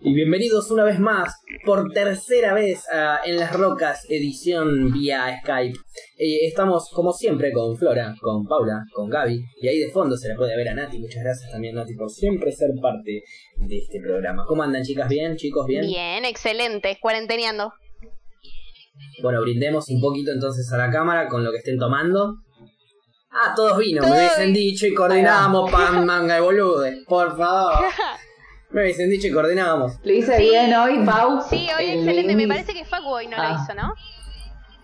y bienvenidos una vez más, por tercera vez a En las Rocas, edición vía Skype. Eh, estamos como siempre con Flora, con Paula, con Gaby y ahí de fondo se la puede ver a Nati. Muchas gracias también Nati por siempre ser parte de este programa. ¿Cómo andan chicas? ¿Bien? ¿Chicos? ¿Bien? Bien, excelente, cuarenteneando. Bueno, brindemos un poquito entonces a la cámara con lo que estén tomando. Ah, todos vino, me hubiesen dicho y coordinamos pan, manga bolude. Por favor. Me hubiesen dicho y coordinábamos. Lo hice bien hoy, Pau. Sí, hoy El excelente. Me parece que Facu hoy no lo Ah. hizo, ¿no?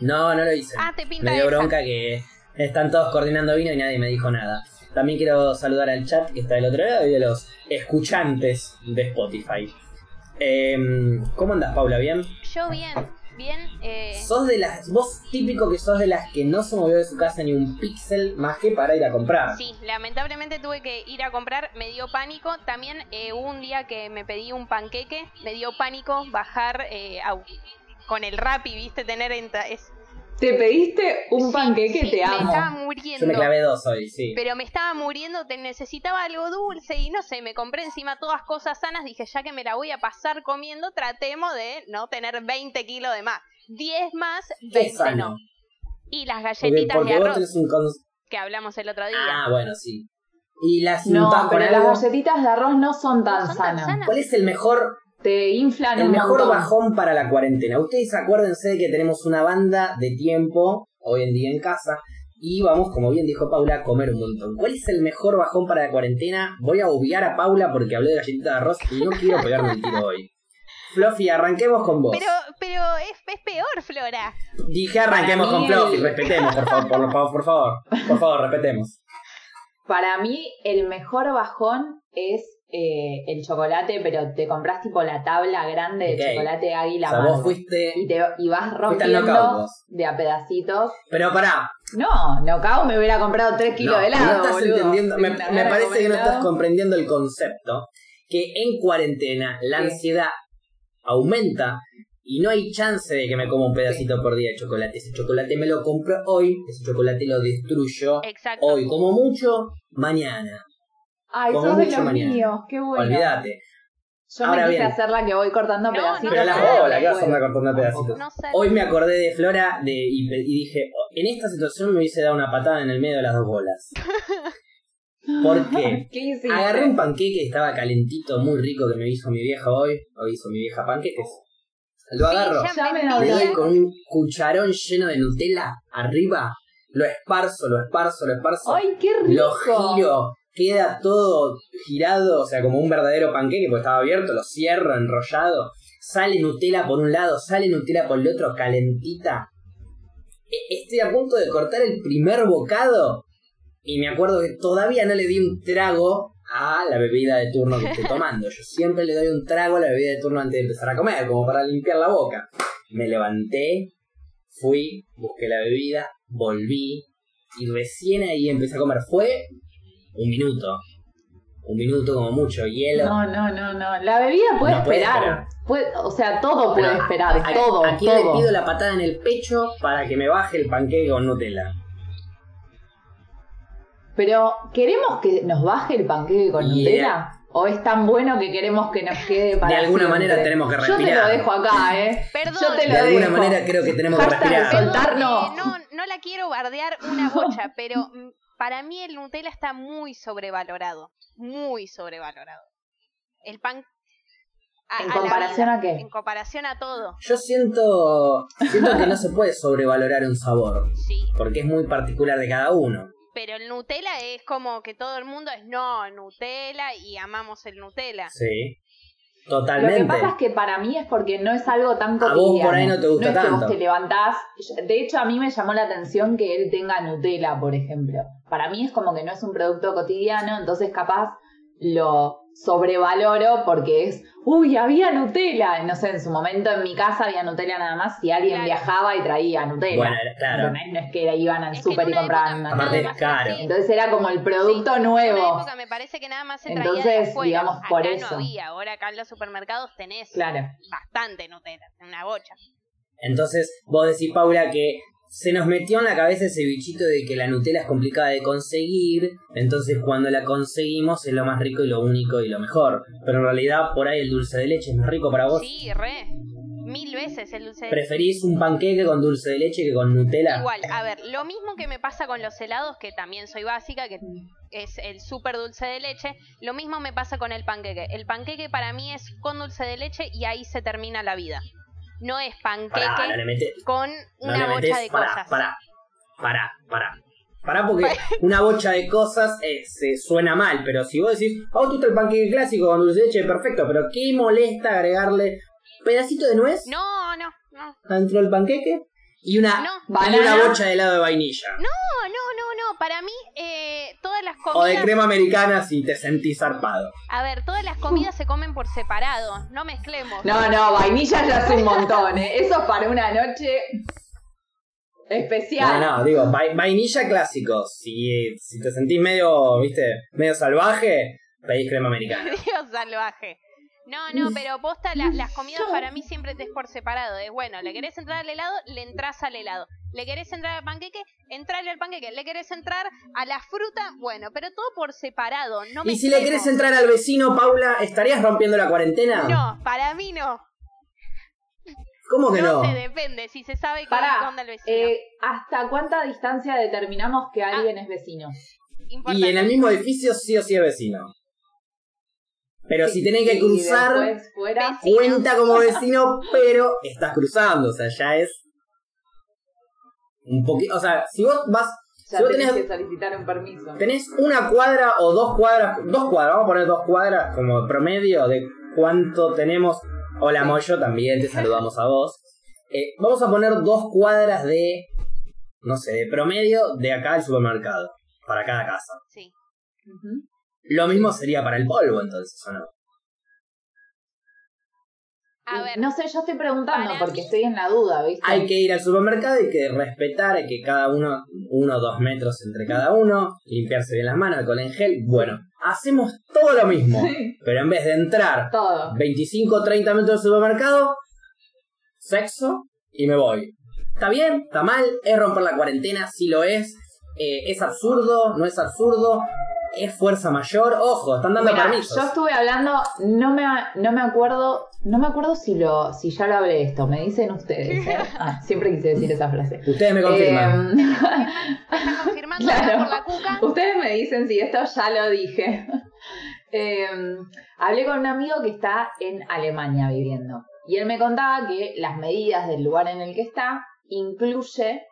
No, no lo hice. Ah, te pinta Me dio esa. bronca que están todos coordinando vino y nadie me dijo nada. También quiero saludar al chat que está del otro lado y a los escuchantes de Spotify. Em, ¿Cómo andas, Paula? ¿Bien? Yo bien, bien. Eh, Sos de las. Vos típico que sos de las que no se movió de su casa ni un píxel más que para ir a comprar. sí, lamentablemente tuve que ir a comprar, me dio pánico. También eh, un día que me pedí un panqueque, me dio pánico bajar eh, con el Rappi, ¿viste? Tener es- Te pediste un Sí, panqueque, sí, te Me amo. estaba Yo muriendo. me clavé dos hoy, sí. Pero me estaba muriendo, te necesitaba algo dulce y no sé, me compré encima todas cosas sanas, dije ya que me la voy a pasar comiendo, tratemos de no tener 20 kilos de más. 10 más, Qué 20 sano. no. Y las galletitas porque de arroz tenés un cons- que hablamos el otro día. Ah, bueno, sí. Y las No, pero las galletitas de arroz no son tan No son tan sanas. sanas. ¿Cuál es el mejor Te inflan El un mejor montón. bajón para la cuarentena. Ustedes acuérdense de que tenemos una banda de tiempo hoy en día en casa y vamos, como bien dijo Paula, a comer un montón. ¿Cuál es el mejor bajón para la cuarentena? Voy a obviar a Paula porque hablé de galletita de arroz y no quiero pegarme el tiro hoy. Fluffy, arranquemos con vos. Pero, pero es, es peor, Flora. Dije arranquemos con Fluffy, respetemos, por favor, por, favor, por favor. Por favor, respetemos. Para mí, el mejor bajón es eh, el chocolate, pero te compras tipo la tabla grande de chocolate águila O sea, amargo. vos fuiste... y, te, y vas rompiendo de a pedacitos. Pero pará, No, knockout me hubiera comprado 3 kilos No, de helado, no estás boludo. entendiendo, me, parece que no estás comprendiendo el concepto, que en cuarentena la ¿Qué? ansiedad aumenta y no hay chance de que me coma un pedacito por día de chocolate. Ese chocolate me lo compro hoy, ese chocolate lo destruyo Exacto. hoy, como mucho, mañana. Ay, como sos de los mañana. míos, qué bueno. Olvídate. Yo Ahora me quise bien. hacer la que voy cortando No, pedacitos. Pero las bolas, ¿qué vas a andar cortando pedacitos? No sé. Hoy me acordé de Flora de, y, y dije, "Oh, en esta situación me hubiese dado una patada en el medio de las dos bolas. ¿Por qué? Agarré un panqueque que estaba calentito, muy rico, que me hizo mi vieja hoy. Hoy hizo mi vieja panqueques. Lo Sí, agarro, ya Ya me da le doy con un cucharón lleno de Nutella arriba, lo esparzo, lo esparzo, lo esparzo, ¡Ay, qué rico! lo giro, queda todo girado, o sea, como un verdadero panqueque, porque estaba abierto, lo cierro, enrollado. Sale Nutella por un lado, sale Nutella por el otro, calentita. E- Estoy a punto de cortar el primer bocado y me acuerdo que todavía no le di un trago a la bebida de turno que estoy tomando. Yo siempre le doy un trago a la bebida de turno antes de empezar a comer, como para limpiar la boca. Me levanté, fui, busqué la bebida, volví y recién ahí empecé a comer. Fue un minuto. Un minuto como mucho, hielo. No, no, no, no. La bebida puede No puede esperar. Puede- o sea, todo Pero puede esperar. ¿A- todo, ¿A quién todo. le pido la patada en el pecho para que me baje el panqueque con Nutella? Pero, ¿queremos que nos baje el panqueque con Yeah. Nutella? ¿O es tan bueno que queremos que nos quede para De alguna siempre? manera tenemos que Yo te respirar. lo dejo acá, ¿eh? Perdón. Yo te lo De alguna manera creo que tenemos que respirar. Perdón, eh, no, no la quiero bardear una bocha, pero mm, para mí el Nutella está muy sobrevalorado. Muy sobrevalorado. El pan. a- ¿En a comparación vida, a qué? En comparación a todo. Yo siento, siento que no se puede sobrevalorar un sabor, Sí. porque es muy particular de cada uno. Pero el Nutella es como que todo el mundo es no, Nutella y amamos el Nutella. Sí. Lo Totalmente. que pasa es que para mí es porque no es algo tan A vos cotidiano. por ahí no te gusta es que tanto. vos te levantás. De hecho, a mí me llamó la atención que él tenga Nutella, por ejemplo. Para mí es como que no es un producto cotidiano, entonces capaz lo sobrevaloro porque es, uy, había Nutella. No sé, en su momento en mi casa había Nutella nada más si alguien Claro. viajaba y traía Nutella. Bueno, era- claro. No es que iban al en súper y compraban caro. así. Entonces era como el producto Sí, en nuevo. una época me parece que nada más se traía Entonces, afuera. digamos, por eso. no había. Ahora acá en los supermercados tenés Claro. bastante Nutella, una bocha. Entonces, vos decís, Paula, que se nos metió en la cabeza ese bichito de que la Nutella es complicada de conseguir, entonces cuando la conseguimos es lo más rico y lo único y lo mejor. Pero en realidad por ahí el dulce de leche es más rico para vos. Sí, re. Mil veces el dulce de leche. ¿Preferís un panqueque con dulce de leche que con Nutella? Igual, a ver, lo mismo que me pasa con los helados, que también soy básica, que es el súper dulce de leche, lo mismo me pasa con el panqueque. El panqueque para mí es con dulce de leche y ahí se termina la vida. No es panqueque Pará, no con no una le bocha de pará, cosas. Pará, pará, pará. Pará porque una bocha de cosas eh, se suena mal, pero si vos decís, oh, tú el panqueque clásico con dulce de leche, perfecto, pero ¿qué molesta agregarle pedacito de nuez No, no, no. dentro del panqueque? Y una, No. y Banana. una bocha de helado de vainilla. No, no, no, no. Para mí, eh, todas las O de comidas. crema americana si te sentís zarpado. A ver, todas las comidas se comen por separado. No mezclemos. No, no, vainilla ya es un montón, ¿eh? Eso es para una noche especial. No, no, digo, vai- vainilla clásico. Si, si te sentís medio, viste, medio salvaje, pedís crema americana. Dios salvaje. No, no, pero posta, la- las comidas para mí siempre te es por separado. Es bueno, le querés entrar al helado, le entras al helado. Le querés entrar al panqueque, entrale al panqueque. Le querés entrar a la fruta, bueno, pero todo por separado. No Y si le querés entrar al vecino, Paula, ¿estarías rompiendo la cuarentena? No, para mí no. ¿Cómo que no? No se depende, si se sabe que Pará, onda el vecino. eh, ¿hasta cuánta distancia determinamos que alguien es vecino? Y en el mismo edificio sí o sí es vecino. Pero si tenés que cruzar, fuera, cuenta como vecino, pero estás cruzando, o sea, ya es un poquito, o sea, si vos vas, ya si vos tenés tenés, que solicitar un permiso. tenés una cuadra o dos cuadras, dos cuadras, vamos a poner dos cuadras como promedio de cuánto tenemos. Hola Moyo, también te saludamos a vos. Eh, vamos a poner dos cuadras de, no sé, de promedio de acá al supermercado, para cada casa. Sí. Ujú. Lo mismo sería para el polvo, entonces, ¿o no? A ver, No sé, yo estoy preguntando porque mí- estoy en la duda, ¿viste? Hay que ir al supermercado, hay que respetar, que cada uno, uno o dos metros entre cada uno, limpiarse bien las manos, alcohol en gel. Bueno, hacemos todo lo mismo, Sí, pero en vez de entrar todo. 25 o 30 metros del supermercado, sexo y me voy. ¿Está bien? ¿Está mal? ¿Es romper la cuarentena? Sí lo es. Eh, ¿Es absurdo? ¿No es absurdo? ¿Es fuerza mayor? Ojo, están dando Mira, permisos. yo estuve hablando, no me, no me acuerdo, no me acuerdo si lo, si ya lo hablé esto, me dicen ustedes, ¿eh? Ah, siempre quise decir esa frase. Ustedes me confirman. Eh, ¿me estás confirmando Claro. por la cuca? Ustedes me dicen si esto ya lo dije. Eh, hablé con un amigo que está en Alemania viviendo. Y él me contaba que las medidas del lugar en el que está incluye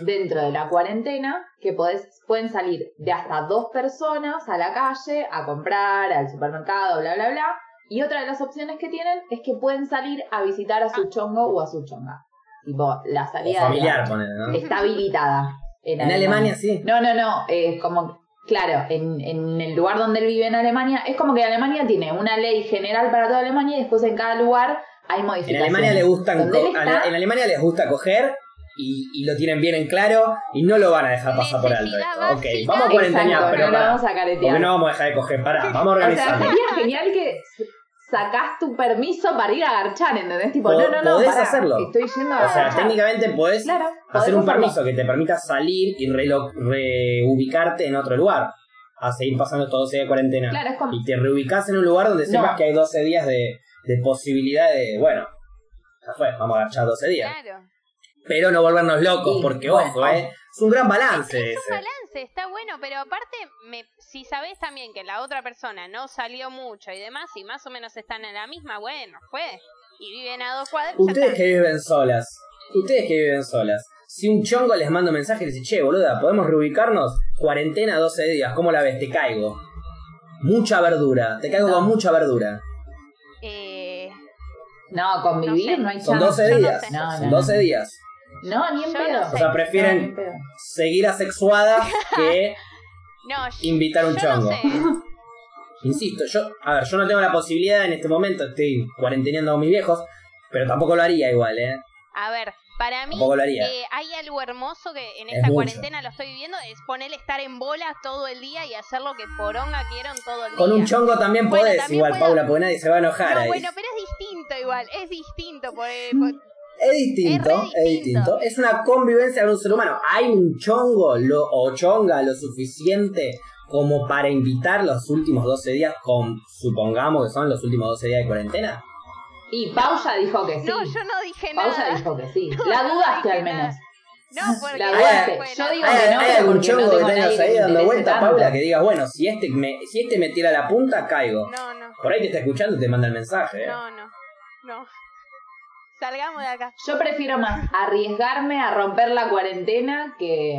dentro de la cuarentena que podés, pueden salir de hasta dos personas a la calle a comprar, al supermercado, bla, bla, bla. Y otra de las opciones que tienen es que pueden salir a visitar a su chongo o a su chonga. Tipo, la O salida de familiar, la- ponele, ¿no? está habilitada. En, En Alemania sí. no, no, no, es como, claro, en, en el lugar donde él vive en Alemania, es como que Alemania tiene una ley general para toda Alemania y después en cada lugar hay En modificaciones. Alemania le gustan en Alemania les gusta coger y, y lo tienen bien en claro y no lo van a dejar pasar por alto. Ok, vamos a cuarentenear, Exacto, pero no lo pará, vamos a porque no vamos a dejar de coger, pará, vamos a o sea, organizarlo. sería genial que sacás tu permiso para ir a garchar, ¿entendés? Tipo, Po- no, no, no, podés pará, hacerlo. estoy yendo a o sea, garchar. técnicamente podés Claro, hacer un hacerlo. permiso que te permita salir y reubicarte en otro lugar. A seguir pasando estos 12 días de cuarentena. Claro, es como... Y te reubicás en un lugar donde sepas No. que hay 12 días de, de posibilidad de, bueno, ya fue, vamos a agachar 12 días. Claro. Pero no volvernos locos, porque bueno, ojo, eh, es un gran balance Es un balance, está bueno, pero aparte, me, si sabés también que la otra persona no salió mucho y demás, y más o menos están en la misma, bueno, fue. Y viven a dos cuadras, Ustedes que viven solas, ustedes que viven solas, si un chongo les manda un mensaje y les dice, che, boluda, ¿podemos reubicarnos? Cuarentena 12 días, ¿cómo la ves? Te caigo. Mucha verdura, te caigo No. con mucha verdura. Eh, No, convivir No sé. no, hay Son chance. 12 Yo no días, sé. No, no, son no. 12 días. No, ni en Yo pedo. no O sea, prefieren seguir asexuadas que no, yo- invitar un yo chongo. no sé. Insisto, yo, a ver, yo no tengo la posibilidad en este momento, estoy cuarenteneando con mis viejos, pero tampoco lo haría igual, ¿eh? A ver, para mí Tampoco lo haría. eh, hay algo hermoso que en Es esta mucho. cuarentena lo estoy viviendo, es ponerle estar en bola todo el día y hacer lo que poronga quieran todo el día. Con un chongo también Bueno, podés también igual, puedo- Paula, porque nadie se va a enojar No, ahí. bueno, pero es distinto igual, es distinto. por- por- Es distinto, Es distinto. Es una convivencia de un ser humano. Hay un chongo lo- o chonga lo suficiente como para invitar los últimos 12 días, con, supongamos que son los últimos 12 días de cuarentena. Y Pau ya dijo que sí. No, yo no dije Pau ya nada. dijo que sí. La dudaste dije al menos. nada. No, porque La no dudaste. Yo digo ¿Hay, que no, hay algún porque no chongo que tengas ahí dando interese vuelta, tanto. Paula, que digas, bueno, si este, me, si este me tira la punta, caigo? No, no, Por ahí te está escuchando y te manda el mensaje. ¿eh? no, no, no. Salgamos de acá. Yo prefiero más arriesgarme a romper la cuarentena que,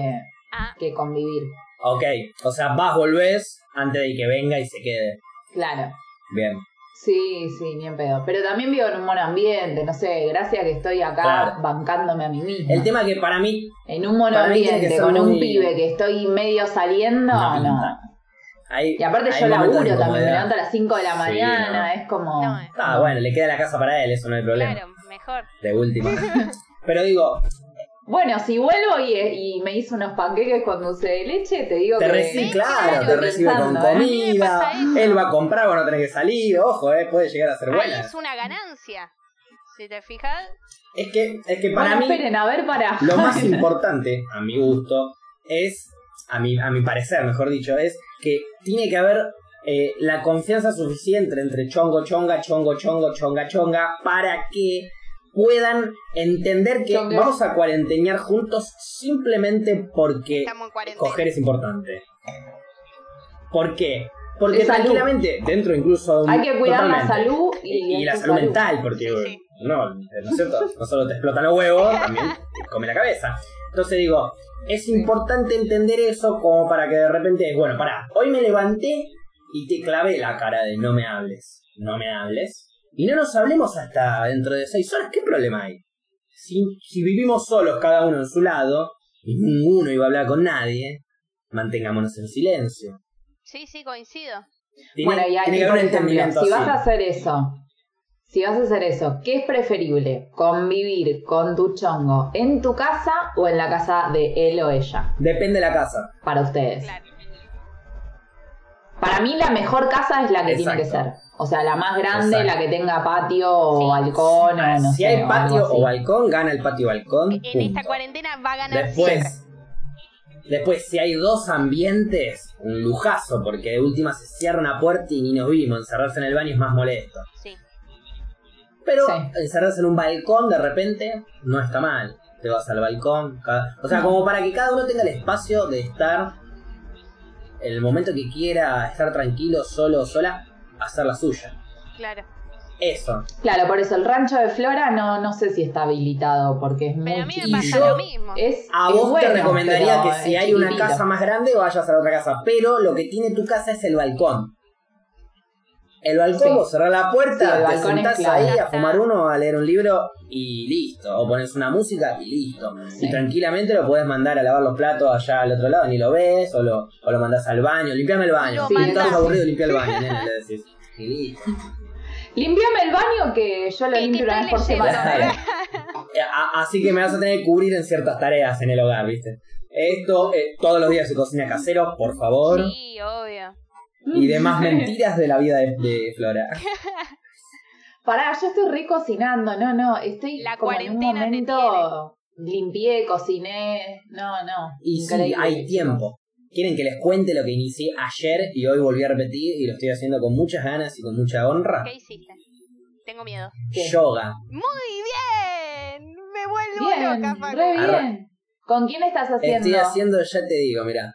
Ah, que convivir. Ok, o sea, vas, volvés antes de que venga y se quede. Claro. Bien. Sí, sí, ni en pedo. Pero también vivo en un buen ambiente, no sé, gracias que estoy acá Claro. bancándome a mí misma. El tema que para mí En un monoambiente ser con un muy- pibe que estoy medio saliendo, No no. hay. Y aparte hay yo laburo también, me levanto a las 5 de la Sí, mañana, es como... no, Ah, bueno, le queda la casa para él, eso no hay problema. claro, mejor. De última. Pero digo, Bueno, si vuelvo y, y me hizo unos panqueques con dulce de leche, te digo te que... recibe, claro, te recibe con pensando, ¿eh? A mí me comida. Él va a comprar, vos no tenés que salir. Ojo, eh, puede llegar a ser Ahí buena. es una ganancia. Si te fijas, Es que, es que para Bueno, mí, esperen, a ver, para... lo más importante, a mi gusto, es, a mi, a mi parecer, mejor dicho, es que tiene que haber eh, la confianza suficiente entre chongo, chonga, chongo, chongo, chonga, chonga, para que puedan entender que vamos a cuarenteñar juntos simplemente porque coger es importante. ¿Por qué? Porque Es salud. tranquilamente, dentro incluso Hay que cuidar la salud y, la salud mental, porque Sí, sí. no, ¿no es cierto? No solo te explotan los huevos, también te come la cabeza. Entonces digo, es importante entender eso como para que de repente, bueno, pará, hoy me levanté y te clavé la cara de no me hables, no me hables. Y no nos hablemos hasta dentro de seis horas, ¿qué problema hay? Si, si vivimos solos cada uno en su lado, y ninguno iba a hablar con nadie, mantengámonos en silencio. Sí, sí, coincido. Tiene, Bueno, y tiene ahí, que haber por un ejemplo, entendimiento si vas a hacer eso, si vas a hacer eso, ¿qué es preferible? ¿Convivir con tu chongo en tu casa o en la casa de él o ella? Depende de la casa. Para ustedes. Claro. Para mí la mejor casa es la que tiene que ser. O sea, la más grande, Exacto. la que tenga patio o Sí. balcón o no si sé, hay patio o balcón, gana el patio balcón. En esta cuarentena va a ganar siempre. Después, después, si hay dos ambientes, un lujazo, porque de última se cierra una puerta y ni nos vimos. Encerrarse en el baño es más molesto. Sí. Pero Sí. encerrarse en un balcón de repente no está mal. Te vas al balcón. cada- O sea, como para que cada uno tenga el espacio de estar en el momento que quiera estar tranquilo, solo o sola, hacer la suya. Claro. Eso. Claro, por eso el rancho de Flora no, no sé si está habilitado porque es muy Pero a mí me pasa lo mismo. Es, A es vos te recomendaría que si hay una casa más grande vayas a la otra casa, pero lo que tiene tu casa es el balcón. El balcón, Sí. vos cerrás la puerta, Sí, te sentás ahí a fumar uno, a leer un libro y listo. O pones una música y listo. Sí. Y tranquilamente lo podés mandar a lavar los platos allá al otro lado, ni lo ves, o lo, o lo mandás al baño, limpiame el baño. Si estás aburrido, limpia el baño, nene, le decís. Y listo. Limpiame el baño que yo lo limpio una vez por semana. Así que me vas a tener que cubrir en ciertas tareas en el hogar, ¿viste? Esto, eh, todos los días se cocina casero, por favor. Sí, obvio. Y demás mentiras de la vida de, de Flora. Pará, yo estoy re cocinando, no, no, estoy La como en un cuarentena momento limpié, cociné, no, no. Y sí, hay tiempo. Quieren que les cuente lo que inicié ayer y hoy volví a repetir y lo estoy haciendo con muchas ganas y con mucha honra. ¿Qué hiciste? Tengo miedo. ¿Qué? Yoga. Muy bien. Me vuelvo Bien, loca, re bien. ¿Con quién estás haciendo? Estoy haciendo, ya te digo, mira.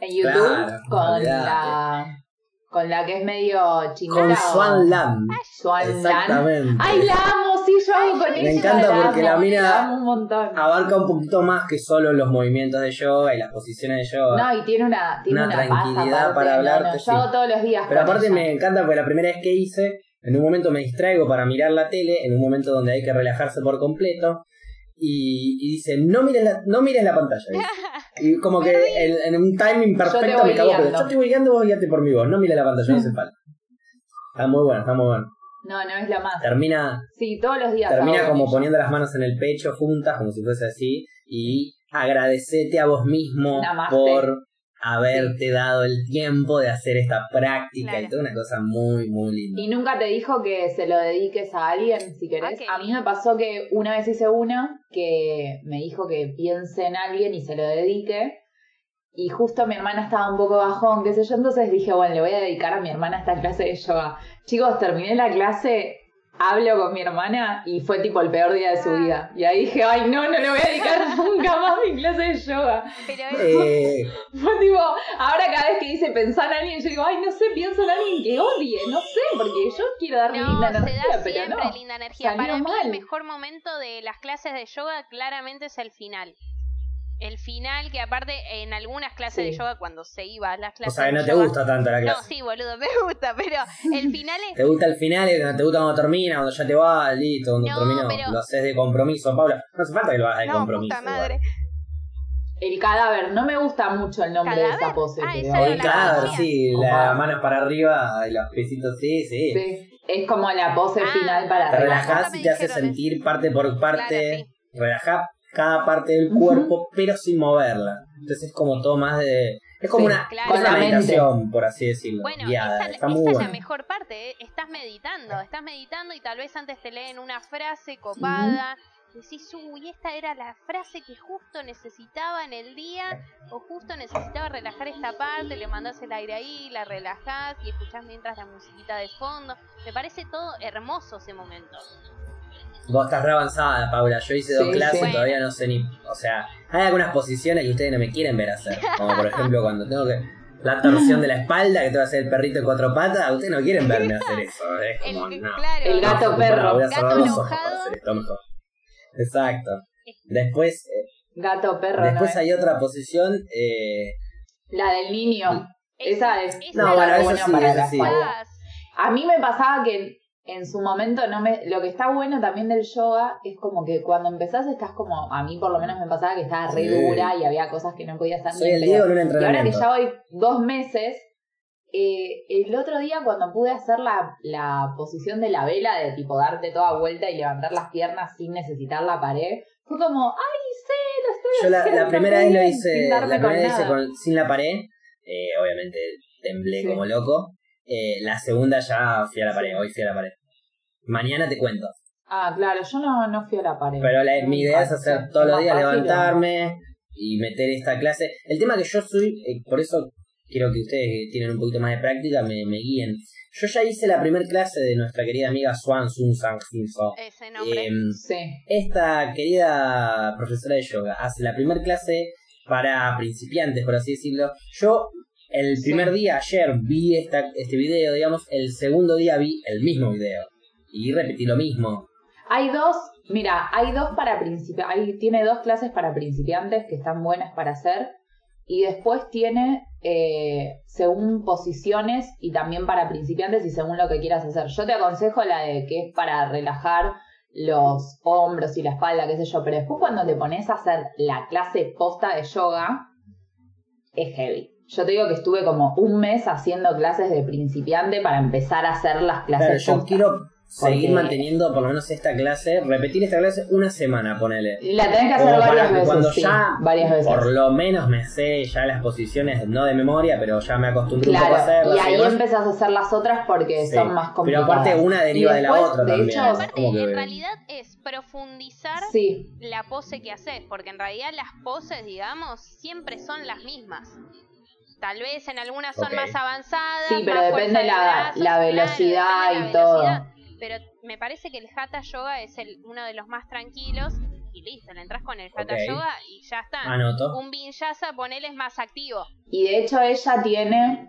En YouTube Claro, con la con la que es medio chinita. Con Swan Lam. Swan. Exactamente. Ay, la amo, sí, yo hago con Me ella. encanta porque la amo, mina- la un montón. Abarca un poquito más que solo los movimientos de yoga y las posiciones de yoga. No, y tiene una, tiene Una una, tranquilidad aparte, para no, hablarte, no, yo sí. hago todos los días. Pero aparte ella. me encanta porque la primera vez que hice, en un momento me distraigo para mirar la tele, en un momento donde hay que relajarse por completo, y, y dice, no mires la, no mires la pantalla. Y como que en, en un timing perfecto me cago, pero yo estoy guiando, vos guíate por mi voz, no mires la pantalla, no hace falta. Está muy bueno, está muy bueno. No, no es lo más. Termina, Sí, todos los días. termina como ella. poniendo las manos en el pecho juntas, como si fuese así, y agradecete a vos mismo Namaste. por haberte dado el tiempo de hacer esta práctica y toda una cosa muy, muy linda. Y nunca te dijo que se lo dediques a alguien, si querés. A mí me pasó que una vez hice una que me dijo que piense en alguien y se lo dedique. Y justo mi hermana estaba un poco bajón, qué sé yo, entonces dije, bueno, le voy a dedicar a mi hermana esta clase de yoga. Chicos, terminé la clase, hablo con mi hermana y fue tipo el peor día de su vida. Y ahí dije, ay, no, no le voy a dedicar nunca más mi clase de yoga. Pero Eh, Fue tipo, ahora cada vez que dice pensar en alguien, yo digo, ay, no sé, pienso en alguien que odie, no sé, porque yo quiero darle no, linda se energía, da pero siempre no. linda energía. Para mí el mejor momento de las clases de yoga claramente es el final. El final, que aparte en algunas clases Sí. de yoga, cuando se iba a las o clases sea que no de te yoga- gusta tanto la No, clase. sí, boludo, me gusta, pero el final es Te gusta el final, y te gusta cuando termina, cuando ya te va, listo, cuando No, terminó. pero- Lo haces de compromiso, Paula. No hace falta que lo hagas de No, compromiso. puta madre. El cadáver, no me gusta mucho el nombre de esa pose, Ah, pero esa O no el la cadáver, sí, las manos para arriba y los piecitos, sí, sí. sí, es como la pose Ah, final para Te Relaja. relajar. relajás me y te hace sentir parte por parte. Claro, Relajás cada parte del cuerpo, pero sin moverla. Entonces es como todo más de. Es como Sí, una, claro. una Con la mente. meditación, por así decirlo. Bueno, guiada. esa, Está esa muy es la mejor parte, ¿eh? estás meditando, estás meditando y tal vez antes te leen una frase copada, decís, uy, esta era la frase que justo necesitaba en el día, o justo necesitaba relajar esta parte, le mandás el aire ahí, la relajás y escuchás mientras la musiquita de fondo. Me parece todo hermoso ese momento. Vos estás re avanzada, Paula. Yo hice dos Sí, clases sí. y todavía no sé ni. O sea, hay algunas posiciones que ustedes no me quieren ver hacer. Como por ejemplo cuando tengo que. La torsión de la espalda, que te va a hacer el perrito de cuatro patas. Ustedes no quieren verme hacer eso. Es como, El, no. claro, El gato No, perro. Voy a cerrar Gato los ojos enojado. para hacer esto mejor. Exacto. Después, eh, Gato perro, después ¿no? hay otra posición. Eh, La del niño. Esa es. No, bueno, esa buena sí, para la sí. A mí me pasaba que en su momento no me. Lo que está bueno también del yoga es como que cuando empezás estás como. A mí por lo menos me pasaba que estaba re dura y había cosas que no podía hacer soy el. Diego en un Y ahora que entrenamiento. ya voy dos meses, eh, el otro día cuando pude hacer la, la posición de la vela, de tipo darte toda vuelta y levantar las piernas sin necesitar la pared, fue como, ay, sí, lo estoy Yo la, haciendo la primera vez lo bien", hice, sin la primera vez hice con- sin la pared, eh, obviamente temblé Sí. como loco. Eh, la segunda ya fui a la pared, Sí. hoy fui a la pared. Mañana te cuento. Ah, claro, yo no, no fui a la pared. Pero la- mi idea es hacer todos los días, fácil, levantarme y meter esta clase. El tema que yo soy, eh, por eso quiero que ustedes que tienen un poquito más de práctica me, me guíen. Yo ya hice la primera clase de nuestra querida amiga Swan Sun Sang Sin So. Ese nombre. Em, Sí. esta querida profesora de yoga hace la primera clase para principiantes, por así decirlo. Yo el Sí. primer día, ayer, vi esta, este video, digamos, el segundo día vi el mismo video. Y repetí lo mismo. Hay dos, mira, hay dos para principiantes, tiene dos clases para principiantes que están buenas para hacer y después tiene eh, según posiciones y también para principiantes y según lo que quieras hacer. Yo te aconsejo la de que es para relajar los hombros y la espalda, qué sé yo, pero después cuando te pones a hacer la clase posta de yoga, es heavy. Yo te digo que estuve como un mes haciendo clases de principiante para empezar a hacer las Claro, clases yo quiero seguir manteniendo por lo menos esta clase, repetir esta clase una semana, ponele. La tenés que hacer varias veces. cuando sí, ya, varias veces. por lo menos me sé ya las posiciones, no de memoria, pero ya me acostumbré un poco a Claro, hacerlas. y ahí empezás a hacer las otras porque Sí, son más Pero complicadas. aparte una deriva Y de la otra de también. hecho- es Aparte, en realidad es profundizar Sí, la pose que haces, porque en realidad las poses, digamos, siempre son las mismas. Tal vez en algunas son más avanzadas. Sí, pero más depende de la- la claro, velocidad y todo. velocidad. Pero me parece que el Hatha Yoga es el, uno de los más tranquilos. Y listo, le entras con el Hatha. Yoga y ya está. Anoto. Un Vinyasa, ponele, es más activo. y de hecho ella tiene,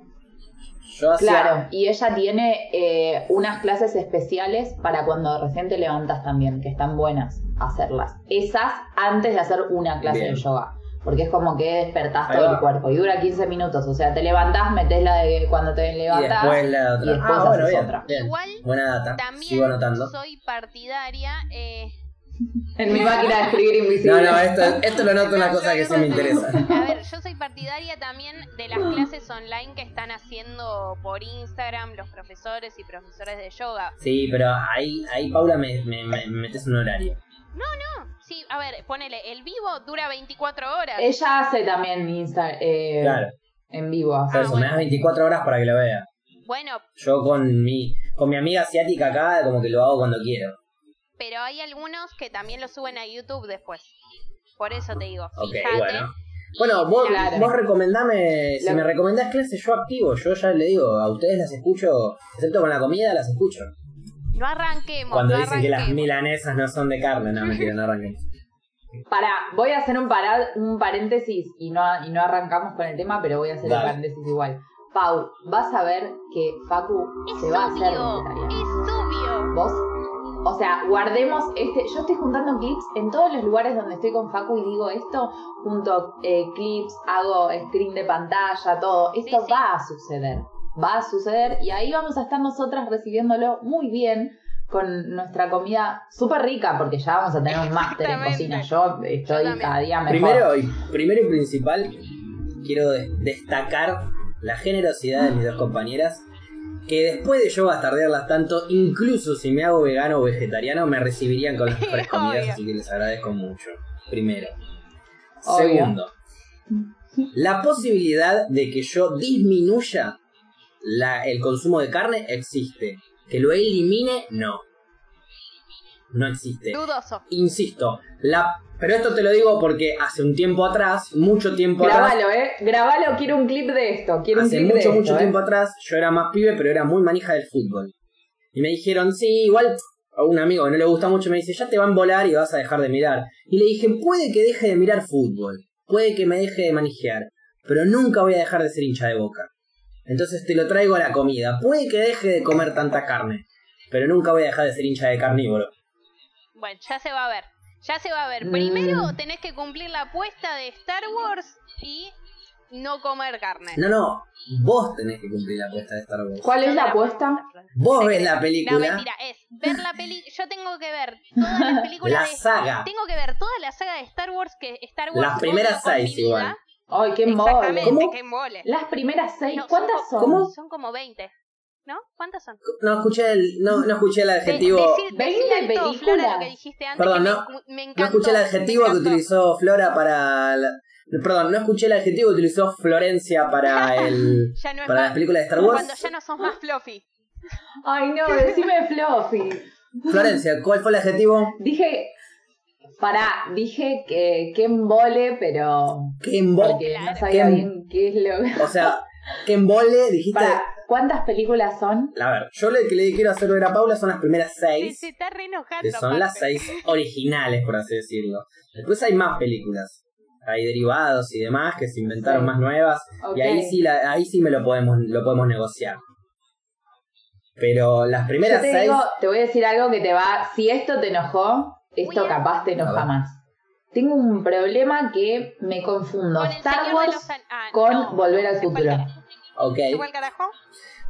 Yo hacía. claro, y ella tiene eh, unas clases especiales para cuando recién te levantas también, que están buenas hacerlas. Esas antes de hacer una clase Bien. de yoga. Porque es como que despertás todo el cuerpo y dura 15 minutos. O sea, te levantás, metés la de cuando te Y levantás. después la otra. y después ah, bueno, haces bien, otra. bien. Igual Buena data. también Sigo anotando. soy partidaria. Eh, En mi máquina de escribir invisible. No, no, esto, esto lo noto una cosa que sí me interesa. A ver, yo soy partidaria también de las clases online que están haciendo por Instagram los profesores y profesores de yoga. Sí, pero ahí, ahí Paula, me, me, me metes un horario. Sí, a ver, ponele, el vivo dura 24 horas. Ella hace también Insta, eh, Claro. en vivo. a Por eso, bueno. me das 24 horas para que lo vea. Bueno, Yo con mi, con mi amiga asiática acá, como que lo hago cuando quiero. pero hay algunos que también lo suben a YouTube después. Por eso te digo, Ok, fíjate. bueno. Bueno, vos. Claro. vos recomendame, si me recomendás clases, yo activo, yo ya le digo, a ustedes las escucho, excepto con la comida, las escucho. No arranquemos, Cuando no dicen que las arranquemos. milanesas no son de carne, no, mentira, no arranquen. Pará, voy a hacer un, un paréntesis y no, y no arrancamos con el tema, pero voy a hacer Dale. el paréntesis igual. Pau, vas a ver que Facu Es se va a hacer vegetariano. es obvio. ¿Vos? O sea, guardemos este. Yo estoy juntando clips en todos los lugares donde estoy con Facu y digo esto, junto eh, clips, hago screen de pantalla, todo. Esto Sí, sí. va a suceder. Va a suceder y ahí vamos a estar nosotras recibiéndolo muy bien con nuestra comida súper rica, porque ya vamos a tener un máster en cocina. Yo estoy cada día mejor. Primero y, primero y principal, quiero de- destacar la generosidad de mis dos compañeras, que después de yo bastardearlas tanto, incluso si me hago vegano o vegetariano, me recibirían con las mejores comidas, así que les agradezco mucho. Primero. Obvio. Segundo, la posibilidad de que yo disminuya la- el consumo de carne existe. Que lo elimine, no. No existe. Dudoso. Insisto, la, pero esto te lo digo porque hace un tiempo atrás, mucho tiempo atrás, Grabalo, eh. Grabalo, quiero un clip de esto. Quiero un hace clip mucho, de mucho esto, tiempo eh. atrás, yo era más pibe, pero era muy manija del fútbol. Y me dijeron, sí, igual a un amigo que no le gusta mucho me dice, ya te van a volar y vas a dejar de mirar. Y le dije, puede que deje de mirar fútbol, puede que me deje de manijear, pero nunca voy a dejar de ser hincha de boca. Entonces te lo traigo a la comida. Puede que deje de comer tanta carne, pero nunca voy a dejar de ser hincha de carnívoro. Bueno, ya se va a ver. Ya se va a ver. Mm. Primero tenés que cumplir la apuesta de Star Wars y no comer carne. No, no, vos tenés que cumplir la apuesta de Star Wars. ¿Cuál es la apuesta? Vos ves la No, película, mentira, es ver la película. Yo tengo que ver todas las películas la de saga. Tengo que ver toda la saga de Star Wars que Star Wars Las primeras seis vida. Ay, qué mole. Exactamente, ¿Cómo? qué mole. Las primeras seis, No, ¿cuántas son? son? ¿Cómo? Son como 20. ¿No? ¿Cuántas son? No escuché el, no, no escuché el De- adjetivo. Flora, películas. lo que dijiste antes, Perdón, que no- me, No escuché el adjetivo que utilizó Flora para la- Perdón, no escuché el adjetivo que utilizó Florencia para el Ya no es para más- las películas de Star Wars. Cuando ya no sos más fluffy. Ay, no, decime Fluffy. Florencia, ¿cuál fue el adjetivo? Dije, pará, dije que, que embole, pero ¿Qué embole? porque no sabía ¿Qué- bien qué es lo O sea, ¿qué embole? Dijiste. Pará, ¿cuántas películas son? A ver, yo lo que le quiero hacer ver a Paula son las primeras seis, se está re enojando. que son las seis originales, por así decirlo. Después hay más películas. Hay derivados y demás que se inventaron Sí. más nuevas. Y ahí sí, la, ahí sí me lo podemos, lo podemos negociar. Pero las Yo primeras te seis. digo, te voy a decir algo que te va. Si esto te enojó, esto capaz te enoja más. Tengo un problema que me confundo. Star Wars ah, con no. Volver al ¿Se fue Futuro. Ok.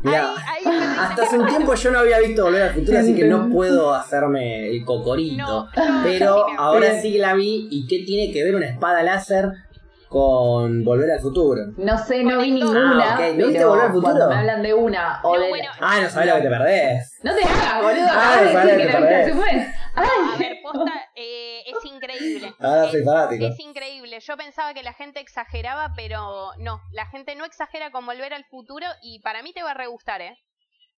Mira, hasta hace un tiempo yo no había visto Volver al Futuro, así que no puedo hacerme el cocorito. No, Pero ahora sí que la vi. ¿Y qué tiene que ver una espada láser con Volver al Futuro? No sé, no vi ninguna. Ah. ¿No viste Volver al Futuro? Me hablan de una o No, de. bueno, Ah, no sabés lo que te perdés. No te hagas, boludo. Ah, pará, decir te que viste perdés. A ver, posta, eh, es increíble. Ahora Es- soy fanático. Es increíble. Yo pensaba que la gente exageraba, pero no. La gente no exagera con volver al futuro y para mí te va a re gustar, ¿eh?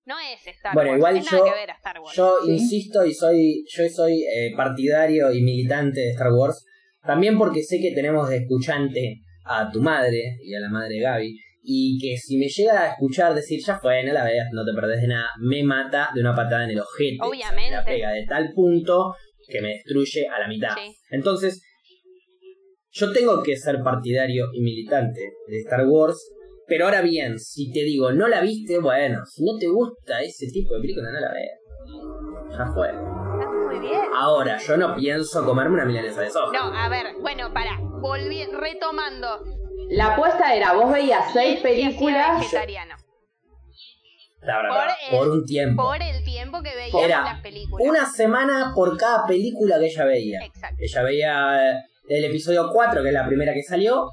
No es Star Bueno, Wars. igual es yo- nada que ver a Star Wars. Yo Sí. insisto y soy, yo soy eh, partidario y militante de Star Wars. También porque sé que tenemos de escuchante a tu madre y a la madre Gaby. Y que si me llega a escuchar decir, ya fue, no la veas, no te perdés de nada, me mata de una patada en el ojete. O sea, Obviamente. me la pega de tal punto que me destruye a la mitad. Sí. Entonces, yo tengo que ser partidario y militante de Star Wars. Pero ahora bien, si te digo, no la viste, bueno, si no te gusta ese tipo de película, no la veas. Ya fue. Está muy bien. Ahora, yo no pienso comerme una milanesa de soja. No, a ver, bueno, para. Volví, retomando. La apuesta era, vos veías seis películas. vegetariano. La verdad, por por, el- un tiempo. Por el tiempo que veíamos Era las películas. Una semana por cada película que ella veía. Exacto. Ella veía eh, el episodio 4, que es la primera que salió,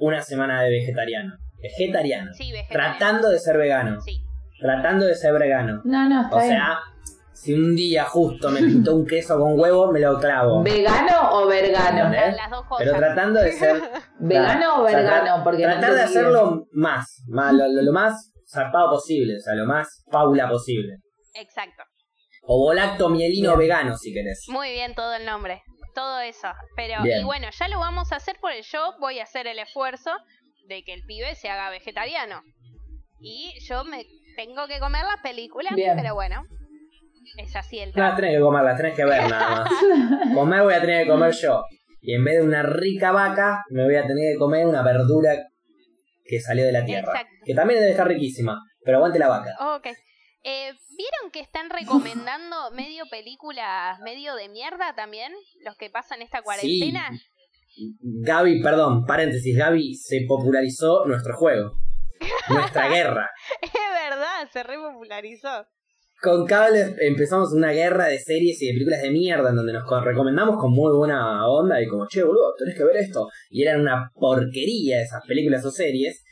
una semana de vegetariano. Vegetariano. Sí, vegetariano. Tratando de ser vegano. Sí. Tratando de ser vegano. No, no, está O bien. sea, Si un día justo me pintó un queso con huevo, me lo clavo. ¿Vegano o vergano? Las dos cosas. Pero tratando de ser. ¿Vegano o vergano? Porque no tratar de hacerlo más, más lo, lo- lo más zarpado posible, o sea, lo más paula posible. Exacto. O volacto mielino Bien. vegano, si querés. Muy bien todo el nombre. Todo eso. Pero, Bien. y bueno, ya lo vamos a hacer por el yo voy a hacer el esfuerzo de que el pibe se haga vegetariano. Y yo me tengo que comer las películas, Bien. pero bueno. Es así el No las trabajo. tenés que comer, las tenés que ver nada más. Comer voy a tener que comer yo. Y en vez de una rica vaca, me voy a tener que comer una verdura que salió de la tierra. Exacto. Que también debe estar riquísima. Pero aguante la vaca. Ok. Eh, ¿Vieron que están recomendando medio películas medio de mierda también? Los que pasan esta cuarentena. Gaby, perdón, paréntesis, Gaby se popularizó nuestro juego. Nuestra guerra. Es verdad, se repopularizó. Con cables empezamos una guerra de series y de películas de mierda en donde nos co- recomendamos con muy buena onda y como, che, boludo, tenés que ver esto. Y eran una porquería esas películas o series.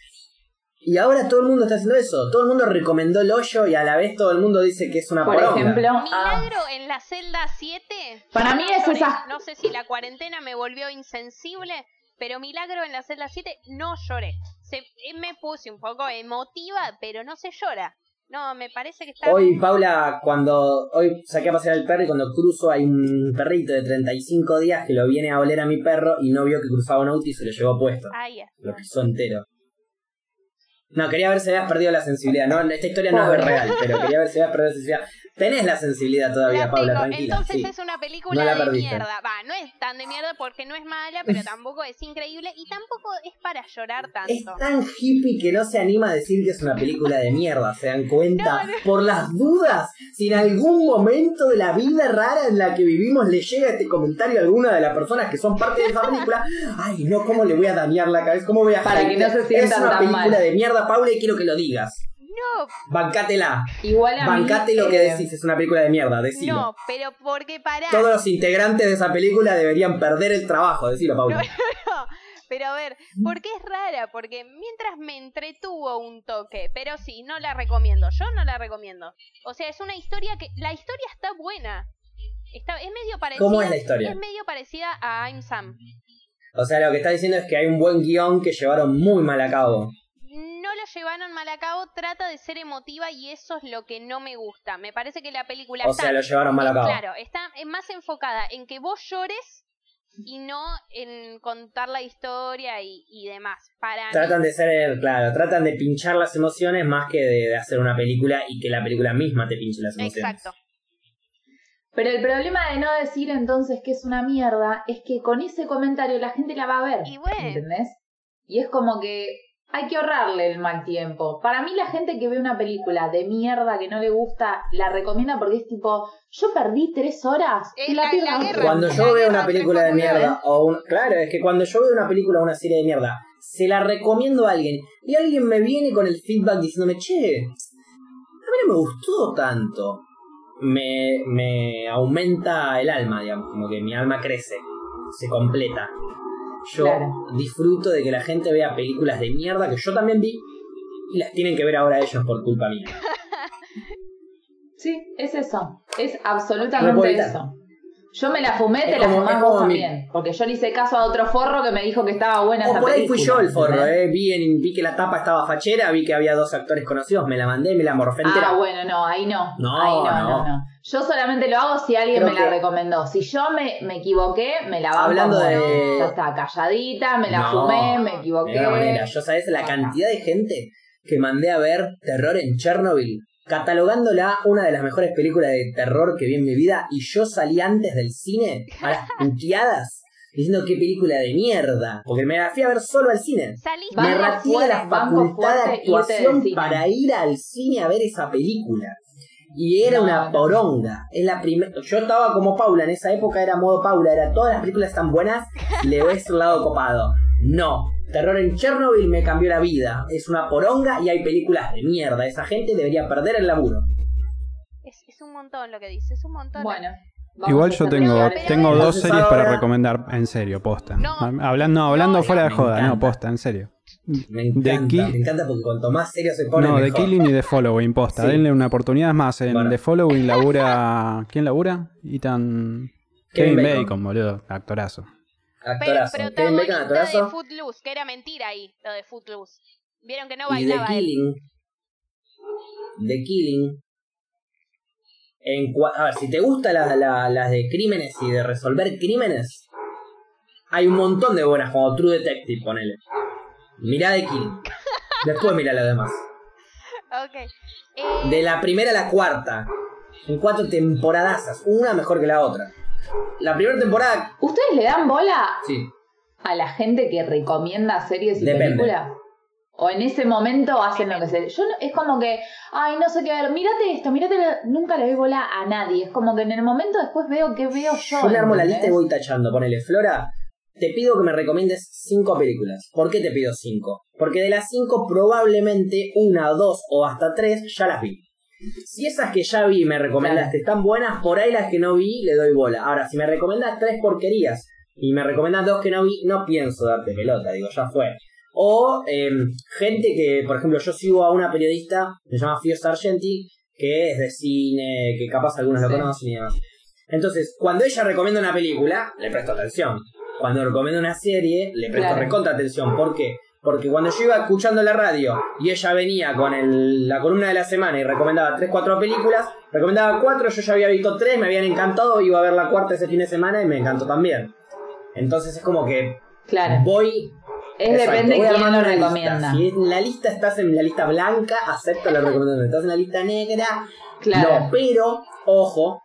Y ahora todo el mundo está haciendo eso. Todo el mundo recomendó el hoyo y a la vez todo el mundo dice que es una Por poronga. ejemplo, ah, Milagro en la celda 7. Para mí no es esa- No sé si la cuarentena me volvió insensible, pero Milagro en la celda 7 no lloré. Se, eh, me puse un poco emotiva, pero no se llora. No, me parece que está. Hoy, Paula, cuando hoy saqué a pasear al perro y cuando cruzo hay un perrito de 35 días que lo viene a oler a mi perro y no vio que cruzaba un auto y se lo llevó puesto. Ahí está. Lo pisó entero. No, quería ver si habías perdido la sensibilidad. No, esta historia no es real, pero quería ver si habías perdido la sensibilidad. Tenés la sensibilidad todavía, La Paula, tengo. tranquila. Entonces sí. es una película la de perdiste. mierda. Va, no es tan de mierda porque no es mala, pero tampoco es increíble y tampoco es para llorar Es tanto. tan hippie que no se anima a decir que es una película de mierda, ¿se dan cuenta? No, no. Por las dudas, si en algún momento de la vida rara en la que vivimos le llega este comentario a alguna de las personas que son parte de esa película, ay no, ¿cómo le voy a dañar la cabeza? ¿Cómo voy a Para que no se Es una película mal. de mierda, Paula, y quiero que lo digas. No, Bancátela, igual a mí, bancate lo que eh, decís, es una película de mierda, decilo. no, pero porque pará. Todos los integrantes de esa película deberían perder el trabajo, decilo, Paula. No, pero a ver, ¿por qué es rara? Porque mientras me entretuvo un toque, pero sí, no la recomiendo. Yo no la recomiendo. O sea, es una historia que. La historia está buena. Está, es medio parecida. ¿Cómo es la historia? Es medio parecida a I'm Sam. O sea, lo que está diciendo es que hay un buen guion que llevaron muy mal a cabo. Lo llevaron mal a cabo, trata de ser emotiva y eso es lo que no me gusta. Me parece que la película O está. sea, lo llevaron mal a cabo. Claro, está más enfocada en que vos llores y no en contar la historia y, y demás. Para mí- Tratan de ser, claro, tratan de pinchar las emociones más que de, de hacer una película y que la película misma te pinche las emociones. Exacto. Pero el problema de no decir entonces que es una mierda es que con ese comentario la gente la va a ver. Y bueno. ¿Entendés? Y es como que hay que ahorrarle el mal tiempo. Para mí la gente que ve una película de mierda que no le gusta, la recomienda porque es tipo, yo perdí tres horas y Es la la- pierdo la ahora". guerra. Cuando La yo veo una película de mierda, o un, claro, es que cuando yo veo una película o una serie de mierda, se la recomiendo a alguien y alguien me viene con el feedback diciéndome, che, a mí no me gustó tanto. Me, me aumenta el alma, digamos, como que mi alma crece, se completa. Yo Claro. disfruto de que la gente vea películas de mierda que yo también vi y las tienen que ver ahora ellos por culpa mía. Sí, es eso. Es absolutamente eso. Yo me la fumé, te Es la como- fumás vos mi- también. Porque yo le hice caso a otro forro que me dijo que estaba buena O esa por ahí película. fui yo el forro, eh. Vi, en- vi que la tapa estaba fachera, vi que había dos actores conocidos, me la mandé, me la morfé entera. Ah, bueno, no, ahí no. No, ahí no, no, no. no. Yo solamente lo hago si alguien Creo me la que- recomendó. Si yo me, me equivoqué, me la banco Hablando como, de- Ya está, calladita, me la No, fumé, me De equivoqué. manera, yo sabes la cantidad de gente que mandé a ver Terror en Chernobyl, catalogándola una de las mejores películas de terror que vi en mi vida, y yo salí antes del cine a las puteadas diciendo qué película de mierda, porque me la fui a ver solo al cine. Saliste. Me de la facultad de actuación para ir al cine a ver esa película. Y era No, una poronga. Es la primera. Yo estaba como Paula, en esa época era modo Paula, era todas las películas están buenas, le ves el lado copado. No. Terror en Chernobyl me cambió la vida. Es una poronga y hay películas de mierda. Esa gente debería perder el laburo. Es, es un montón lo que dice, es un montón. Bueno. vamos Igual yo tengo, tengo dos series para recomendar en serio, posta. No. Hablando, hablando No, fuera de joda, no, posta, en serio. Me encanta, me encanta porque cuanto más serio se pone, No, The. Killing y The Following, posta. Sí. Denle una oportunidad Es más. En Bueno. The Following labura. ¿Quién labura? Ethan. Kevin Kevin Bacon. Bacon, boludo. Actorazo. Pero Actorazo. Kevin Bacon, protagonista de actorazo. Footloose, que era mentira ahí, lo de Footloose. Vieron que no y The bailaba él. Killing. The Killing. En cua- a ver, si te gustan las la, las de crímenes y de resolver crímenes, hay un montón de buenas, como True Detective, ponele. Mirá The Killing. Después mirá las demás. Ok. Eh, De la primera a la cuarta. En cuatro temporadazas. Una mejor que la otra. La primera temporada, ¿Ustedes le dan bola sí. a la gente que recomienda series y Depende. películas? O en ese momento hacen lo que se. Yo no- es como que, ay, no sé qué ver, mírate esto, mírate. la-". Nunca le doy bola a nadie. Es como que en el momento después veo qué veo yo. Yo me armo la lista y voy tachando. Ponele, Flora, te pido que me recomiendes cinco películas. ¿Por qué te pido cinco? Porque de las cinco, probablemente una, dos o hasta tres ya las vi. Si esas que ya vi y me recomendaste están buenas, por ahí las que no vi le doy bola. Ahora, si me recomendas tres porquerías y me recomendas dos que no vi, no pienso darte pelota, digo, ya fue. O em, gente que, por ejemplo, yo sigo a una periodista, se llama Fio Sargenti, que es de cine, que capaz algunos lo Sí. conocen y demás. Entonces, cuando ella recomienda una película, le presto atención. Cuando recomienda una serie, le presto Claro. recontra atención. ¿Por qué? Porque cuando yo iba escuchando la radio y ella venía con el- la columna de la semana y recomendaba 3, 4 películas, recomendaba 4, yo ya había visto 3, me habían encantado, iba a ver la cuarta ese fin de semana y me encantó también. Entonces es como que Claro. voy... Es exacto, depende voy quién lo lista. recomienda. Si en la lista estás en la lista blanca, acepto la recomendación. Estás en la lista negra, Claro. no. Pero, ojo,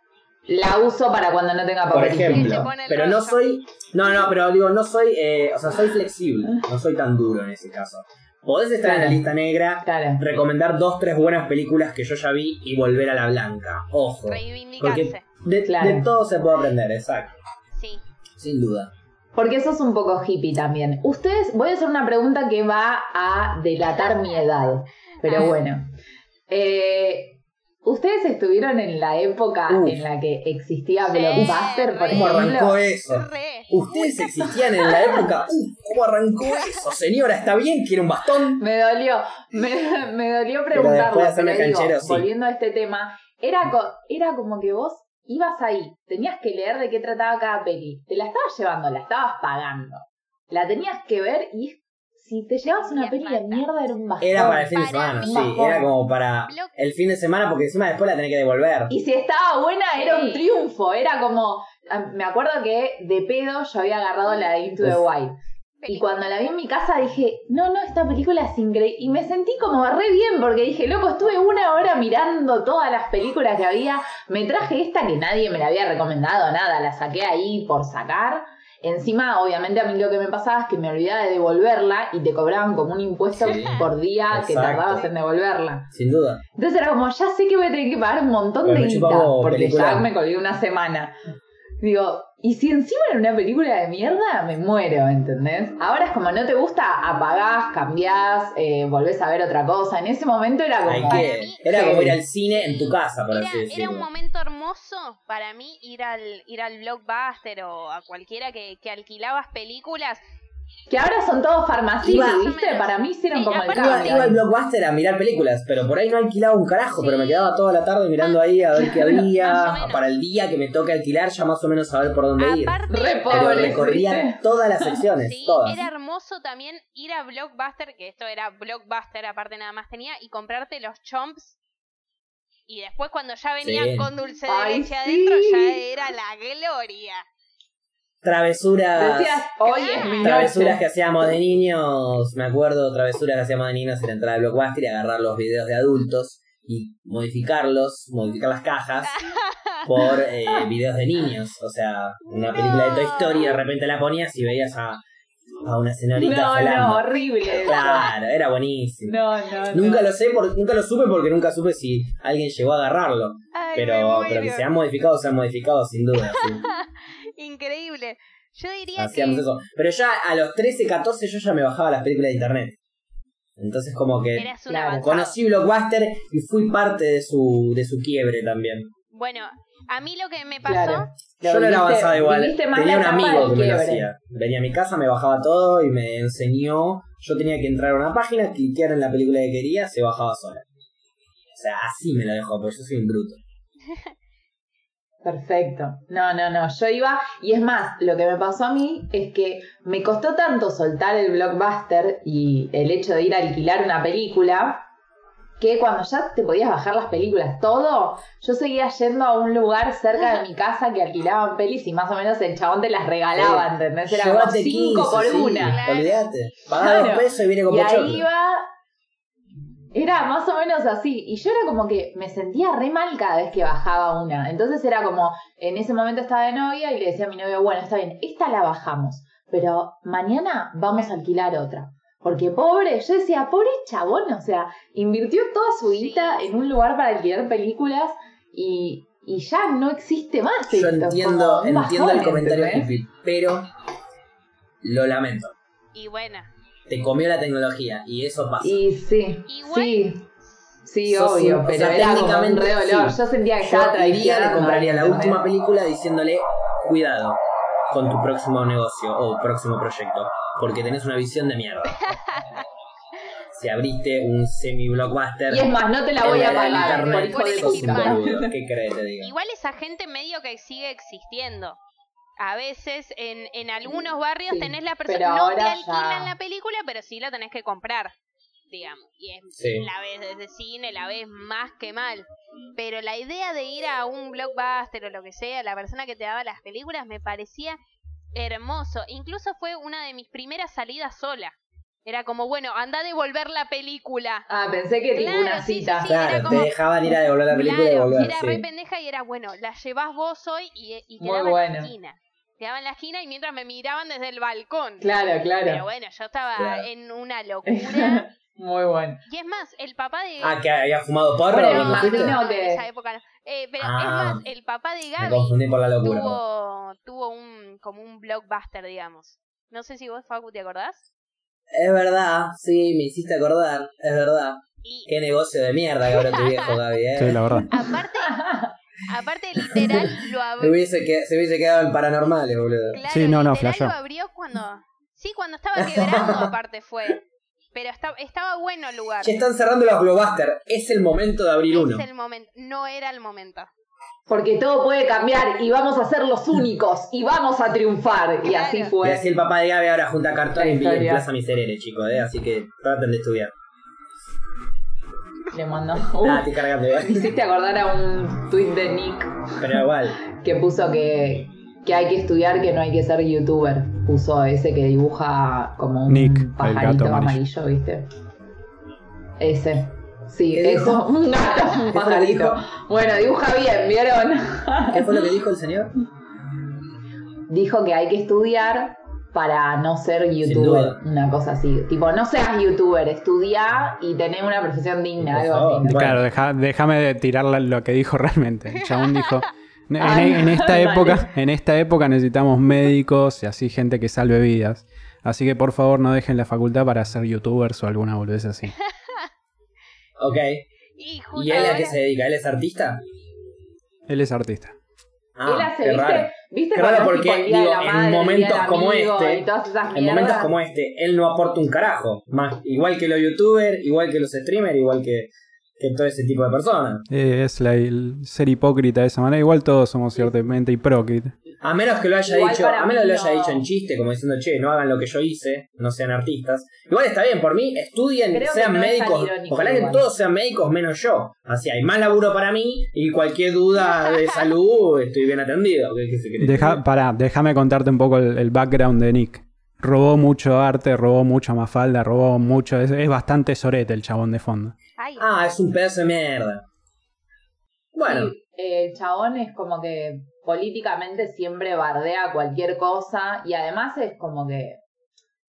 La uso para cuando no tenga por papel. ejemplo. pone el Pero no soy. No, no, pero digo, no soy. eh, o sea, soy flexible. No soy tan duro en ese caso. Podés estar en la lista negra, Claro. recomendar dos, tres buenas películas que yo ya vi y volver a la blanca. Ojo. Porque reivindicarse. de, Claro. de todo se puede aprender, exacto. Sí. Sin duda. Porque eso es un poco hippie también. Ustedes, voy a hacer una pregunta que va a delatar mi edad. Pero bueno. Eh, ¿Ustedes estuvieron en la época Uf. en la que existía Sí, Blockbuster, por. ¿Cómo arrancó eso? Re. Ustedes existían en la época. ¡Uh! ¿Cómo arrancó eso? Señora, ¿está bien? ¿Quiere un bastón? Me dolió, me, me dolió pero digo, canchero, sí. volviendo a este tema, era, co- era como que vos ibas ahí, tenías que leer de qué trataba cada peli, te la estabas llevando, la estabas pagando, la tenías que ver y si te llevabas una peli de mierda era un bajón. Era para el fin de semana, sí. Bajón. Era como para el fin de semana porque encima después la tenés que devolver. Y si estaba buena era un triunfo, era como, me acuerdo que de pedo yo había agarrado la de Into the. Wild. Y cuando la vi en mi casa dije, no, no, esta película es increíble. Y me sentí como re bien porque dije, loco, estuve una hora mirando todas las películas que había. Me traje esta que nadie me la había recomendado, nada, la saqué ahí por sacar. Encima, obviamente, a mí lo que me pasaba es que me olvidaba de devolverla y te cobraban como un impuesto Sí, por día que tardabas en devolverla. Sin duda. Entonces era como, ya sé que voy a tener que pagar un montón Pues de guita porque película. ya me colgué una semana. Digo, y si encima era una película de mierda, me muero, ¿entendés? Ahora es como no te gusta, apagás, cambiás, eh, volvés a ver otra cosa. En ese momento era como. Que, mí- era como ir al cine en tu casa, por Era, así era decirlo. un momento hermoso para mí ir al ir al blockbuster o a cualquiera que, que alquilabas películas. Que ahora son todos farmacitas, Iba- ¿viste? Para mí hicieron Sí, como el Iba, iba al blockbuster a mirar películas, pero por ahí no alquilaba un carajo, pero me quedaba toda la tarde mirando ahí a ver qué había. Para el día que me toque alquilar, ya más o menos saber por dónde ir. Aparte, Re Pero recorría todas las secciones, sí, todas. era hermoso también ir a Blockbuster, que esto era Blockbuster, aparte nada más tenía, y comprarte los chomps. Y después cuando ya venían Sí. con dulce de Ay, leche sí. adentro, ya era la gloria. Travesuras. Noche. Travesuras que hacíamos de niños, me acuerdo, travesuras que hacíamos de niños era entrar al Blockbuster y agarrar los videos de adultos y modificarlos, modificar las cajas por eh, videos de niños. O sea, una película de Toy Story de repente la ponías y veías a, a una señorita No, felando. no, horrible. Claro, era buenísimo. No, no, Nunca no. lo sé, por- nunca lo supe porque nunca supe si alguien llegó a agarrarlo. Ay, Pero, pero que se han modificado, se han modificado sin duda. sí. Increíble. Yo diría Hacíamos que eso. Pero ya a los 13, 14 yo ya me bajaba las películas de internet. Entonces como que eras un Claro. avanzado. conocí Blockbuster y fui parte de su, de su quiebre también. Bueno, a mí lo que me pasó, Claro. Yo no era avanzada igual. Tenía un amigo que me lo hacía. Venía a mi casa, me bajaba todo y me enseñó. Yo tenía que entrar a una página, cliquear en la película que quería, se bajaba sola. O sea, así me lo dejó, porque yo soy un bruto. Perfecto. No, no, no. Yo iba, y es más, lo que me pasó a mí es que me costó tanto soltar el blockbuster y el hecho de ir a alquilar una película, que cuando ya te podías bajar las películas, todo, yo seguía yendo a un lugar cerca de mi casa que alquilaban pelis y más o menos el chabón te las regalaba, Sí. ¿entendés? Era como Llévate 5 15, por sí, una. Olvídate. Pagá Claro. dos pesos y viene con Y pochoclo. ahí iba. Era más o menos así. Y yo era como que me sentía re mal cada vez que bajaba una. Entonces era como, en ese momento estaba de novia y le decía a mi novio, bueno, está bien, esta la bajamos. Pero mañana vamos a alquilar otra. Porque pobre, yo decía, pobre chabón, o sea, invirtió toda su Sí. guita en un lugar para alquilar películas y, y ya no existe más. Yo esto. entiendo, entiendo bajón, el comentario hippie, pero lo lamento. y bueno, Te comió la tecnología y eso pasa. Y sí, Igual- sí. Sí, Sos obvio, un- o pero sea, era técnicamente, re dolor. sí. Yo sentía que estaba le traicionando. compraría la última película diciéndole, cuidado con tu próximo negocio o próximo proyecto, porque tenés una visión de mierda. si abriste un semi-blockbuster... Y es más, no te la voy a pagar por hijo de puta. ¿Qué crees te diga? igual esa gente medio que sigue existiendo. A veces en, en algunos barrios Sí, tenés la persona, no te alquilan ya- la película, pero sí la tenés que comprar, digamos. Y es, Sí. la ves desde cine, la ves más que mal. Pero la idea de ir a un blockbuster o lo que sea, la persona que te daba las películas, me parecía hermoso. Incluso fue una de mis primeras salidas sola. Era como, bueno, anda a devolver la película. Ah, pensé que tipo Claro, una sí, sí, cita. sí. era Claro, como- te dejaban ir a devolver la película y era sí. re pendeja y era, bueno, la llevas vos hoy y, y quedaba en bueno. la esquina. Quedaba en la esquina y mientras me miraban desde el balcón. Claro, Pero claro. bueno, yo estaba Claro. en una locura. Muy bueno. y es más, el papá de... Ah, que había fumado porro Bueno, me fuiste? imagino en que- esa época no. Eh, pero Ah, es más, el papá de Me Gaby confundí por la locura. tuvo, tuvo un, como un blockbuster, digamos. No sé si vos, Facu, ¿te acordás? Es verdad, sí, me hiciste acordar, es verdad. Y Qué negocio de mierda que ahora tu viejo, Gaby, eh. Sí, la verdad. aparte, aparte literal lo Se abrió. hubiese, que- se hubiese quedado en paranormales, boludo. Claro, Sí, no, no, flasheó. lo abrió cuando... Sí, cuando estaba quebrando aparte fue. Pero estaba, estaba bueno el lugar. Ya están cerrando los Globusters, es el momento de abrir uno. Es el momento. No era el momento. Porque todo puede cambiar y vamos a ser los únicos y vamos a triunfar. Y así Claro. Y fue. así el papá de Gaby ahora junta cartón y. Plaza Miserere, chicos, eh. Así que traten de estudiar. Le mandó. Ah, Uh, igual. me hiciste acordar a un tweet de Nick Pero igual. que puso que, que hay que estudiar, que no hay que ser youtuber. Puso ese que dibuja como un Nick, el pajarito gato amarillo. amarillo. ¿viste? Ese. Sí, ¿Qué eso, un gato, un ¿Qué fue lo que pajarito. Bueno, dibuja bien, ¿vieron? ¿Qué fue lo que dijo el señor? Dijo que hay que estudiar para no ser youtuber, una cosa así. Tipo, no seas youtuber, estudia y tener una profesión digna, algo así. Claro, deja- déjame de tirar lo que dijo realmente. El chabón dijo, en, Ay, en esta vale. época, en esta época necesitamos médicos y así gente que salve vidas. Así que por favor no dejen la facultad para ser youtubers o alguna boludez así. Ok. Y ¿Y él a qué se dedica? ¿Él es artista? Él es artista. Ah, Él hace, ¿viste? raro. ¿Viste Qué raro cuando es porque, de digo, la en madre, momentos como este, En momentos como este, él no aporta un carajo. Más, igual que los youtubers, igual que los streamers, igual que, que todo ese tipo de personas. Eh, es la, el ser hipócrita de esa manera. Igual todos somos ciertamente hipócritas. A menos que lo haya Igual dicho, a menos lo haya no. dicho en chiste, como diciendo, che, no hagan lo que yo hice, no sean artistas. Igual está bien, por mí, estudien, Creo sean no médicos. Ojalá que todos sean médicos menos yo. Así hay más laburo para mí y cualquier duda de salud estoy bien atendido. ¿Qué- qué se cree? Deja, pará, déjame contarte un poco el, el background de Nick. Robó mucho arte, robó mucho mafalda, robó mucho. Es, es bastante sorete el chabón de fondo. Ay, Ah, es un pedazo de mierda. Bueno, Sí, el chabón es como que políticamente siempre bardea cualquier cosa y además es como que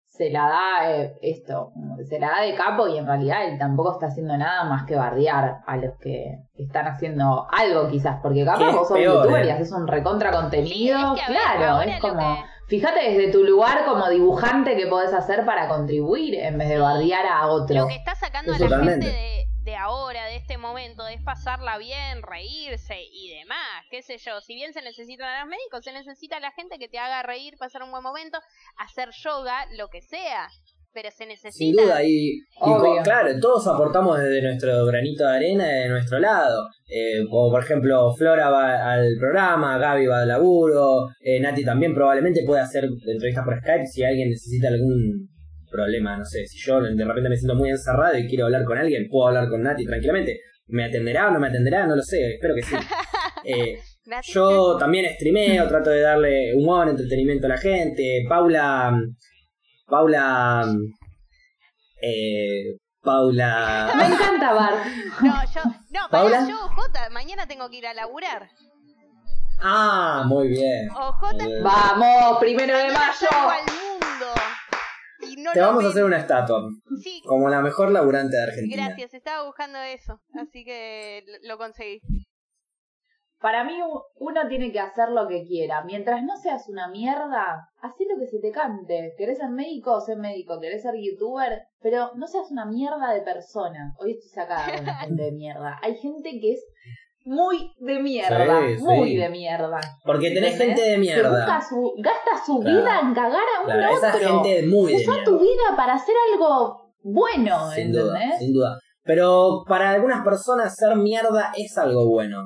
se la da eh, esto, se la da de capo y en realidad él tampoco está haciendo nada más que bardear a los que están haciendo algo quizás, porque Que capaz es vos sos peor, youtuber eh. y haces un recontra contenido, Sí, es que, a ver, claro, es como, que- fíjate desde tu lugar como dibujante que podés hacer para contribuir en vez de bardear a otro. lo que está sacando a la Totalmente. gente de, de ahora, de este momento, es pasarla bien, reírse y demás, qué sé yo. Si bien se necesitan a los médicos, se necesita a la gente que te haga reír, pasar un buen momento, hacer yoga, lo que sea. Pero se necesita. Sin duda, y, claro, todos aportamos desde nuestro granito de arena, de nuestro lado. Eh, como por ejemplo, Flora va al programa, Gaby va al laburo, eh, Nati también probablemente puede hacer entrevistas por Skype si alguien necesita algún problema, no sé, si yo de repente me siento muy encerrado y quiero hablar con alguien, puedo hablar con Nati tranquilamente. ¿Me atenderá o no me atenderá? No lo sé, espero que sí. Eh, yo también streameo, trato de darle humor, entretenimiento a la gente. Paula. Paula. Eh, Paula. Me encanta Bar. No, yo. No, ¿Paula? para yo, Jota, mañana tengo que ir a laburar. Ah, muy bien. Eh, Vamos, primero de mayo. al mundo. Y no Te lo vamos a hacer una estatua. Sí, Como la mejor laburante de Argentina. gracias, estaba buscando eso. Así que lo- conseguí. Para mí uno tiene que hacer lo que quiera. Mientras no seas una mierda, haz lo que se te cante. ¿Querés ser médico? Sé médico. ¿Querés ser youtuber? Pero no seas una mierda de persona. Hoy estoy sacada la gente de mierda. Hay gente que es muy de mierda. Sí, sí. Muy de mierda. Porque tenés ¿Entendés? gente de Que mierda. busca su, gasta su Claro. vida en cagar a un Claro, esa otro. gente muy de Usá mierda. tu vida para hacer algo bueno, Sin duda, ¿entendés? sin duda. Pero para algunas personas ser mierda es algo bueno.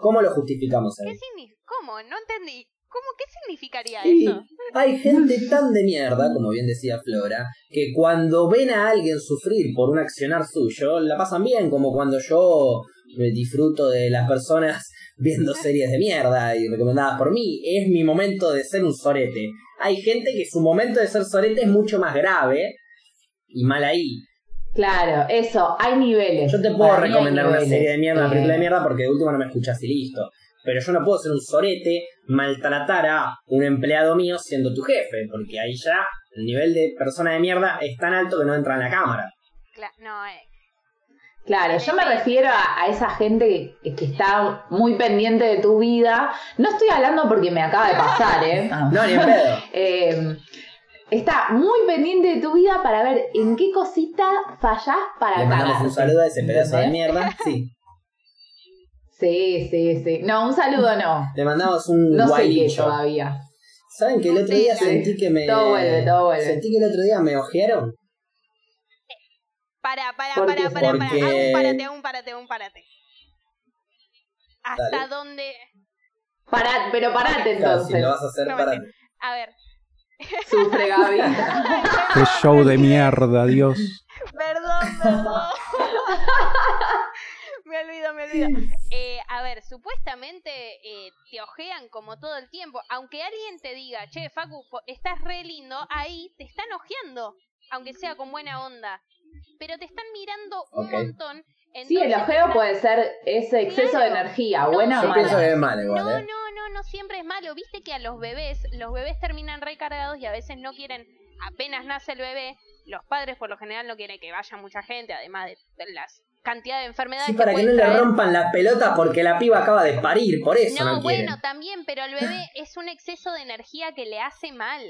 ¿Cómo lo justificamos ¿Qué ahí? significa? ¿Cómo? No entendí. ¿Cómo? ¿Qué significaría Sí, eso? hay gente tan de mierda, como bien decía Flora, que cuando ven a alguien sufrir por un accionar suyo, la pasan bien, como cuando yo me disfruto de las personas viendo series de mierda y recomendadas por mí. Es mi momento de ser un sorete. Hay gente que su momento de ser sorete es mucho más grave y mal ahí. Claro, eso, hay niveles. Yo te puedo Para recomendar una serie de mierda, una Eh, película de mierda, porque de último no me escuchas y listo. Pero yo no puedo ser un sorete, maltratar a un empleado mío siendo tu jefe, porque ahí ya el nivel de persona de mierda es tan alto que no entra en la cámara. Cla- no, eh. Claro, yo me refiero a, a esa gente que, que está muy pendiente de tu vida. No estoy hablando porque me acaba de pasar, ¿eh? No, ni en pedo. Eh, está muy pendiente de tu vida para ver en qué cosita fallás para Le mandamos un saludo a ese pedazo de mierda. Sí. Sí, sí, sí. No, un saludo no. Le mandamos un No sé qué todavía. ¿Saben que el otro día sentí que me. Todo vuelve, todo vuelve. Sentí que el otro día me ojearon. Para, para, ¿Por para, para, para. Un parate, haz un parate, haz un parate. ¿Hasta Dale. dónde? Pará, pero parate Claro, si entonces. lo vas a hacer, No, para. A ver. Sufre Gaby. Qué show de mierda, Dios. Perdón, perdón. me olvido, me olvido. Eh, a ver, supuestamente eh, te ojean como todo el tiempo. Aunque alguien te diga, che, Facu, estás re lindo, ahí te están ojeando. Aunque sea con buena onda. Pero te están mirando un montón. Sí, el entonces ojeo puede ser ese exceso de energía, No, buena o Yo pienso mala. que es mal igual, No, ¿eh? no, no, no siempre es malo. Viste que a los bebés, los bebés terminan recargados y a veces no quieren, apenas nace el bebé, los padres por lo general no quieren que vaya mucha gente, además de, de las cantidad de enfermedades Sí, para que no le rompan la pelota porque la piba acaba de parir, por eso no, No, bueno, también, pero el bebé es un exceso de energía que le hace mal.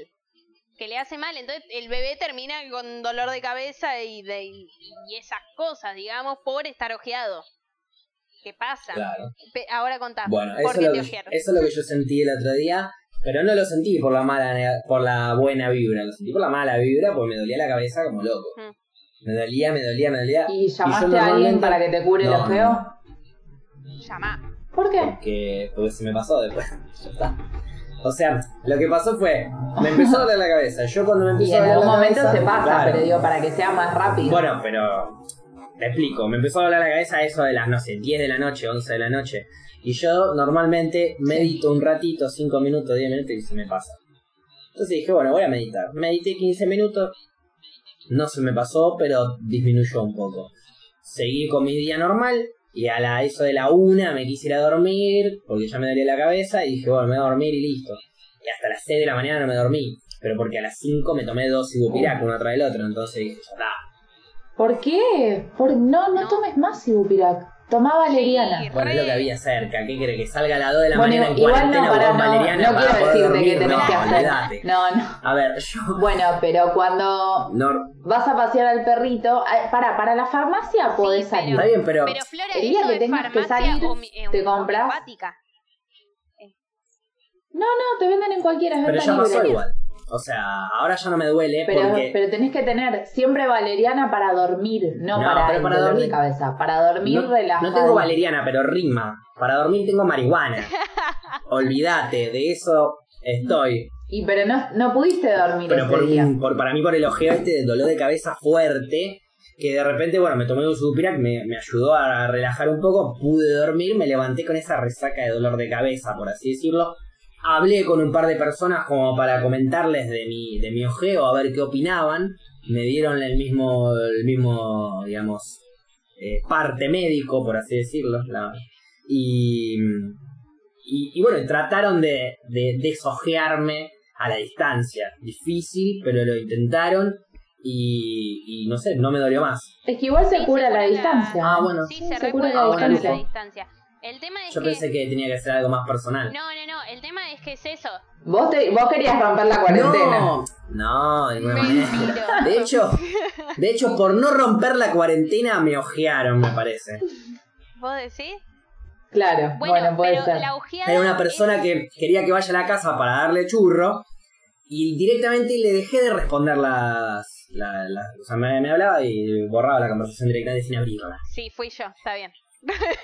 Que le hace mal. Entonces el bebé termina con dolor de cabeza y, de, y esas cosas, digamos, por estar ojeado. ¿Qué pasa? Claro. Ahora contá. Bueno, ¿Por eso qué lo te que, ojearon? eso es lo que yo sentí el otro día, pero no lo sentí por la mala nega- por la buena vibra, lo sentí por la mala vibra porque me dolía la cabeza como loco. Mm. Me dolía, me dolía, me dolía. ¿Y yo llamaste a alguien para que te cure el No, ojeo? no. Llamá. ¿Por qué? Porque, porque se me pasó después. Ya está. O sea, lo que pasó fue, me empezó a doler la cabeza. Yo cuando me empezó Y a en doler algún la momento cabeza, se pasa, claro. pero digo, para que sea más rápido. Bueno, pero te explico, me empezó a doler la cabeza eso de las, no sé, 10 de la noche, 11 de la noche. Y yo normalmente medito un ratito, 5 minutos, 10 minutos y se me pasa. Entonces dije, bueno, voy a meditar. Medité 15 minutos, no se me pasó, pero disminuyó un poco. Seguí con mi día normal y a la eso de la una me quisiera dormir porque ya me dolía la cabeza y dije, bueno, me voy a dormir y listo. Y hasta las 6 de la mañana no me dormí, pero porque a las 5 me tomé dos ibupirac uno tras el otro, entonces dije, ya está. ¿Por qué? Por... No, no, No. tomes más Ibupirac. Tomá valeriana. Sí, Bueno, es lo que había cerca. ¿Qué quiere? Que salga a las 2 de la Bueno, mañana en igual no, cuarentena para, con no, valeriana no para quiero poder decirte dormir. que tenés no, que hacer. olvidate. No, no. A ver, yo... Bueno, pero cuando No, vas a pasear al perrito, ay, para, para la farmacia podés pero- salir. está bien, pero... Pero Flora, El día que tengas que salir, homi- eh, te compras. homeopática. No, no, te venden en cualquiera, es Pero ya pasó igual. O sea, ahora ya no me duele Pero, porque... pero tenés que tener siempre valeriana para dormir, no, No, para, pero para dormir- de cabeza. Para dormir no, relajado. no tengo valeriana, pero rima. Para dormir tengo marihuana. Olvídate, de eso estoy. Y pero no, no pudiste dormir Pero ese por, día. un- por- para mí por el ojeo este de dolor de cabeza fuerte, que de repente, bueno, me tomé un Supirac, me, me ayudó a relajar un poco, pude dormir, me levanté con esa resaca de dolor de cabeza, por así decirlo. Hablé con un par de personas como para comentarles de mi, de mi ojeo, a ver qué opinaban. Me dieron el mismo, el mismo, digamos, eh, parte médico, por así decirlo. la- y, y, y bueno, trataron de, de desojearme a la distancia. Difícil, pero lo intentaron y, y no sé, no me dolió más. Es que igual se Sí, cura se a la la- distancia. Ah, ¿no? bueno. Sí, se, se recura cura a la, la distancia. distancia. El tema es Yo que... pensé que tenía que ser algo más personal. No, no, no. El tema es que es eso. Vos, te, vos querías romper la cuarentena. No, no, de ninguna manera. De hecho, de hecho, por no romper la cuarentena me ojearon, me parece. ¿Vos decís? Claro, bueno, Bueno, puede pero ser. la ojeada... Era una persona es- que quería que vaya a la casa para darle churro y directamente le dejé de responder las... la- la- o sea, me, me hablaba y borraba la conversación directamente sin abrirla. Sí, fui yo, está bien.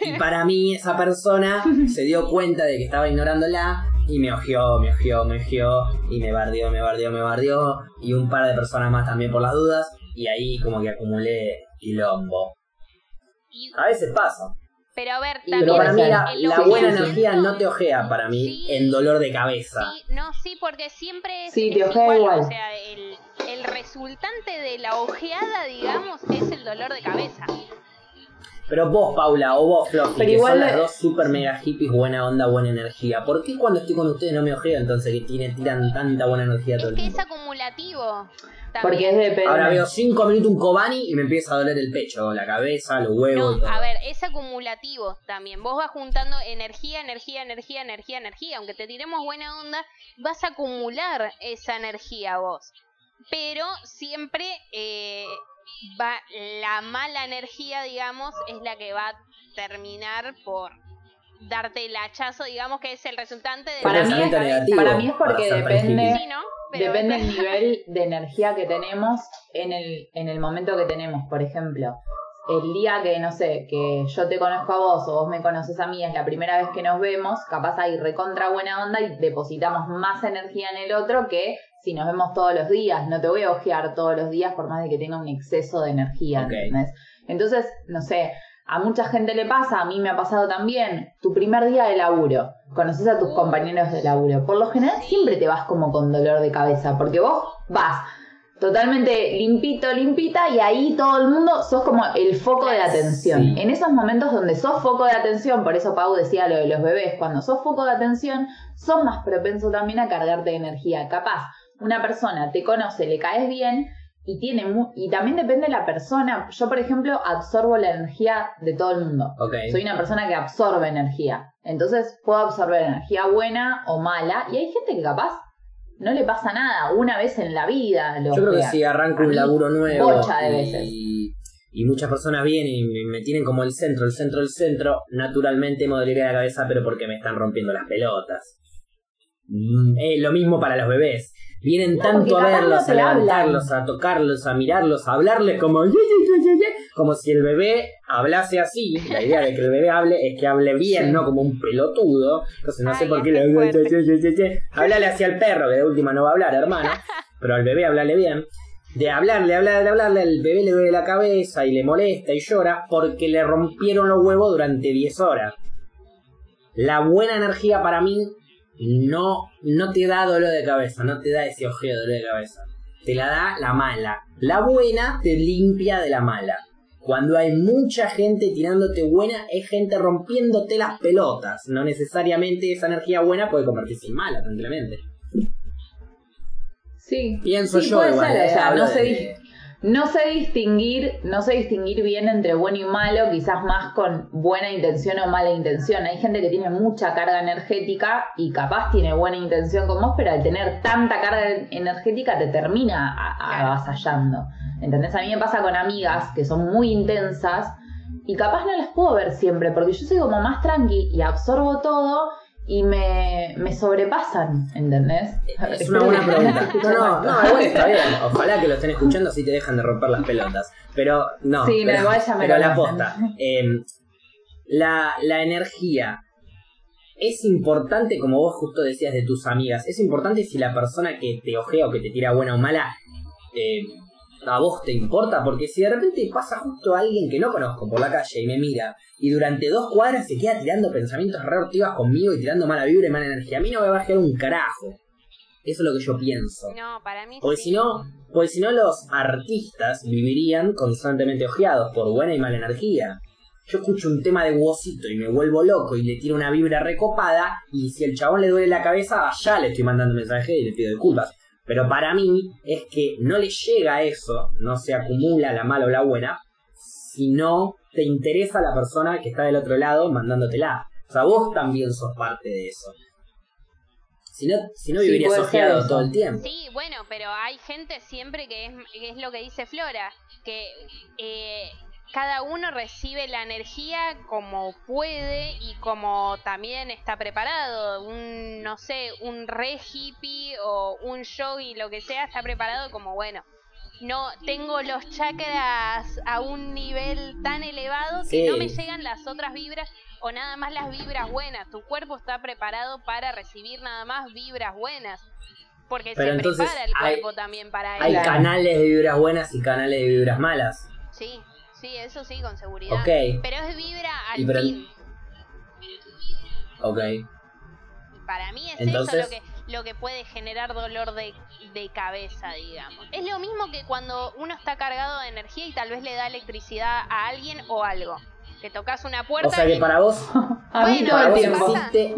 Y para mí esa persona se dio cuenta de que estaba ignorándola y me ojeó, me ojeó, me ojeó y me bardeó, me bardeó, me bardeó y un par de personas más también por las dudas y ahí como que acumulé quilombo. A veces pasa. pero a ver, también... Pero para mí la, buena energía no te ojea para mí Sí. en dolor de cabeza. Sí, no, sí, porque siempre es, Sí, te es ojea igual. O sea, el, el resultante de la ojeada, digamos, es el dolor de cabeza. Pero vos, Paula, o vos, Fluffy, Pero que igual son las le- dos super mega hippies, buena onda, buena energía. ¿Por qué cuando estoy con ustedes no me ojeo entonces que tienen, tiran tanta buena energía todo Es el que es tiempo? acumulativo. Porque es también. depende. Ahora veo cinco minutos un Kobani y me empieza a doler el pecho, la cabeza, los huevos y No, todo. a ver, es acumulativo también. Vos vas juntando energía, energía, energía, energía, energía. Aunque te tiremos buena onda, vas a acumular esa energía vos. Pero siempre eh, va la mala energía, digamos, es la que va a terminar por darte el hachazo, digamos, que es el resultante de Para la mí es- Pensamiento negativo, para mí es porque depende-. Sí, ¿no? Pero- Depende del nivel de energía que tenemos en el, en el momento que tenemos. Por ejemplo, el día que, no sé, que yo te conozco a vos o vos me conoces a mí, es la primera vez que nos vemos, capaz hay recontra buena onda y depositamos más energía en el otro que si nos vemos todos los días. No te voy a ojear todos los días por más de que tenga un exceso de energía. Entonces, no sé, a mucha gente le pasa, a mí me ha pasado también, tu primer día de laburo, conoces a tus Uh. compañeros de laburo, por lo general siempre te vas como con dolor de cabeza, porque vos vas totalmente limpito, limpita, y ahí todo el mundo sos como el foco de atención. Sí. En esos momentos donde sos foco de atención, por eso Pau decía lo de los bebés, cuando sos foco de atención, sos más propenso también a cargarte de energía. Capaz, una persona te conoce, le caes bien, y tiene mu- y también depende de la persona. Yo, por ejemplo, absorbo la energía de todo el mundo. Soy una persona que absorbe energía. Entonces puedo absorber energía buena o mala. Y hay gente que capaz no le pasa nada una vez en la vida. Lo Yo creo que si arranco un laburo nuevo de veces. y muchas personas vienen y me, me tienen como el centro, el centro, el centro, naturalmente me dolería la cabeza, pero porque me están rompiendo las pelotas. Mm, Es lo mismo para los bebés. Vienen No, tanto a verlos, no a levantarlos, a tocarlos, a mirarlos, a hablarles como como si el bebé hablase así. La idea de que el bebé hable es que hable bien, no como un pelotudo. Entonces no sé por qué le fuerte. ye, ye, ye, ye". Háblale hacia el perro, que de última no va a hablar, hermano. Pero al bebé hablarle bien. De hablarle, hablarle, hablarle, el bebé le duele la cabeza y le molesta y llora porque le rompieron los huevos durante 10 horas. La buena energía para mí no, no te da dolor de cabeza, no te da ese ojeo de dolor de cabeza. Te la da la mala. La buena te limpia de la mala. Cuando hay mucha gente tirándote buena, es gente rompiéndote las pelotas. No necesariamente esa energía buena puede convertirse en mala, tranquilamente. Sí. Pienso Sí, yo igual, ser, eh, o sea, hablo no se de- dice- No sé distinguir, no sé distinguir bien entre bueno y malo, quizás más con buena intención o mala intención. Hay gente que tiene mucha carga energética y capaz tiene buena intención con vos, pero al tener tanta carga energética te termina avasallando. ¿Entendés? A mí me pasa con amigas que son muy intensas y capaz no las puedo ver siempre, porque yo soy como más tranqui y absorbo todo y me, me sobrepasan, ¿entendés? Es una buena pregunta. No, no, no, igual está bien. Ojalá que lo estén escuchando así te dejan de romper las pelotas. Pero no, sí, pero, igual ya me pero la posta. Eh, la, la energía es importante, como vos justo decías de tus amigas, es importante si la persona que te ojea o que te tira buena o mala eh, a vos te importa, porque si de repente pasa justo alguien que no conozco por la calle y me mira y durante dos cuadras se queda tirando pensamientos reortivas conmigo y tirando mala vibra y mala energía, a mí no me va a bajar un carajo. Eso es lo que yo pienso. No, para mí porque si no, porque si no los artistas vivirían constantemente ojeados por buena y mala energía. Yo escucho un tema de Wosito y me vuelvo loco y le tiro una vibra recopada y si el chabón le duele la cabeza, ya le estoy mandando un mensaje y le pido disculpas. Pero para mí es que no le llega eso, no se acumula la mala o la buena, si no te interesa la persona que está del otro lado mandándotela. O sea, vos también sos parte de eso. Si no, si no vivirías ojeado todo el tiempo. Sí, bueno, pero hay gente siempre que es, es lo que dice Flora, que eh, cada uno recibe la energía como puede y como también está preparado. Un, no sé, un re hippie o un yogi, lo que sea, está preparado como, bueno, no tengo los chakras a un nivel tan elevado que no me llegan las otras vibras o nada más las vibras buenas. Tu cuerpo está preparado para recibir nada más vibras buenas. Porque se prepara el cuerpo también para eso. Hay canales de vibras buenas y canales de vibras malas. Sí. Sí, eso sí, con seguridad. Pero es vibra al fin. Ok. Para mí es eso lo que, lo que puede generar dolor de, de cabeza, digamos. Es lo mismo que cuando uno está cargado de energía y tal vez le da electricidad a alguien o algo. Que tocas una puerta. O sea que para vos, a mí el tiempo. existe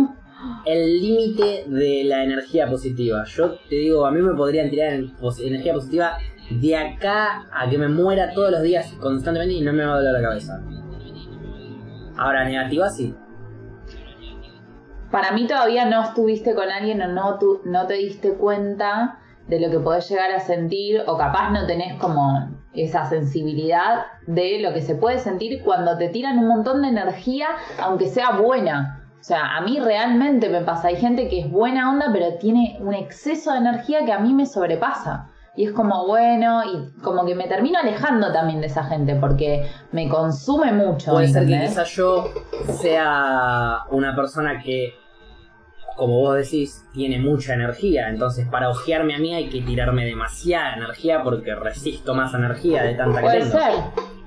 el límite de la energía positiva. Yo te digo, a mí me podrían tirar energía positiva de acá a que me muera todos los días constantemente y no me va a doler la cabeza. Ahora, negativa sí. Para mí todavía no estuviste con alguien o no, no te diste cuenta de lo que podés llegar a sentir o capaz no tenés como esa sensibilidad de lo que se puede sentir cuando te tiran un montón de energía, aunque sea buena. O sea, a mí realmente me pasa, hay gente que es buena onda, pero tiene un exceso de energía que a mí me sobrepasa. Y es como bueno, y como que me termino alejando también de esa gente porque me consume mucho. Puede ser que quizás yo sea una persona que, como vos decís, tiene mucha energía. Entonces, para ojearme a mí hay que tirarme demasiada energía porque resisto más energía de tanta que tengo. Puede ser.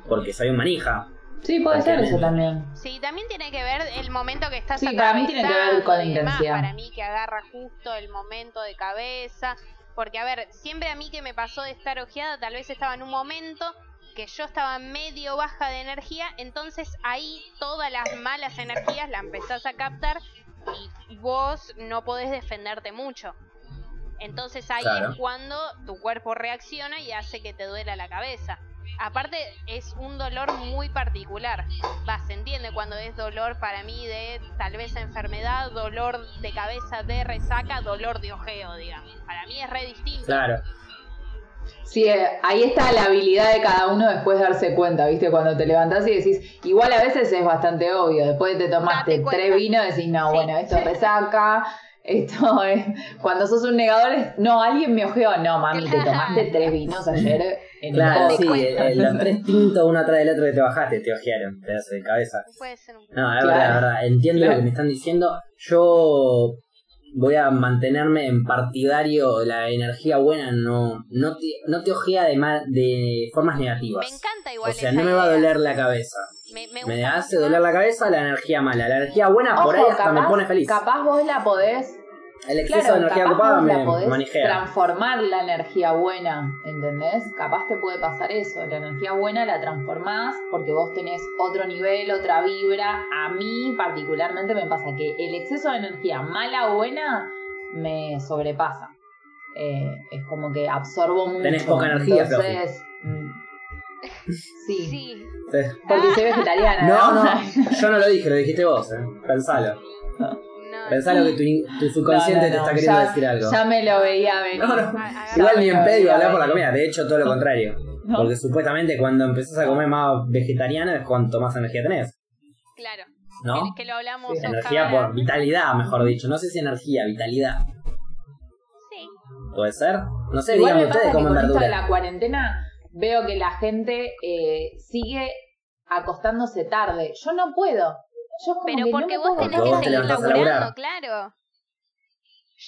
Porque soy un manija. Sí, puede ser eso también. Sí, también tiene que ver el momento que estás Sí, para mí tiene que ver con la intensidad. Para mí que agarra justo el momento de cabeza porque, a ver, siempre a mí que me pasó de estar ojeada, tal vez estaba en un momento que yo estaba medio baja de energía, entonces ahí todas las malas energías las empezás a captar y vos no podés defenderte mucho. Entonces ahí es cuando tu cuerpo reacciona y hace que te duela la cabeza. Aparte es un dolor muy particular. Va, se entiende cuando es dolor para mí de tal vez enfermedad, dolor de cabeza de resaca, dolor de ojeo, digamos. Para mí es re distinto. Claro. Sí, eh, ahí está la habilidad de cada uno después de darse cuenta, ¿viste? Cuando te levantás y decís, igual a veces es bastante obvio, después te tomaste tres vinos, decís, no, bueno, esto resaca, esto es. Cuando sos un negador, es, no, alguien me ojeó. No, mami, te tomaste tres vinos ayer en Claro, sí, los tres tintos uno atrás del otro que te bajaste, te ojearon, pedazo de cabeza. Puede ser un... No, la verdad, la verdad, entiendo lo que me están diciendo. Yo voy a mantenerme en partidario la energía buena no no te, no te ojea de, mal, de formas negativas. Me encanta igual. O sea, no me va a doler la cabeza. Me, me, hace doler la cabeza la energía mala. La energía buena por ahí hasta me pone feliz. Capaz vos la podés el exceso de energía ocupada me podés transformar la energía buena, ¿entendés? Capaz te puede pasar eso. La energía buena la transformás porque vos tenés otro nivel, otra vibra. A mí particularmente me pasa que el exceso de energía mala o buena me sobrepasa. Eh, es como que absorbo mucho. Tenés poca energía, Entonces, mm, Sí, Sí. porque soy vegetariana. No, No, no, yo no lo dije, lo dijiste vos, eh. Pensalo. No. Pensalo que tu, subconsciente No, no, te está queriendo ya- decir algo. Ya me lo veía venir. Igual ni en pedo hablar por la comida, de hecho todo lo contrario. No. Porque supuestamente cuando empezás a comer más vegetariano es cuanto más energía tenés, Claro. ¿no? Que, que lo hablamos Sí, Energía cámara. por vitalidad, mejor dicho. No sé si energía, vitalidad. Sí. ¿Puede ser? No sé, Igual díganme me pasa ustedes que comen con esto de la cuarentena veo que la gente eh, sigue acostándose tarde. Yo no puedo. Yo como Pero que porque no me vos puedo tenés que seguir laburando, claro.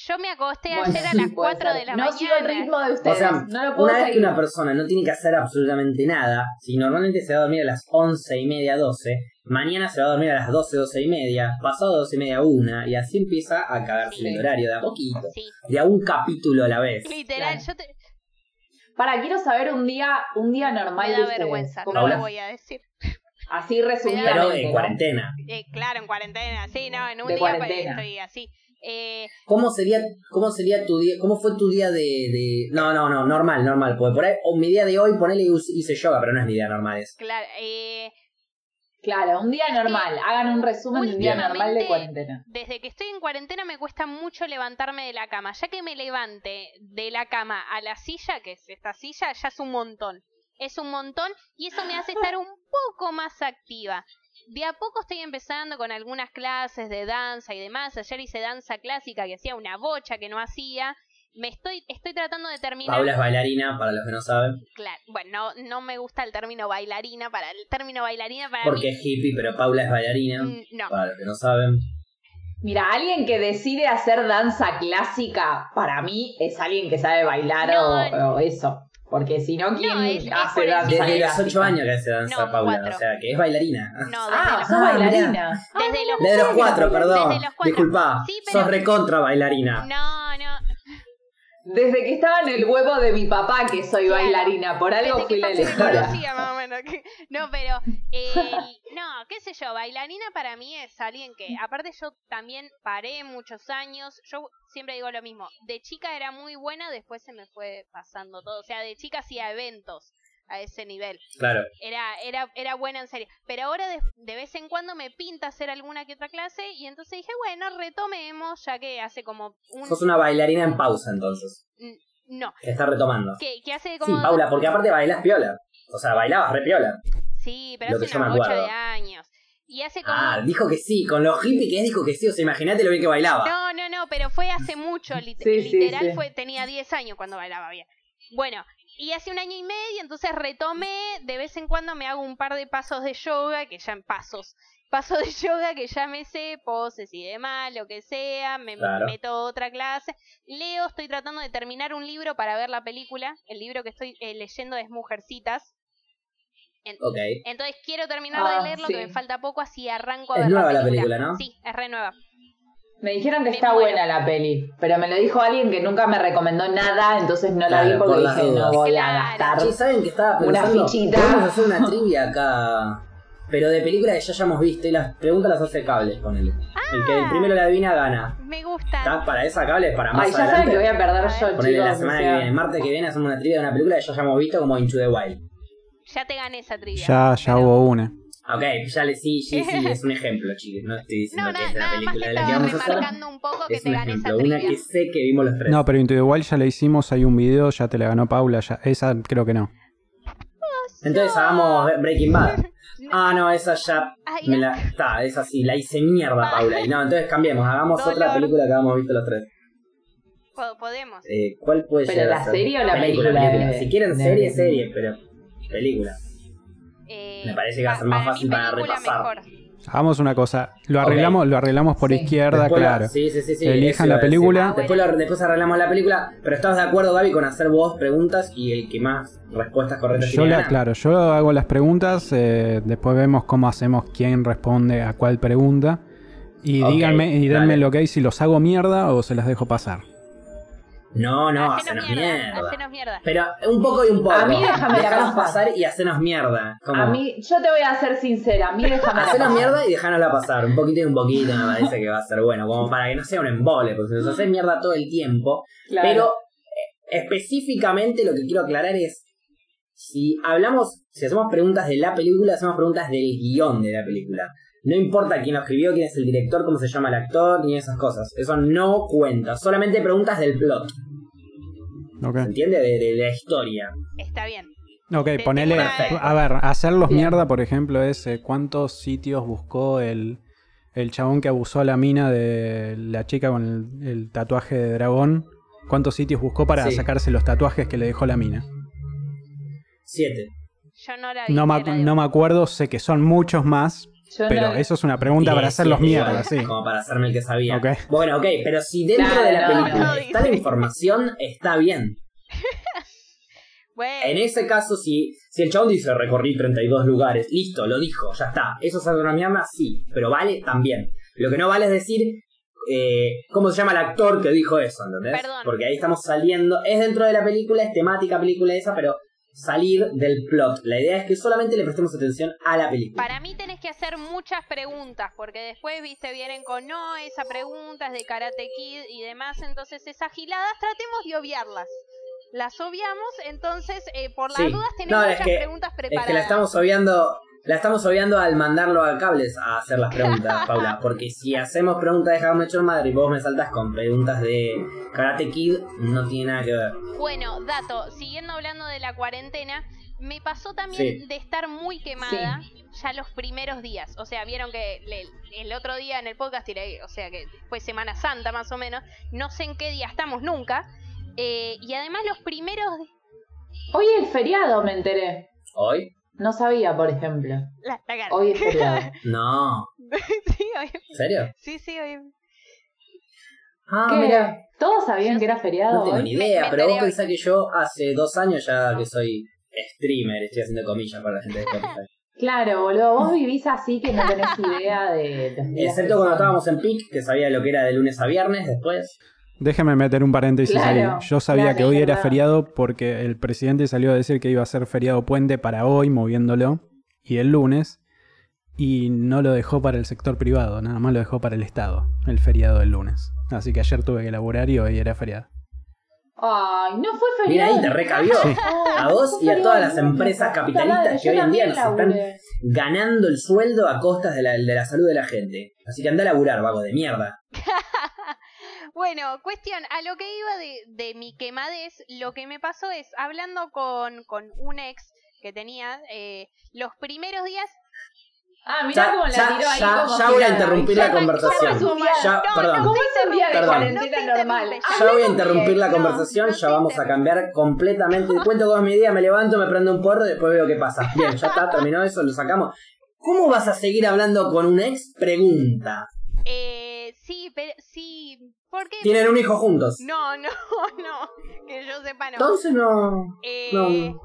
Yo me acosté Bueno, ayer a sí, las puede 4 ser. de la no mañana. sigo el ritmo de O ustedes. sea, no lo puedo una vez que una persona no tiene que hacer absolutamente nada, si normalmente se va a dormir a las 11 y media, 12, mañana se va a dormir a las 12, 12 y media, pasado 12 y media, 1, y así empieza a cagarse Sí. el horario de a poquito, Sí, de a un capítulo a la vez. literal, Claro. yo te, Para, quiero saber un día, un día normal me de da ustedes. vergüenza, ¿Cómo no lo voy a decir. Así Pero resumidamente. en ¿no? cuarentena. Eh, claro, en cuarentena, sí, no, en un De día pa- cuarentena. estoy así. Eh, ¿Cómo sería, ¿Cómo sería tu día? ¿Cómo fue tu día de, de- No, no, no, normal, normal. Porque por ahí, o mi día de hoy, ponele hice yoga, pero no es mi día normal eso. claro, eh, Claro, un día normal. Hagan un resumen de un día normal de cuarentena. desde que estoy en cuarentena me cuesta mucho levantarme de la cama. Ya que me levante de la cama a la silla, que es esta silla, ya es un montón. Es un montón y eso me hace estar un poco más activa. De a poco estoy empezando con algunas clases de danza y demás. Ayer hice danza clásica que hacía una bocha que no hacía. Me estoy, estoy tratando de terminar. Paula es bailarina, para los que no saben, Claro, bueno, no, no me gusta el término bailarina. Para el término bailarina para porque mí. es hippie, pero Paula es bailarina, mm, No. para los que no saben. Mira, alguien que decide hacer danza clásica, para mí es alguien que sabe bailar o, eso. Porque si no, ¿quién No, es- hace danza Desde los clásica? 8 años que hace danza No, Paula, cuatro. o sea, que es bailarina. No, desde Ah, los sos bailarina. Desde los Desde los 4, perdón. Desde los cuatro. Disculpa, Sí, pero- sos recontra bailarina. No. Desde que estaba en el huevo de mi papá que soy Claro. bailarina, por algo Desde fui la electora. conocía, más o menos. que- No, pero. el- no, qué sé yo, bailarina para mí es alguien que. Aparte, yo también paré muchos años. Yo siempre digo lo mismo. De chica era muy buena, después se me fue pasando todo. O sea, de chica hacía eventos a ese nivel. Claro. Era, era, era buena en serio. Pero ahora de, de vez en cuando me pinta hacer alguna que otra clase. Y entonces dije, bueno, retomemos, ya que hace como un. Sos una bailarina en pausa entonces, No, que está retomando. que, que hace Sí, como. Paula, porque aparte bailas piola. O sea, bailabas re piola. Sí, pero Lo hace una bocha de años. Y hace como. Ah, dijo que sí, con lo hippie que dijo que sí. O sea, imagínate lo bien que bailaba. No, no, no, pero fue hace mucho. lit- Sí, sí, literal, sí. fue tenía 10 años cuando bailaba bien. Bueno, y hace un año y medio, entonces retomé. De vez en cuando me hago un par de pasos de yoga, que ya en pasos. Pasos de yoga que ya me sé, poses y demás, lo que sea. Me Claro. meto otra clase. Leo, estoy tratando de terminar un libro para ver la película. El libro que estoy eh, leyendo es Mujercitas. En- Ok. Entonces quiero terminar Ah, de leerlo, sí. que me falta poco, así arranco a Es ver nueva la la película. película, ¿no? Sí, es re nueva. Me dijeron que está buena la peli, pero me lo dijo alguien que nunca me recomendó nada, entonces no la vi porque por dije no voy a gastar. ¿saben que estaba Una pensando? fichita. Podemos hacer una trivia acá. Pero de películas que ya hayamos visto y las preguntas las hace cables, ponele. El que primero la adivina gana. Me gusta. ¿Está para esa cables? Para más Ay, ya saben adelante. que voy a perder yo, Ponele chicos. la o semana sea. que viene, martes que viene, hacemos una trivia de una película que ya hayamos visto como Into the Wild. Ya te gané esa trivia. Ya, ya Pero- hubo una. Ok, ya le sí, sí, sí, es un ejemplo, chicos. No estoy diciendo No, que es la película de la que vamos a hacer. remarcando un poco que Es te un ejemplo, una que sé que vimos los tres. No, pero Into the Wild ya la hicimos, hay un video, ya te la ganó Paula, ya. Esa creo que no. Entonces hagamos Breaking Bad. Ah, no, esa ya me la. Está, esa sí, la hice mierda, Paula. Y no, entonces cambiemos, hagamos otra película que habíamos visto los tres. po- Podemos. Eh, ¿Cuál puede ¿Pero llegar la ser? serie o la película de- Si quieren serie, serie, pero película. Me parece que va a ser más fácil para repasar. mejor. Hagamos una cosa, lo arreglamos, lo arreglamos por Sí. izquierda, Después la- claro. sí, sí, sí, sí, Elijan la película. Después, lo- después arreglamos la película, pero ¿estás de acuerdo, Gaby, con hacer vos preguntas y el que más respuestas correctas Yo tiene gana? aclaro, yo hago las preguntas, eh, después vemos cómo hacemos quién responde a cuál pregunta. Y Ok, díganme y denme dale. lo que hay si los hago mierda o se las dejo pasar. No, no, Hacenos hacenos mierda. mierda. Hacenos mierda. Pero un poco y un poco. A mí déjame la Dejanos pasar. pasar y hacenos mierda. A mí, yo te voy a ser sincera, a mí déjame la Hacenos pasar. mierda y dejanosla pasar. Un poquito y un poquito me parece que va a ser bueno. Como para que no sea un embole. Porque si nos haces mierda todo el tiempo. Claro. Pero eh, específicamente lo que quiero aclarar es. Si hablamos, si hacemos preguntas de la película, hacemos preguntas del guion de la película. No importa quién lo escribió, quién es el director, cómo se llama el actor, ni esas cosas. Eso no cuenta. Solamente preguntas del plot. Ok. ¿Entiende? De, de la historia. Está bien. Ok, Te- ponele. A ver, hacerlos Bien. mierda, por ejemplo, es eh, cuántos sitios buscó el, el chabón que abusó a la mina de la chica con el, el tatuaje de dragón. ¿Cuántos sitios buscó para Sí. sacarse los tatuajes que le dejó la mina? Siete. Yo no la vi. No la no me acuerdo, sé que son muchos más, Yo pero no- eso es una pregunta para Sí, hacerlos sí, mierda, igual, sí. Como para hacerme el que sabía. Bueno, ok, pero si dentro Claro, de la no, película no, está la información, está bien. Bueno, En ese caso, si, si el chabón dice recorrí 32 lugares, listo, lo dijo, ya está. ¿Eso es una mierda? Sí, pero vale también. Lo que no vale es decir eh, cómo se llama el actor que dijo eso, ¿entendés? Perdón. Porque ahí estamos saliendo, es dentro de la película, es temática película esa, pero salir del plot. La idea es que solamente le prestemos atención a la película. Para mí tenés que hacer muchas preguntas, porque después, viste, vienen con no, esa pregunta es de Karate Kid y demás, entonces esas giladas tratemos de obviarlas. Las obviamos, entonces eh, por las Sí. dudas tenemos No, es muchas que- preguntas Es preparadas. que la estamos obviando, la estamos obviando al mandarlo a cables a hacer las preguntas, Paula. Porque si hacemos preguntas de How Your Mother y vos me saltás con preguntas de Karate Kid, no tiene nada que ver. Bueno, dato, siguiendo hablando de la cuarentena, me pasó también Sí. de estar muy quemada ya los primeros días. O sea, vieron que le- el otro día en el podcast tiré, o sea, que fue Semana Santa más o menos, no sé en qué día estamos nunca. eh, y además los primeros... Hoy es feriado, me enteré. ¿Hoy? No sabía, por ejemplo. La, la cara. Hoy es feriado. No. sí, hoy- ¿En serio? sí, sí, hoy- Ah, ¿Qué? mira. ¿Todos sabían Yo que era feriado No tengo hoy? ni idea, Me- me pero vos pensás que yo hace dos años ya que soy streamer, estoy haciendo comillas para la gente de Spotify. Claro, boludo. Vos vivís así que no tenés idea de Excepto cuando estábamos en PIC, que sabía lo que era de lunes a viernes después. Déjeme meter un paréntesis Claro, ahí. Yo sabía claro, que hoy era feriado porque el presidente salió a decir que iba a ser feriado puente para hoy, moviéndolo, y el lunes, y no lo dejó para el sector privado, nada más lo dejó para el Estado, el feriado del lunes. Así que ayer tuve que laburar y hoy era feriado. Ay, no fue Mira feriado. ahí, te recabió. Sí. A vos y a todas las empresas capitalistas que hoy en día nos están ganando el sueldo a costas de la, de la salud de la gente. Así que anda a laburar, vago de mierda. Bueno, cuestión, a lo que iba de, de mi quemadez, lo que me pasó es, hablando con, con un ex que tenía, eh, los primeros días Ah, mira Ya, cómo la ya, tiró ahí. ya, como ya voy a interrumpir Ya la conversación. ¿cómo es Ya, perdón. ¿Cómo es un día de cuarentena normal? Ya voy a interrumpir la conversación, ya vamos a cambiar completamente. Cuento con mi día, me levanto, me prendo un porro y después veo qué pasa. Bien, ya está, terminó eso, lo sacamos. ¿Cómo vas a seguir hablando con un ex? Pregunta. Eh, sí, pero sí, ¿por qué? ¿Tienen un hijo juntos? No, no, no, que yo sepa no. Entonces no. Eh, no.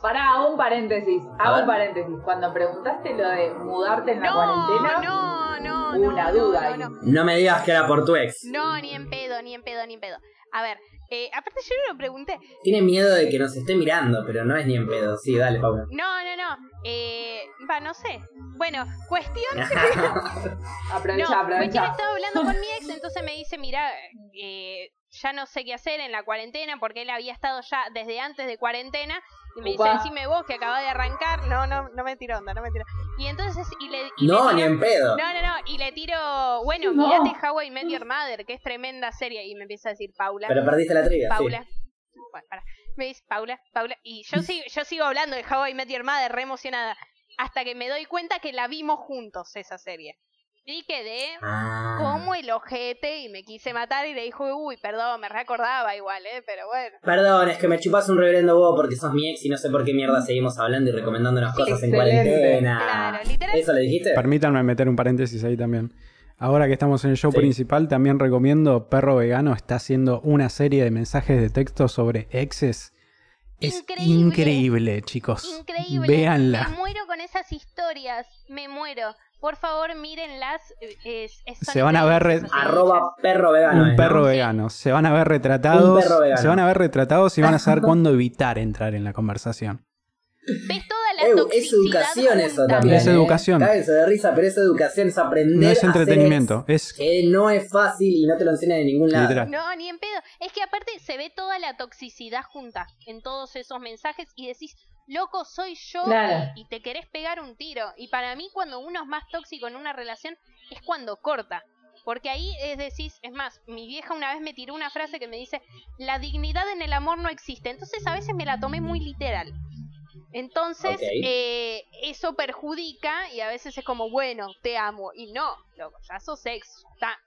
Pará, hago un paréntesis. Hago un paréntesis. Cuando preguntaste lo de mudarte en la no, cuarentena, no, no, hubo no, una no, duda no. No me digas que era por tu ex. No, ni en pedo, ni en pedo, ni en pedo. A ver, eh, aparte yo no lo pregunté. Tiene miedo de que nos esté mirando, pero no es ni en pedo. Sí, dale, Paula. No, no, no. Eh, va, no sé. Bueno, cuestión aprovecha, No, cuestión aprovecha. estaba hablando con mi ex, entonces me dice, mira, eh, ya no sé qué hacer en la cuarentena, porque él había estado ya desde antes de cuarentena, y me dice, Upa. decime vos que acabas de arrancar, no, no, no me tiro onda, no me tiro. Y entonces, y le, y no, le ni en pedo. No, no, no, y le tiro, bueno, No. mirate How I Met Your Mother, que es tremenda serie, y me empieza a decir, Paula, Pero perdiste la trivia, Paula. Bueno, pará. Me dice, Paula, Paula. Y yo sigo, yo sigo hablando de How I Met Your Mother, re emocionada. Hasta que me doy cuenta que la vimos juntos, esa serie. Y quedé. Ah. como el ojete y me quise matar y le dijo, uy, perdón, me recordaba igual, ¿eh? Pero bueno. Perdón, es que me chupas un reverendo huevo porque sos mi ex y no sé por qué mierda seguimos hablando y recomendándonos cosas en cuarentena. Claro, literal. ¿Eso le dijiste? Permítanme meter un paréntesis ahí también. Ahora que estamos en el show Sí. principal, también recomiendo Perro Vegano está haciendo una serie de mensajes de texto sobre exes. Es Increíble. increíble, chicos. Increíble. Véanla. Me muero con esas historias. Me muero. Por favor, mírenlas. eh, es- es- Se van a ver re- Arroba perro vegano. un ¿eh, perro no? vegano. Se van a ver retratados. Un perro vegano. Se van a ver retratados y van a saber cuándo evitar entrar en la conversación. ves toda la Eh, es toxicidad educación eso también. Es ¿eh? educación. Cáguense de risa, pero es educación, es aprender. No es a hacer entretenimiento, es ex, Que no es fácil y no te lo enseñan en ningún lado. literal. No, ni en pedo. Es que aparte se ve toda la toxicidad junta en todos esos mensajes y decís, loco, soy yo Claro. y te querés pegar un tiro. Y para mí cuando uno es más tóxico en una relación es cuando corta. Porque ahí es decís, es más, mi vieja una vez me tiró una frase que me dice, la dignidad en el amor no existe. Entonces a veces me la tomé muy literal. Entonces, eh, eso perjudica y a veces es como, bueno, te amo. Y no, loco, ya sos ex, ya está.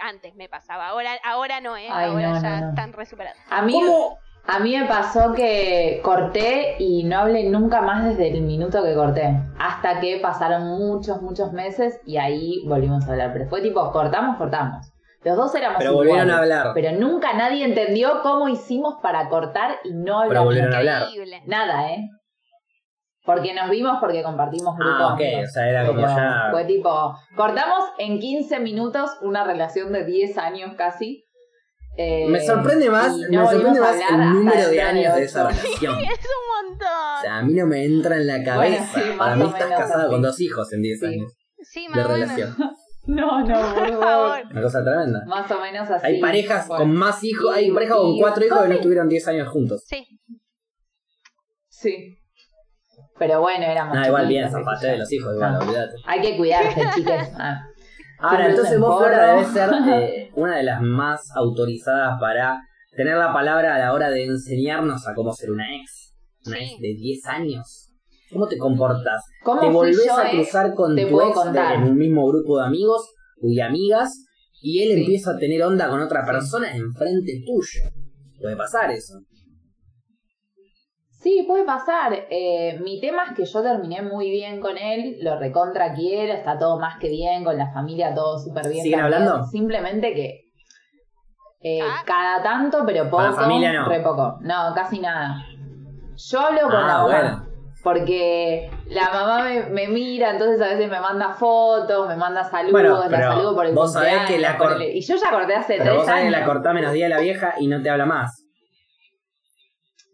Antes me pasaba, ahora, ahora no, ¿eh? Ay, ahora no, ya no, no. están resuperados. A mí, ¿Cómo? A mí me pasó que corté y no hablé nunca más desde el minuto que corté. Hasta que pasaron muchos, muchos meses y ahí volvimos a hablar. Pero fue tipo, cortamos, cortamos. Los dos éramos Pero volvieron iguales, a hablar. Pero nunca nadie entendió cómo hicimos para cortar y no Pero hablar. volvieron a hablar. Increíble. Nada, ¿eh? Porque nos vimos porque compartimos grupos. Ah, ok, o sea, era como Pero ya. Fue tipo, cortamos en 15 minutos una relación de 10 años casi. Eh, Me sorprende más, me sorprende más el número de años de esa relación. Es un montón. O sea, a mí no me entra en la cabeza. Bueno, sí, Para más mí estás casada con dos hijos en 10 Sí. años sí, de más o menos. relación. No, no, por favor. Una cosa tremenda. Más o menos así. Hay parejas Bueno, con más hijos, hay parejas con cuatro hijos que no ¿cómo? estuvieron 10 años juntos. Sí. Sí. Pero bueno, éramos. Ah, igual bien, yo. de los hijos, igual, Ah. olvídate. Hay que cuidarse, chicas. Ah. Ahora, entonces vos, Flora, debes ser eh, una de las más autorizadas para tener la palabra a la hora de enseñarnos a cómo ser una ex. Una Sí. ex de 10 años. ¿Cómo te comportas? ¿Cómo ¿Te volvés a eh? cruzar con Te tu ex de- en un mismo grupo de amigos y amigas y él Sí. empieza a tener onda con otra Sí. persona enfrente tuyo? Puede pasar eso. Sí, puede pasar. Eh, mi tema es que yo terminé muy bien con él, lo recontra quiero, está todo más que bien, con la familia todo súper bien. ¿Siguen también. hablando? Simplemente que eh, Ah. cada tanto, pero poco. Con la familia no. Re poco. No, casi nada. Yo hablo con Ah, la mamá. bueno. Porque la mamá me, me mira, entonces a veces me manda fotos, me manda saludos, Bueno, la saludo por el vos sabés que la cor-. Y yo ya corté hace Pero tres vos sabés que la cortá menos día a la vieja y no te habla más.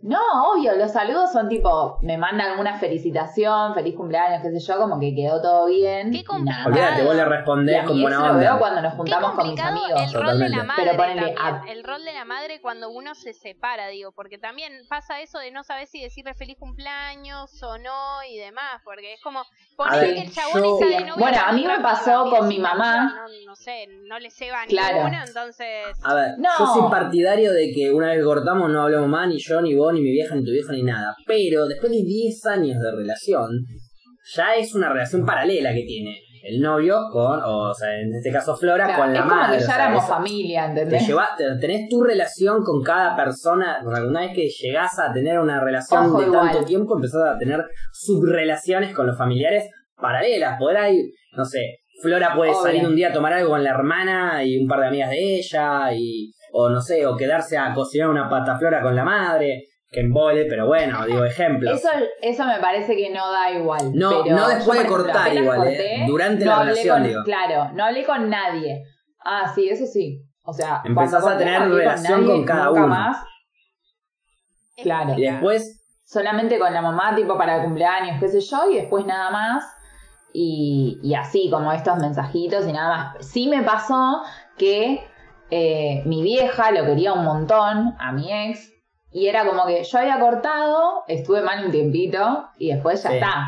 No, obvio, los saludos son tipo, me manda alguna felicitación, feliz cumpleaños, qué sé yo, como que quedó todo bien. Qué complicado. Olvídate, vos le respondés a con buena eso lo onda. veo cuando nos juntamos con mis amigos. el rol de la madre Pero ponele, también, a- el rol de la madre cuando uno se separa, digo, porque también pasa eso de no saber si decirle feliz cumpleaños o no y demás, porque es como poner que el chabón yo- está de novio bueno, a mí me pasó con mi mamá. No, no sé, no le ceba Claro. ninguno, entonces... A ver, No. yo soy partidario de que una vez cortamos no hablamos más, ni yo, ni vos, ni mi vieja, ni tu vieja, ni nada. Pero después de 10 años de relación, ya es una relación paralela que tiene el novio con, o sea, en este caso Flora, Claro, con la es como madre. que ya éramos familia, te ¿entendés? lleva- te- tenés tu relación con cada persona. Una vez que llegás a tener una relación Ojo, de igual. tanto tiempo, empezás a tener subrelaciones con los familiares paralelas. Podrá ir, no sé, Flora puede Obvio. salir un día a tomar algo con la hermana y un par de amigas de ella, y, o no sé, o quedarse a cocinar una pasta flora con la madre, que embole, pero bueno, digo ejemplos. Eso, eso me parece que no da igual. No, pero no después de ejemplo, cortar igual, corté, eh, durante no la relación, con- digo. Claro, no hablé con nadie. Ah, sí, eso sí. O sea, Empezás a tener relación con cada uno. más. Claro. Y después, solamente con la mamá, tipo para el cumpleaños, qué sé yo, y después nada más. Y, y así, como estos mensajitos y nada más. Sí me pasó que eh, mi vieja lo quería un montón a mi ex. Y era como que yo había cortado, estuve mal un tiempito y después ya Sí. está.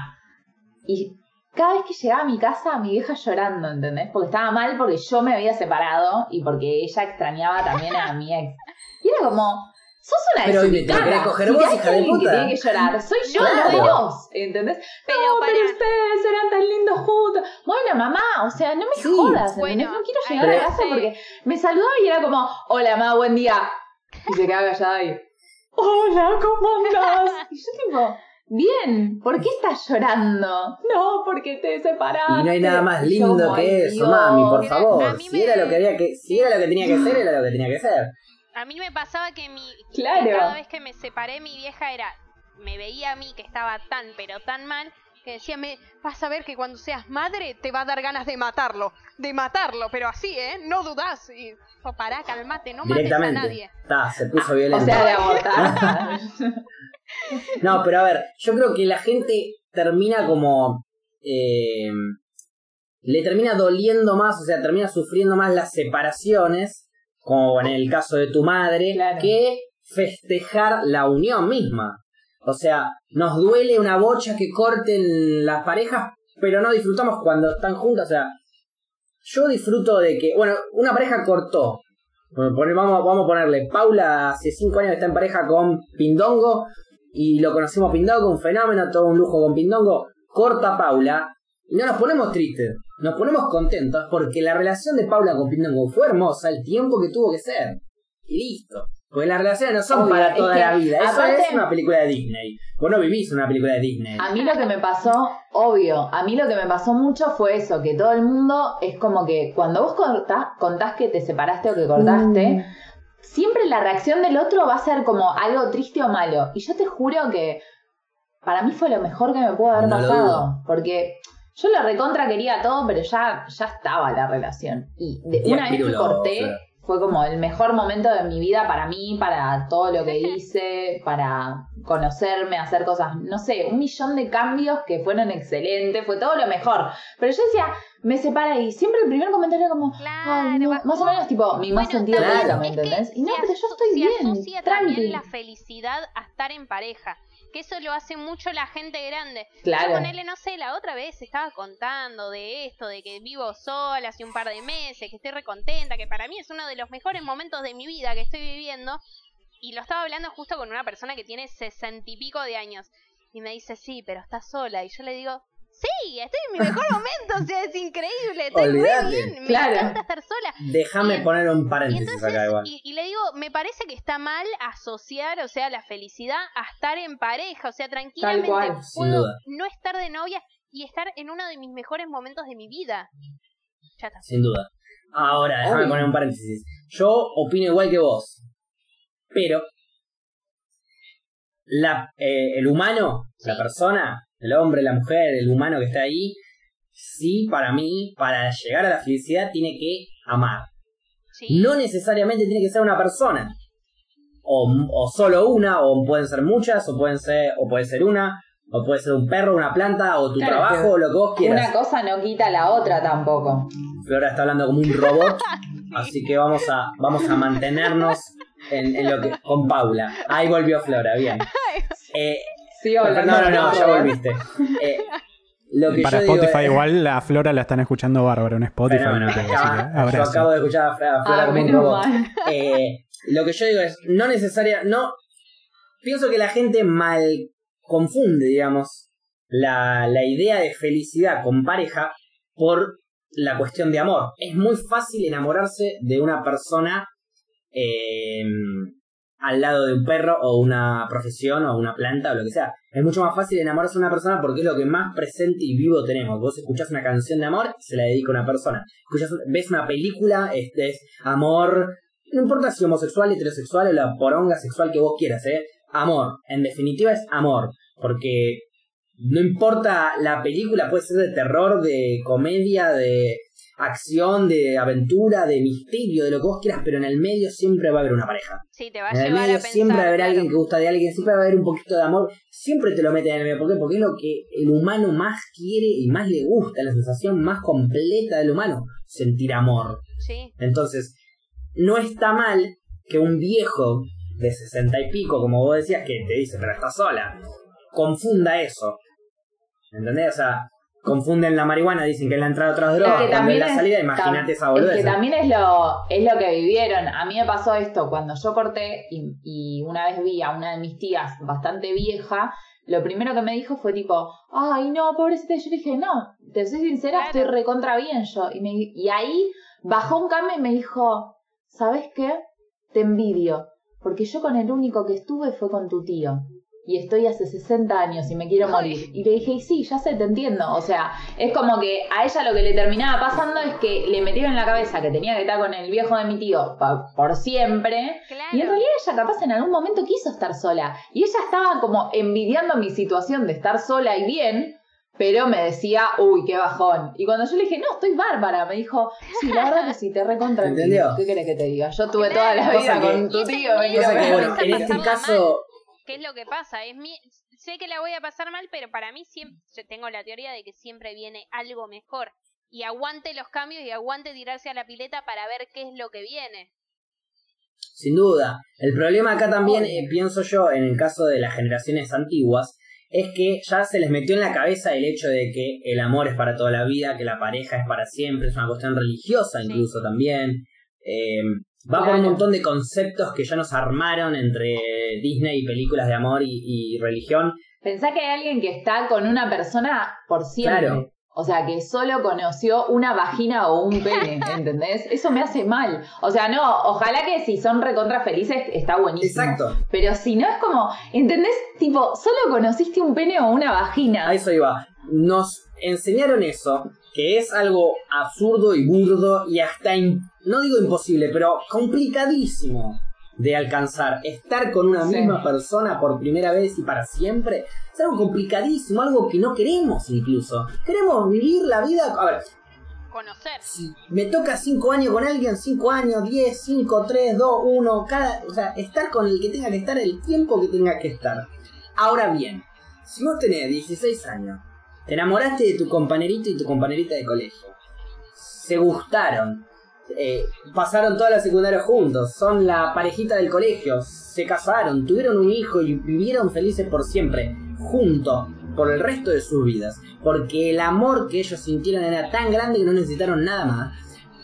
Y cada vez que llegaba a mi casa, mi vieja llorando, ¿entendés? Porque estaba mal porque yo me había separado y porque ella extrañaba también a mi ex. Y era como, sos una Pero, ¿y desubicada. querés coger Si vos, hija de alguien puta? que tiene que llorar, soy yo, Claro. no vos, ¿entendés? Pero no, para- pero ustedes eran tan lindos juntos. Bueno, mamá, o sea, no me Sí. jodas. Bueno, no quiero llegar a casa porque me saludaba y era como, hola, mamá, buen día. Y se quedaba callada ahí. Hola, ¿cómo andás? Y yo tipo, bien, ¿por qué estás llorando? No, porque te separaste. y no hay nada más yo lindo que "Ay, eso, Dios". mami, por favor. Si me- era lo que había que, si era lo que tenía que ser, era lo que tenía que ser. A mí me pasaba que mi Claro. cada vez que me separé mi vieja era me veía a mí que estaba tan pero tan mal que decía, me, vas a ver que cuando seas madre te va a dar ganas de matarlo, de matarlo, pero así, ¿eh? No dudas. Y oh, pará, calmate, no mates a nadie. Directamente. Está, se puso O violento. sea, de abortar. No, pero a ver, yo creo que la gente termina como. eh, le termina doliendo más, o sea, termina sufriendo más las separaciones, como en el caso de tu madre, Claro. que festejar la unión misma. O sea, nos duele una bocha que corten las parejas, pero no disfrutamos cuando están juntas. O sea, yo disfruto de que, bueno, una pareja cortó. Vamos, a ponerle, Paula hace cinco años que está en pareja con Pindongo y lo conocimos Pindongo, un fenómeno, todo un lujo con Pindongo. Corta Paula y no nos ponemos tristes, nos ponemos contentos porque la relación de Paula con Pindongo fue hermosa el tiempo que tuvo que ser. Y listo. Porque las relaciones no son Obvio, para es toda que, la vida. Eso aparte- es una película de Disney. Vos no vivís una película de Disney. A mí lo que me pasó, obvio, a mí lo que me pasó mucho fue eso, que todo el mundo es como que cuando vos cortás, contás que te separaste o que cortaste, Mm. siempre la reacción del otro va a ser como algo triste o malo. Y yo te juro que para mí fue lo mejor que me pudo haber No lo pasado. Porque yo la recontra quería todo, pero ya, ya estaba la relación. Y de, Y una vez que corté. Fue como el mejor momento de mi vida para mí, para todo lo que hice, para conocerme, hacer cosas, no sé, un millón de cambios que fueron excelentes, fue todo lo mejor. Pero yo decía, me separé y siempre el primer comentario era como, Claro, no, más o menos tipo mi más Bueno, sentido claro. ¿me entendés? Y no, pero yo estoy se bien, asocia tranqui. también la felicidad a estar en pareja. Que eso lo hace mucho la gente grande. Claro. Yo ponele, no sé, la otra vez estaba contando de esto, de que vivo sola hace un par de meses, que estoy recontenta, que para mí es uno de los mejores momentos de mi vida que estoy viviendo. Y lo estaba hablando justo con una persona que tiene sesenta y pico de años. Y me dice, sí, pero estás sola. Y yo le digo, sí, estoy en mi mejor momento, o sea, es increíble, estoy re Olvídate. bien, me Claro. encanta estar sola. Déjame poner un Y paréntesis entonces, acá igual. y, y le digo, me parece que está mal asociar, o sea, la felicidad a estar en pareja. O sea, tranquilamente cual. Sin puedo duda. no estar de novia y estar en uno de mis mejores momentos de mi vida. Ya está. Sin duda. Ahora, déjame Obvio. poner un paréntesis. Yo opino igual que vos. Pero la, eh, el humano, la persona, el hombre, la mujer, el humano que está ahí, sí, para mí, para llegar a la felicidad, tiene que amar. Sí. No necesariamente tiene que ser una persona. O, o solo una, o pueden ser muchas, o pueden ser, o puede ser una, o puede ser un perro, una planta, o tu Claro, trabajo, o lo que vos quieras. Una cosa no quita la otra tampoco. Flora está hablando como un robot, así que vamos a, vamos a mantenernos en, en lo que con Paula. Ahí volvió Flora, bien. Eh, Sí, no, no, no, ya volviste. Eh, lo que Para yo Spotify igual a Flora la están escuchando bárbaro en Spotify. Así que Acá- yo abrazo. acabo de escuchar a Flora, Ah, como. Eh, lo que yo digo es, no necesaria, no, pienso que la gente mal confunde, digamos, la, la idea de felicidad con pareja por la cuestión de amor. Es muy fácil enamorarse de una persona eh, al lado de un perro o una profesión o una planta o lo que sea. Es mucho más fácil enamorarse de una persona porque es lo que más presente y vivo tenemos. Vos escuchás una canción de amor se la dedica a una persona. Escuchás, ves una película, este es amor, no importa si homosexual, heterosexual o la poronga sexual que vos quieras, ¿eh? Amor. En definitiva es amor. Porque no importa la película, puede ser de terror, de comedia, de acción, de aventura, de misterio, de lo que vos quieras, pero en el medio siempre va a haber una pareja. Sí, te va a En el a medio siempre va a haber claro. alguien que gusta de alguien, siempre va a haber un poquito de amor, siempre te lo meten en el medio. ¿Por qué? Porque es lo que el humano más quiere y más le gusta, la sensación más completa del humano, sentir amor. Sí, Entonces, no está mal que un viejo de sesenta y pico, como vos decías, que te dice, pero estás sola, confunda eso. ¿Entendés? O sea, confunden la marihuana, dicen que es la entrada de otras drogas, que cuando es también la es- salida, imagínate esa Es boludez. que también es lo, es lo que vivieron. A mí me pasó esto cuando yo corté y, y una vez vi a una de mis tías bastante vieja. Lo primero que me dijo fue tipo, ay no, pobrecita. Yo le dije, no, te soy sincera, Claro. estoy recontra bien yo. Y, me, y ahí bajó un cambio y me dijo, ¿sabes qué? Te envidio. Porque yo con el único que estuve fue con tu tío. Y estoy hace 60 años y me quiero morir. Y le dije, y sí, ya sé, te entiendo. O sea, es como que a ella lo que le terminaba pasando es que le metieron en la cabeza que tenía que estar con el viejo de mi tío por siempre. claro. Y en realidad ella capaz en algún momento quiso estar sola. Y ella estaba como envidiando mi situación de estar sola y bien. pero me decía, uy, qué bajón. Y cuando yo le dije, no, estoy bárbara, me dijo, sí, la verdad que sí, te recontra. ¿Entendió? ¿Qué querés que te diga? Yo tuve toda la vida que- con tu tío, me y quiero ese Cosa que, me bueno, en este caso, ¿Qué es lo que pasa? Es mi... Sé que la voy a pasar mal, pero para mí siempre yo tengo la teoría de que siempre viene algo mejor. Y aguante los cambios y aguante tirarse a la pileta para ver qué es lo que viene. Sin duda. El problema acá también, eh, pienso yo, en el caso de las generaciones antiguas, es que ya se les metió en la cabeza el hecho de que el amor es para toda la vida, que la pareja es para siempre, es una cuestión religiosa Sí. incluso también. Eh, va por un montón de conceptos que ya nos armaron entre Disney y películas de amor y, y religión. Pensá que hay alguien que está con una persona por siempre. Claro. O sea, que solo conoció una vagina o un pene, ¿entendés? Eso me hace mal. O sea, no, ojalá que si son recontra felices está buenísimo. Exacto. Pero si no es como, ¿entendés? Tipo, solo conociste un pene o una vagina. A eso iba. Nos enseñaron eso, que es algo absurdo y burdo y hasta, no digo imposible, pero complicadísimo de alcanzar. Estar con una Sí. misma persona por primera vez y para siempre es algo complicadísimo, algo que no queremos incluso. Queremos vivir la vida... A ver, Conocer. si me toca 5 años con alguien, 5 años, 10, 5, 3, 2, 1, cada. O sea, estar con el que tenga que estar el tiempo que tenga que estar. Ahora bien, si vos tenés 16 años, te enamoraste de tu compañerito y tu compañerita de colegio, se gustaron, eh, pasaron toda la secundaria juntos, son la parejita del colegio, se casaron, tuvieron un hijo y vivieron felices por siempre, juntos, por el resto de sus vidas, porque el amor que ellos sintieron era tan grande que no necesitaron nada más.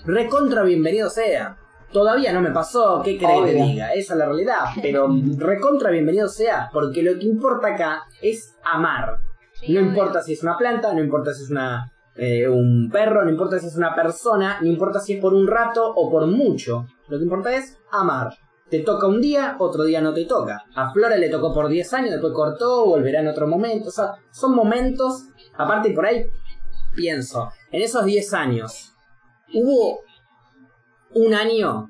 Recontra bienvenido sea. Todavía no me pasó, ¿qué crees que diga? Esa es la realidad, pero recontra bienvenido sea, porque lo que importa acá es amar. Sí, No importa si es una planta, no importa si es una eh, un perro, no importa si es una persona, no importa si es por un rato o por mucho. Lo que importa es amar. Te toca un día, otro día no te toca. A Flora le tocó por 10 años, después cortó, volverá en otro momento. O sea, son momentos. Aparte, por ahí pienso, en esos 10 años, hubo un año,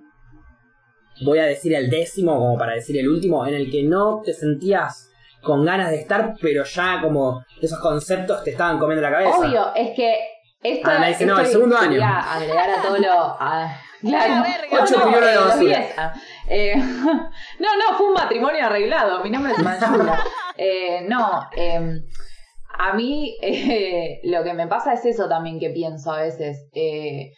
voy a decir el décimo como para decir el último, en el que no te sentías con ganas de estar, pero ya como esos conceptos te estaban comiendo la cabeza. Obvio, es que esto, Ah, me dice, no, el segundo año. agregar a todo lo. a- claro. Ocho no, pilones de basura. eh, no, no, fue un matrimonio arreglado. Mi nombre es Mayula. Eh, no, eh, a mí eh, lo que me pasa es eso también que pienso a veces. Eh,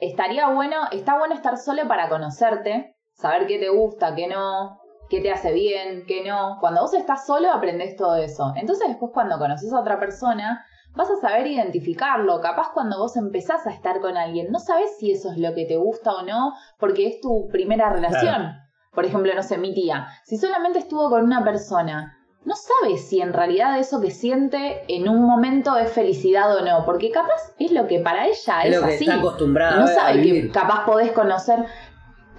estaría bueno, está bueno estar solo para conocerte, saber qué te gusta, qué no, qué te hace bien, qué no. Cuando vos estás solo aprendes todo eso. Entonces después cuando conoces a otra persona, vas a saber identificarlo. Capaz cuando vos empezás a estar con alguien, no sabes si eso es lo que te gusta o no, porque es tu primera relación. Por ejemplo, no sé, mi tía, si solamente estuvo con una persona, no sabe si en realidad eso que siente en un momento es felicidad o no, porque capaz es lo que para ella es, es lo que así. está acostumbrada no a sabe vivir. que capaz podés conocer.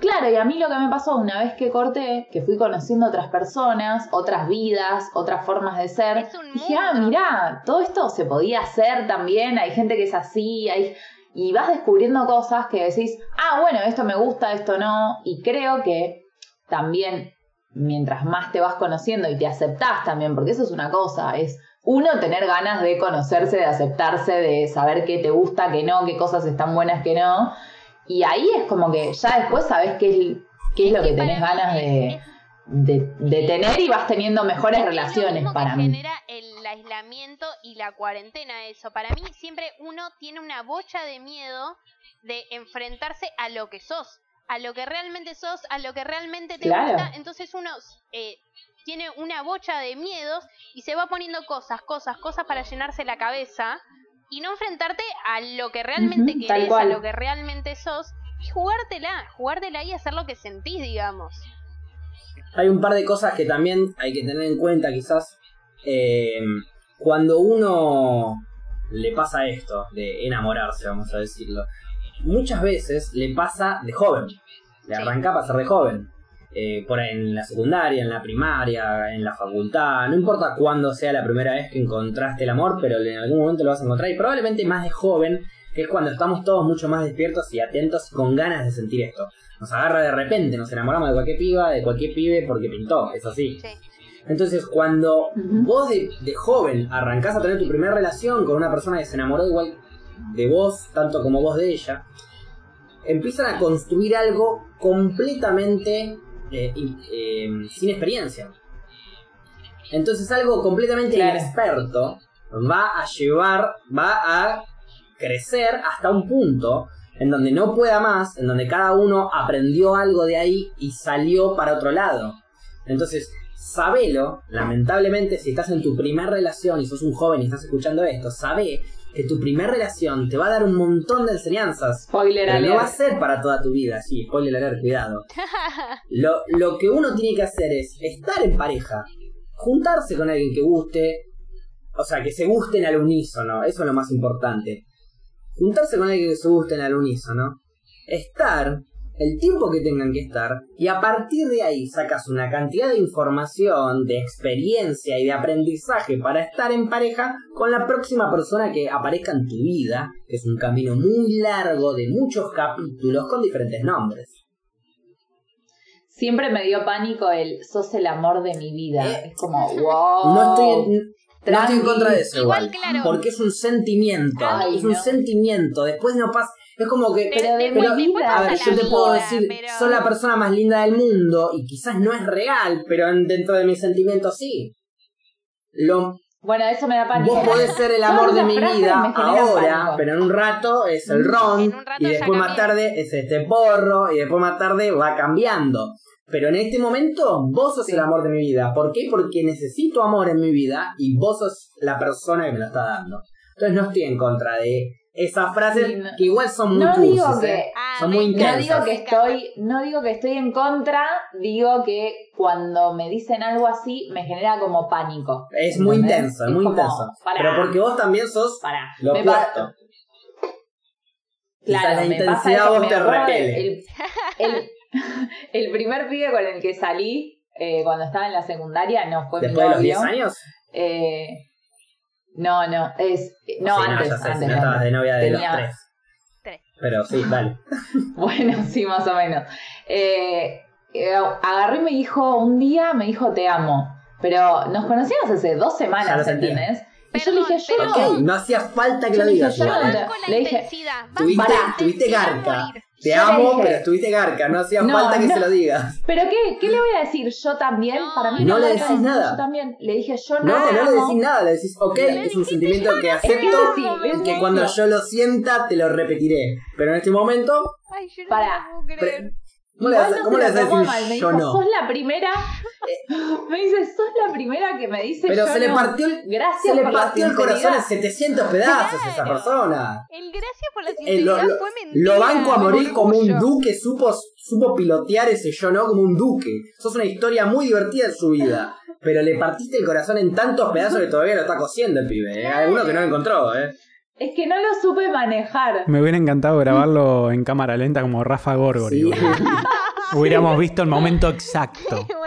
Claro, y a mí lo que me pasó una vez que corté, que fui conociendo otras personas, otras vidas, otras formas de ser, Es un dije, ah, mirá, todo esto se podía hacer también, hay gente que es así, hay... y vas descubriendo cosas que decís, ah, bueno, esto me gusta, esto no, y creo que también mientras más te vas conociendo y te aceptás también, porque eso es una cosa, es uno tener ganas de conocerse, de aceptarse, de saber qué te gusta, qué no, qué cosas están buenas, qué no. Y ahí es como que ya después sabes qué es, qué es lo que tenés ganas de, de, de tener y vas teniendo mejores Es relaciones para que mí. genera el aislamiento y la cuarentena eso. Para mí siempre uno tiene una bocha de miedo de enfrentarse a lo que sos, a lo que realmente sos, a lo que realmente te Claro. gusta. Entonces uno eh, tiene una bocha de miedos y se va poniendo cosas, cosas, cosas para llenarse la cabeza y no enfrentarte a lo que realmente tal querés, a cual. lo que realmente sos y jugártela, jugártela y hacer lo que sentís, digamos. Hay un par de cosas que también hay que tener en cuenta, quizás. eh, cuando uno le pasa esto, de enamorarse, vamos a decirlo, muchas veces le pasa de joven. Le Sí. arranca a pasar de joven. Eh, por ahí en la secundaria, en la primaria, en la facultad, no importa cuándo sea la primera vez que encontraste el amor, pero en algún momento lo vas a encontrar y probablemente más de joven, que es cuando estamos todos mucho más despiertos y atentos y con ganas de sentir esto. Nos agarra de repente, nos enamoramos de cualquier piba, de cualquier pibe porque pintó, es así. Sí. Entonces, cuando Ujú. vos de, de joven arrancás a tener tu primera relación con una persona que se enamoró igual de vos, tanto como vos de ella, empiezan a construir algo completamente eh, eh, sin experiencia. Entonces, algo completamente Claro. inexperto va a llevar, va a crecer hasta un punto en donde no pueda más, en donde cada uno aprendió algo de ahí y salió para otro lado. Entonces, sabelo, lamentablemente, si estás en tu primera relación y sos un joven y estás escuchando esto, sabe que tu primera relación te va a dar un montón de enseñanzas. Spoiler Pero no va a ser para toda tu vida, sí, spoiler alert, cuidado. Lo, lo que uno tiene que hacer es estar en pareja, juntarse con alguien que guste, o sea, que se gusten al unísono, eso es lo más importante. Juntarse con alguien que se gusten al unísono, estar el tiempo que tengan que estar y a partir de ahí sacas una cantidad de información, de experiencia y de aprendizaje para estar en pareja con la próxima persona que aparezca en tu vida, que es un camino muy largo de muchos capítulos con diferentes nombres. Siempre me dio pánico el sos el amor de mi vida. Eh, es como, wow. No estoy, en, no estoy en tranqui. contra de eso Igual, igual, claro. porque es un sentimiento, Ay, es un sentimiento, después no pasa, es como que Pero de pero, mi vida, a ver, yo te puedo decir, pero- sos la persona más linda del mundo y quizás no es real, pero en- dentro de mis sentimientos sí. Lo, Bueno, eso me da pánico. vos podés ser el amor de mi vida ahora, pánico. pero en un rato es el ron y después más tarde es este porro y después más tarde va cambiando. Pero en este momento vos sos Sí. el amor de mi vida. ¿Por qué? Porque necesito amor en mi vida y vos sos la persona que me lo está dando. Entonces no estoy en contra de esas frases Sí, no- que igual son muy No digo ¿eh? que Ah, Son muy encanta, No digo que estoy, no digo que estoy en contra, digo que cuando me dicen algo así me genera como pánico. Es muy intenso, es muy como, intenso. pará. Pero porque vos también sos Pará, lo opuesto. Claro, la me pasa intensidad vos me te de- repele. El, el- el primer pibe con el que salí eh, cuando estaba en la secundaria no fue Después de mi los 10 novio. años. Eh, no, no, es no Sí, antes, sé, si antes, no estabas de novia de Tenía- los tres. Tres. Pero sí, dale. Bueno, sí, más o menos. Eh, eh, agarró y me dijo, un día me dijo te amo. Pero nos conocíamos hace dos Ya lo semanas, sentía. ¿entendés? Y yo le dije, yo no. Ok, no hacía falta que Yo lo le dije, digas yo no- ¿eh? Con la Le dije, intensidad. Vas Tuviste, garca. Te Yo le amo, dije- pero estuviste garca. No hacía No, falta que no. se lo digas. ¿Pero qué? ¿Qué le voy a decir? ¿Yo también? No, Para mí no le me decís nada. Yo también. Le dije, yo no No, no le decís nada. Le decís, ok, Le es un sentimiento que no acepto te amo, y que cuando yo lo sienta te lo repetiré. Pero en este momento, Ay, yo no Pará. lo puedo creer. ¿Cómo le no cómo le vas a decir mal. Me yo dijo, no? sos la primera. me dice, sos la primera que me dice Pero yo se le no. partió el, Gracias se le partió el corazón en sinceridad. 700 pedazos a esa persona. El gracias por la Eh, sinceridad lo, lo- fue mentira. lo banco a morir me como un duque, supo, supo pilotear ese yo no como un duque. Sos una historia muy divertida en su vida. Pero le partiste el corazón en tantos pedazos que todavía lo está cosiendo el pibe. ¿eh? Alguno que no lo encontró, ¿eh? Es que no lo supe manejar. Me hubiera encantado grabarlo en cámara lenta como Rafa Gorgori. Sí. Hubiéramos visto el momento exacto.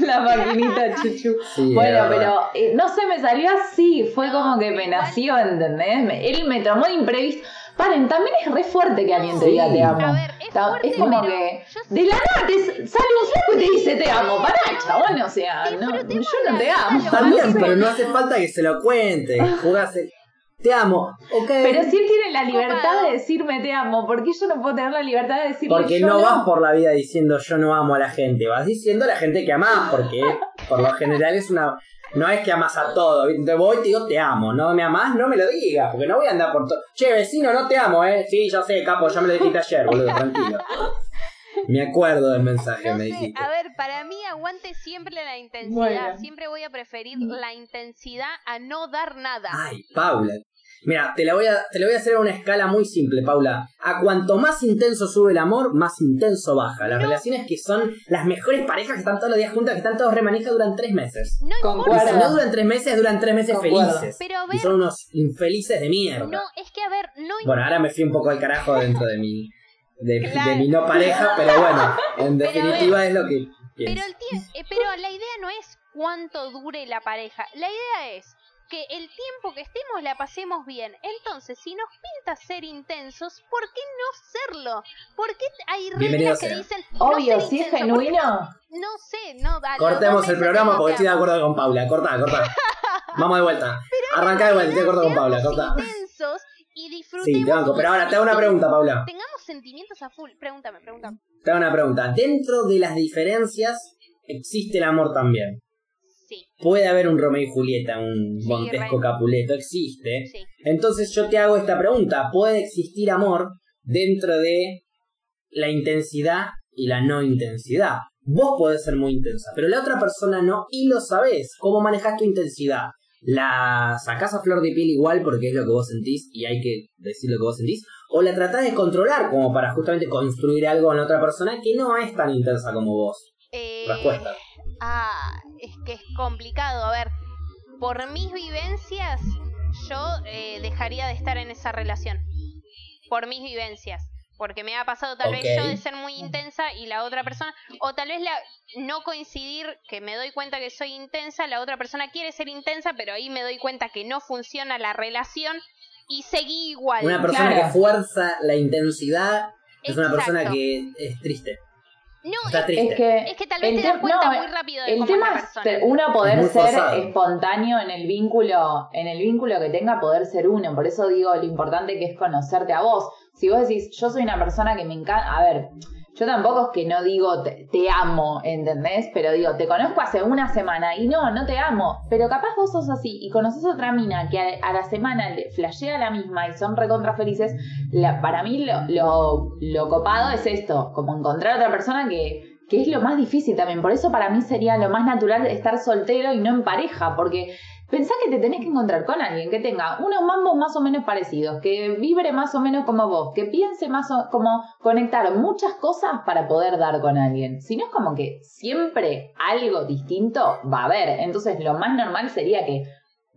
La maquinita chuchu. Sí, Bueno, pero eh, no sé, me salió así. Fue como que me nació, ¿entendés? Me- él me tomó de imprevisto. Paren, también es re fuerte que alguien te Sí. diga te amo. A ver, es fuerte, es como que de la nada te sale un flaco y te dice te amo. Pará, chabón, o sea, no, yo no te amo. También, pero no hace falta que se lo cuente. Jugás el- Te amo, ok. Pero si él tiene la libertad de decirme te amo, ¿por qué yo no puedo tener la libertad de decirle Porque yo no vas por la vida diciendo yo no amo a la gente, vas diciendo a la gente que amás, porque por lo general es una. No es que amas a todo. Te voy y te digo te amo, no me amás, no me lo digas, porque no voy a andar por todo. Che, vecino, no te amo, eh. Sí, ya sé, capo, ya me lo dijiste ayer, boludo, tranquilo. Me acuerdo del mensaje, no me sé, dijiste. a ver, para mí aguante siempre la intensidad. Bueno. Siempre voy a preferir la intensidad a no dar nada. Ay, Paula. Mira, te la voy a, te la voy a hacer a una escala muy simple, Paula. A cuanto más intenso sube el amor, más intenso baja. Las No. relaciones que son las mejores parejas que están todos los días juntas, que están todos remanijas, duran tres meses. No si no duran tres meses, duran tres meses Concuerdo. felices. Pero a Y son unos infelices de mierda. no, es que a ver, no Bueno, ahora me fui un poco al carajo dentro de mi, de, Claro. de mi no pareja, pero bueno, en definitiva es lo que Pero, el tie- eh, pero la idea no es cuánto dure la pareja. La idea es que el tiempo que estemos la pasemos bien. Entonces, si nos pinta ser intensos, ¿por qué no serlo? ¿Por qué hay reglas que dicen no Obvio, ser si es genuino. no sé, no. los Cortemos el programa porque que estoy de acuerdo con Paula. Corta, corta. Vamos de vuelta. Arrancá de vuelta, estoy de acuerdo con Paula. Corta. intensos y disfrutemos. Sí, te banco. Pero ahora te hago una pregunta, Paula. Tengamos sentimientos a full. Pregúntame, pregúntame. Te hago una pregunta. Dentro de las diferencias existe el amor también. Sí, Puede haber un Romeo y Julieta, un Sí, Montesco. Capuleto, existe. sí. Entonces yo te hago esta pregunta. ¿Puede existir amor dentro de la intensidad y la no intensidad? Vos podés ser muy intensa, pero la otra persona no y lo sabés. ¿Cómo manejas tu intensidad? ¿La sacás a flor de piel igual porque es lo que vos sentís y hay que decir lo que vos sentís? ¿O la tratás de controlar como para justamente construir algo en la otra persona que no es tan intensa como vos? Eh, Respuesta. Ah, es que es complicado. A ver, por mis vivencias, yo eh, dejaría de estar en esa relación. Por mis vivencias. Porque me ha pasado tal vez yo de ser muy intensa y la otra persona, o tal vez la, no coincidir, que me doy cuenta que soy intensa, la otra persona quiere ser intensa, pero ahí me doy cuenta que no funciona la relación y seguí igual. Una persona claro. que fuerza la intensidad es una persona que es triste. No, Está es, triste. Es que es que tal vez el te das cuenta no, muy rápido de el cómo es la tema es persona. uno poder ser forzado. espontáneo en el vínculo, en el vínculo que tenga poder ser uno. Por eso digo lo importante que es conocerte a vos. Si vos decís, yo soy una persona que me encanta, a ver, yo tampoco es que no digo te, amo, ¿entendés? Pero digo, te conozco hace una semana y no, no te amo. Pero capaz vos sos así y conoces otra mina que a, a la semana le flashea la misma y son recontra felices. La- para mí lo, lo, lo copado es esto, como encontrar otra persona que, que es lo más difícil también. Por eso para mí sería lo más natural estar soltero y no en pareja, porque pensá que te tenés que encontrar con alguien que tenga unos mambos más o menos parecidos, que vibre más o menos como vos, que piense más o como conectar muchas cosas para poder dar con alguien. Si no es como que siempre algo distinto va a haber. Entonces lo más normal sería que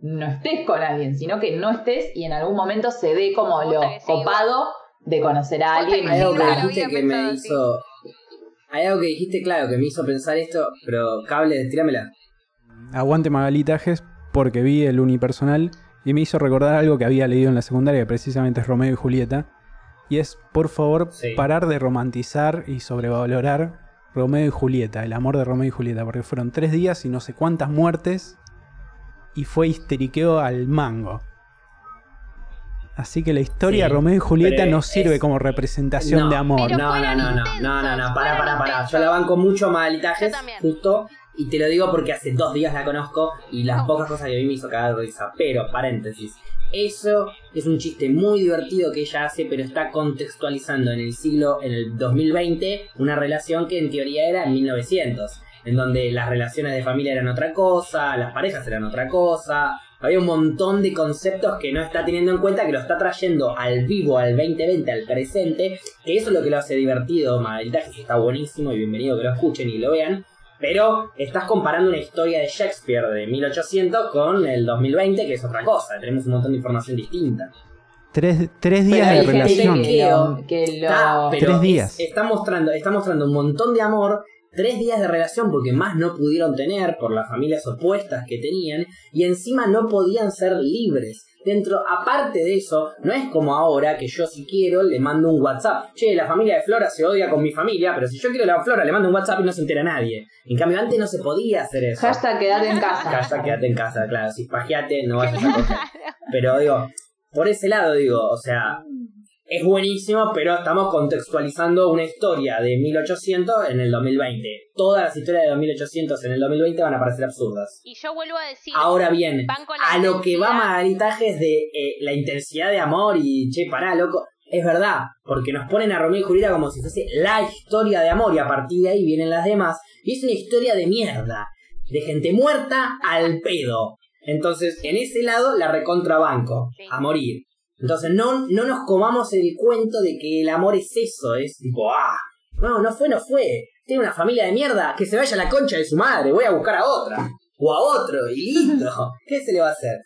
no estés con alguien, sino que no estés y en algún momento se dé como lo copado de conocer a alguien. Hay algo que dijiste que me hizo. Hay algo que dijiste, claro, que me hizo pensar esto, pero cable, tíramela. Aguante Magalitajes porque vi el unipersonal y me hizo recordar algo que había leído en la secundaria, que precisamente es Romeo y Julieta. Y es, por favor, Sí. parar de romantizar y sobrevalorar Romeo y Julieta, el amor de Romeo y Julieta, porque fueron tres días y no sé cuántas muertes y fue histeriqueo al mango. Así que la historia Sí, de Romeo y Julieta no sirve es- como representación No, de amor. No, no, no, no, no, no, no, para, para. intensos. Yo la banco mucho a también. justo, y te lo digo porque hace dos días la conozco y las pocas cosas que vi me hizo cagar de risa. Pero, paréntesis, eso es un chiste muy divertido que ella hace, pero está contextualizando en el siglo, en el 2020, una relación que en teoría era en 1900, en donde las relaciones de familia eran otra cosa, las parejas eran otra cosa. Había un montón de conceptos que no está teniendo en cuenta, que lo está trayendo al vivo, al 2020, al presente, que eso es lo que lo hace divertido. Magalitajes está buenísimo y bienvenido que lo escuchen y lo vean. Pero estás comparando una historia de Shakespeare de 1800 con el 2020, que es otra cosa. Tenemos un montón de información distinta. Tres, días de relación. que lo- que lo- Ah, pero Tres días. es- está, mostrando, está mostrando un montón de amor, tres días de relación porque más no pudieron tener por las familias opuestas que tenían y encima no podían ser libres. Dentro, aparte de eso, no es como ahora que yo si quiero le mando un WhatsApp. Che, la familia de Flora se odia con mi familia, pero si yo quiero la Flora le mando un WhatsApp y no se entera nadie. En cambio, antes no se podía hacer eso. Hashtag quédate en casa. Hashtag quédate en casa, claro, si pajeate no vayas a coger. Pero digo, por ese lado digo, o sea, es buenísimo, pero estamos contextualizando una historia de 1800 en el 2020. Todas las historias de 2800 en el 2020 van a parecer absurdas. Y yo vuelvo a decir, Ahora bien, a lo que va intensidad. Magalitajes de eh, la intensidad de amor y che, pará, loco. Es verdad, porque nos ponen a Romeo y Julieta como si fuese la historia de amor y a partir de ahí vienen las demás. Y es una historia de mierda, de gente muerta al pedo. Entonces, en ese lado la recontrabanco, Sí. a morir. Entonces, no, no nos comamos el cuento de que el amor es eso, es tipo, ah, no, no fue, no fue. Tiene una familia de mierda, que se vaya a la concha de su madre, voy a buscar a otra. O a otro, y listo. ¿Qué se le va a hacer?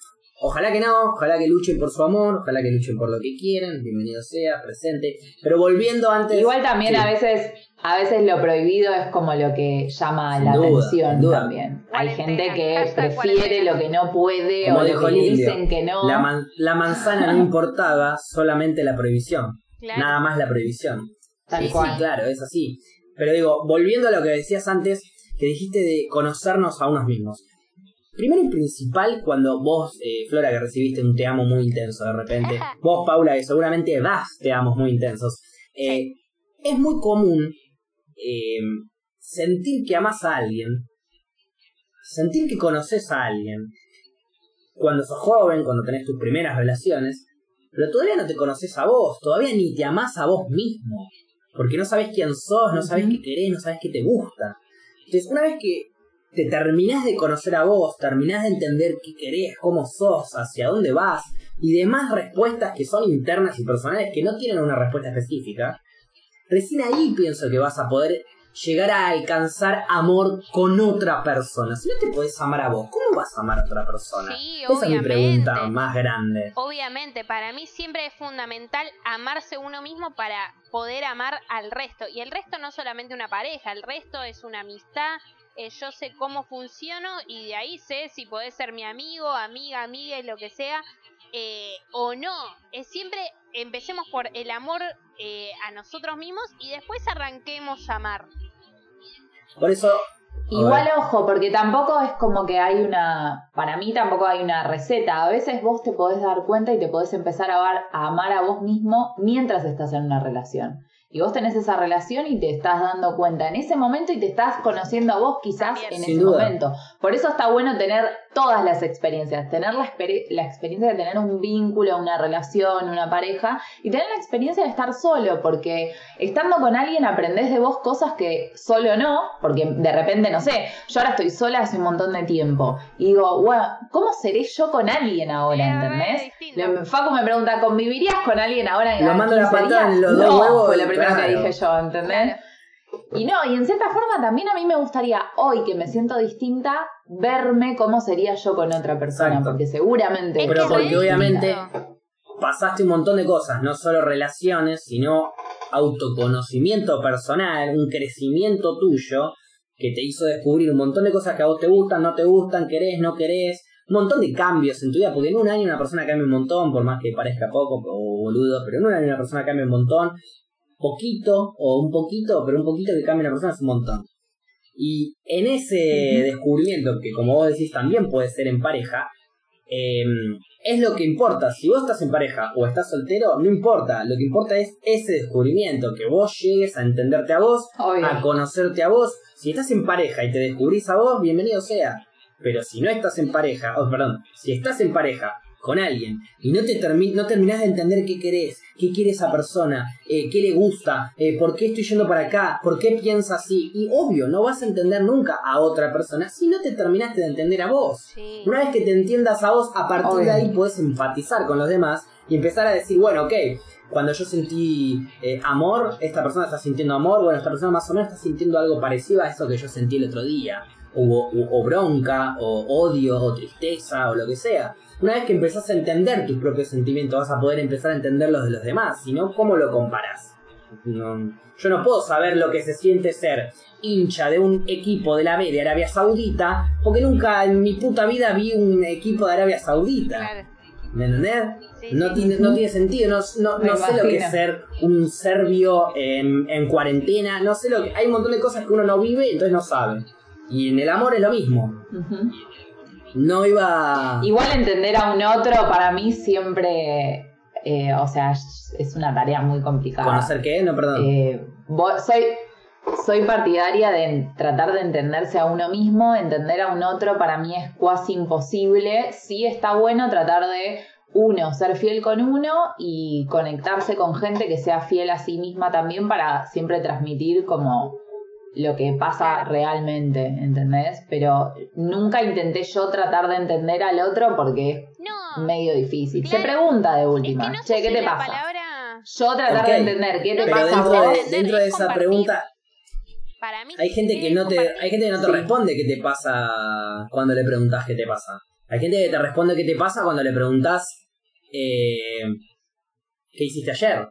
Ojalá que no, ojalá que luchen por su amor, ojalá que luchen por lo que quieran, bienvenido sea, presente. Pero volviendo antes. Igual también Sí. a veces, a veces lo prohibido es como lo que llama Sin la duda, atención también. Hay gente que prefiere lo que no puede Como o lo que dicen que no. La, man- la manzana no importaba, solamente la prohibición. Claro. Nada más la prohibición. Tal Sí, claro, es así. Pero digo, volviendo a lo que decías antes, que dijiste de conocernos a unos mismos. Primero y principal, cuando vos, eh, Flora, que recibiste un te amo muy intenso de repente, vos, Paula, que seguramente das te amos muy intensos, eh, es muy común eh, sentir que amas a alguien, sentir que conoces a alguien, cuando sos joven, cuando tenés tus primeras relaciones, pero todavía no te conoces a vos, todavía ni te amás a vos mismo, porque no sabes quién sos, no sabes qué querés, no sabes qué te gusta. Entonces, una vez que te terminás de conocer a vos, terminás de entender qué querés, cómo sos, hacia dónde vas, y demás respuestas que son internas y personales que no tienen una respuesta específica, recién ahí pienso que vas a poder llegar a alcanzar amor con otra persona. Si no te puedes amar a vos, ¿cómo vas a amar a otra persona? Sí, Esa es mi pregunta más grande. Obviamente, para mí siempre es fundamental amarse uno mismo para poder amar al resto. Y el resto no solamente una pareja, el resto es una amistad. eh, yo sé cómo funciono y de ahí sé si podés ser mi amigo, amiga, amiga y lo que sea. eh, o no. Es siempre empecemos por el amor eh, a nosotros mismos y después arranquemos a amar. Por eso. Igual ojo, porque tampoco es como que hay una, para mí tampoco hay una receta. A veces vos te podés dar cuenta y te podés empezar a, amar- a amar a vos mismo mientras estás en una relación. Y vos tenés esa relación y te estás dando cuenta en ese momento y te estás conociendo a vos quizás También. en ese duda. momento. Por eso está bueno tener todas las experiencias, tener la, exper- la experiencia de tener un vínculo, una relación, una pareja y tener la experiencia de estar solo, porque estando con alguien aprendés de vos cosas que solo no, porque de repente, no sé, yo ahora estoy sola hace un montón de tiempo y digo, bueno, ¿cómo seré yo con alguien ahora? ¿Entendés? Le- Facu me pregunta, ¿convivirías con alguien ahora en Lo mando la 15 patada los no, dos huevos fue lo primero que dije yo, ¿entendés? Y no, y en cierta forma también a mí me gustaría hoy que me siento distinta verme cómo sería yo con otra persona, Exacto. porque seguramente Es Pero que porque obviamente pasaste un montón de cosas, no solo relaciones, sino autoconocimiento personal, un crecimiento tuyo que te hizo descubrir un montón de cosas que a vos te gustan, no te gustan, querés, no querés, un montón de cambios en tu vida, porque en un año una persona cambia un montón, por más que parezca poco o boludo, pero en un año una persona cambia un montón, poquito o un poquito, pero un poquito que cambia una persona es un montón. Y en ese descubrimiento, que como vos decís también puede ser en pareja, eh, es lo que importa. Si vos estás en pareja o estás soltero, no importa. Lo que importa es ese descubrimiento, que vos llegues a entenderte a vos, Obvio. a conocerte a vos. Si estás en pareja y te descubrís a vos, bienvenido sea. Pero si no estás en pareja, oh, perdón, si estás en pareja con alguien y no te termi- no terminás de entender qué querés, qué quiere esa persona, eh, qué le gusta, eh, por qué estoy yendo para acá, por qué piensa así, y obvio, no vas a entender nunca a otra persona si no te terminaste de entender a vos. Sí. Una vez que te entiendas a vos, a partir de ahí puedes empatizar con los demás y empezar a decir, bueno, ok, cuando yo sentí eh, amor, esta persona está sintiendo amor, bueno, esta persona más o menos está sintiendo algo parecido a eso que yo sentí el otro día. O, o- bronca, o odio, o tristeza, o lo que sea. Una vez que empezás a entender tus propios sentimientos, vas a poder empezar a entender los de los demás, si no, ¿cómo lo comparás? No- yo no puedo saber lo que se siente ser hincha de un equipo de la B de Arabia Saudita, porque nunca en mi puta vida vi un equipo de Arabia Saudita. Claro. ¿Me entendés? Sí, No sí. tiene, no tiene sentido, no, no, no sé lo que es ser un serbio en, en cuarentena, no sé lo que... Hay un montón de cosas que uno no vive y entonces no sabe. Y en el amor es lo mismo. No iba... Igual entender a un otro para mí siempre, eh, o sea, es una tarea muy complicada. ¿Conocer qué? No, perdón. Eh, soy, soy partidaria de tratar de entenderse a uno mismo, entender a un otro para mí es cuasi imposible. Sí está bueno tratar de, uno, ser fiel con uno y conectarse con gente que sea fiel a sí misma también para siempre transmitir como lo que pasa realmente, ¿entendés? Pero nunca intenté yo tratar de entender al otro porque es No. medio difícil. Se Claro. pregunta de Es última, que no che, ¿qué te pasa? palabra Yo tratar Ok, de entender qué te Pero pasa dentro vos. de, dentro de es esa compartir. pregunta para mí hay gente que es no te hay gente que no te Sí. responde qué te pasa cuando le preguntas qué te pasa. Hay gente que te responde qué te pasa cuando le preguntas eh, qué hiciste ayer.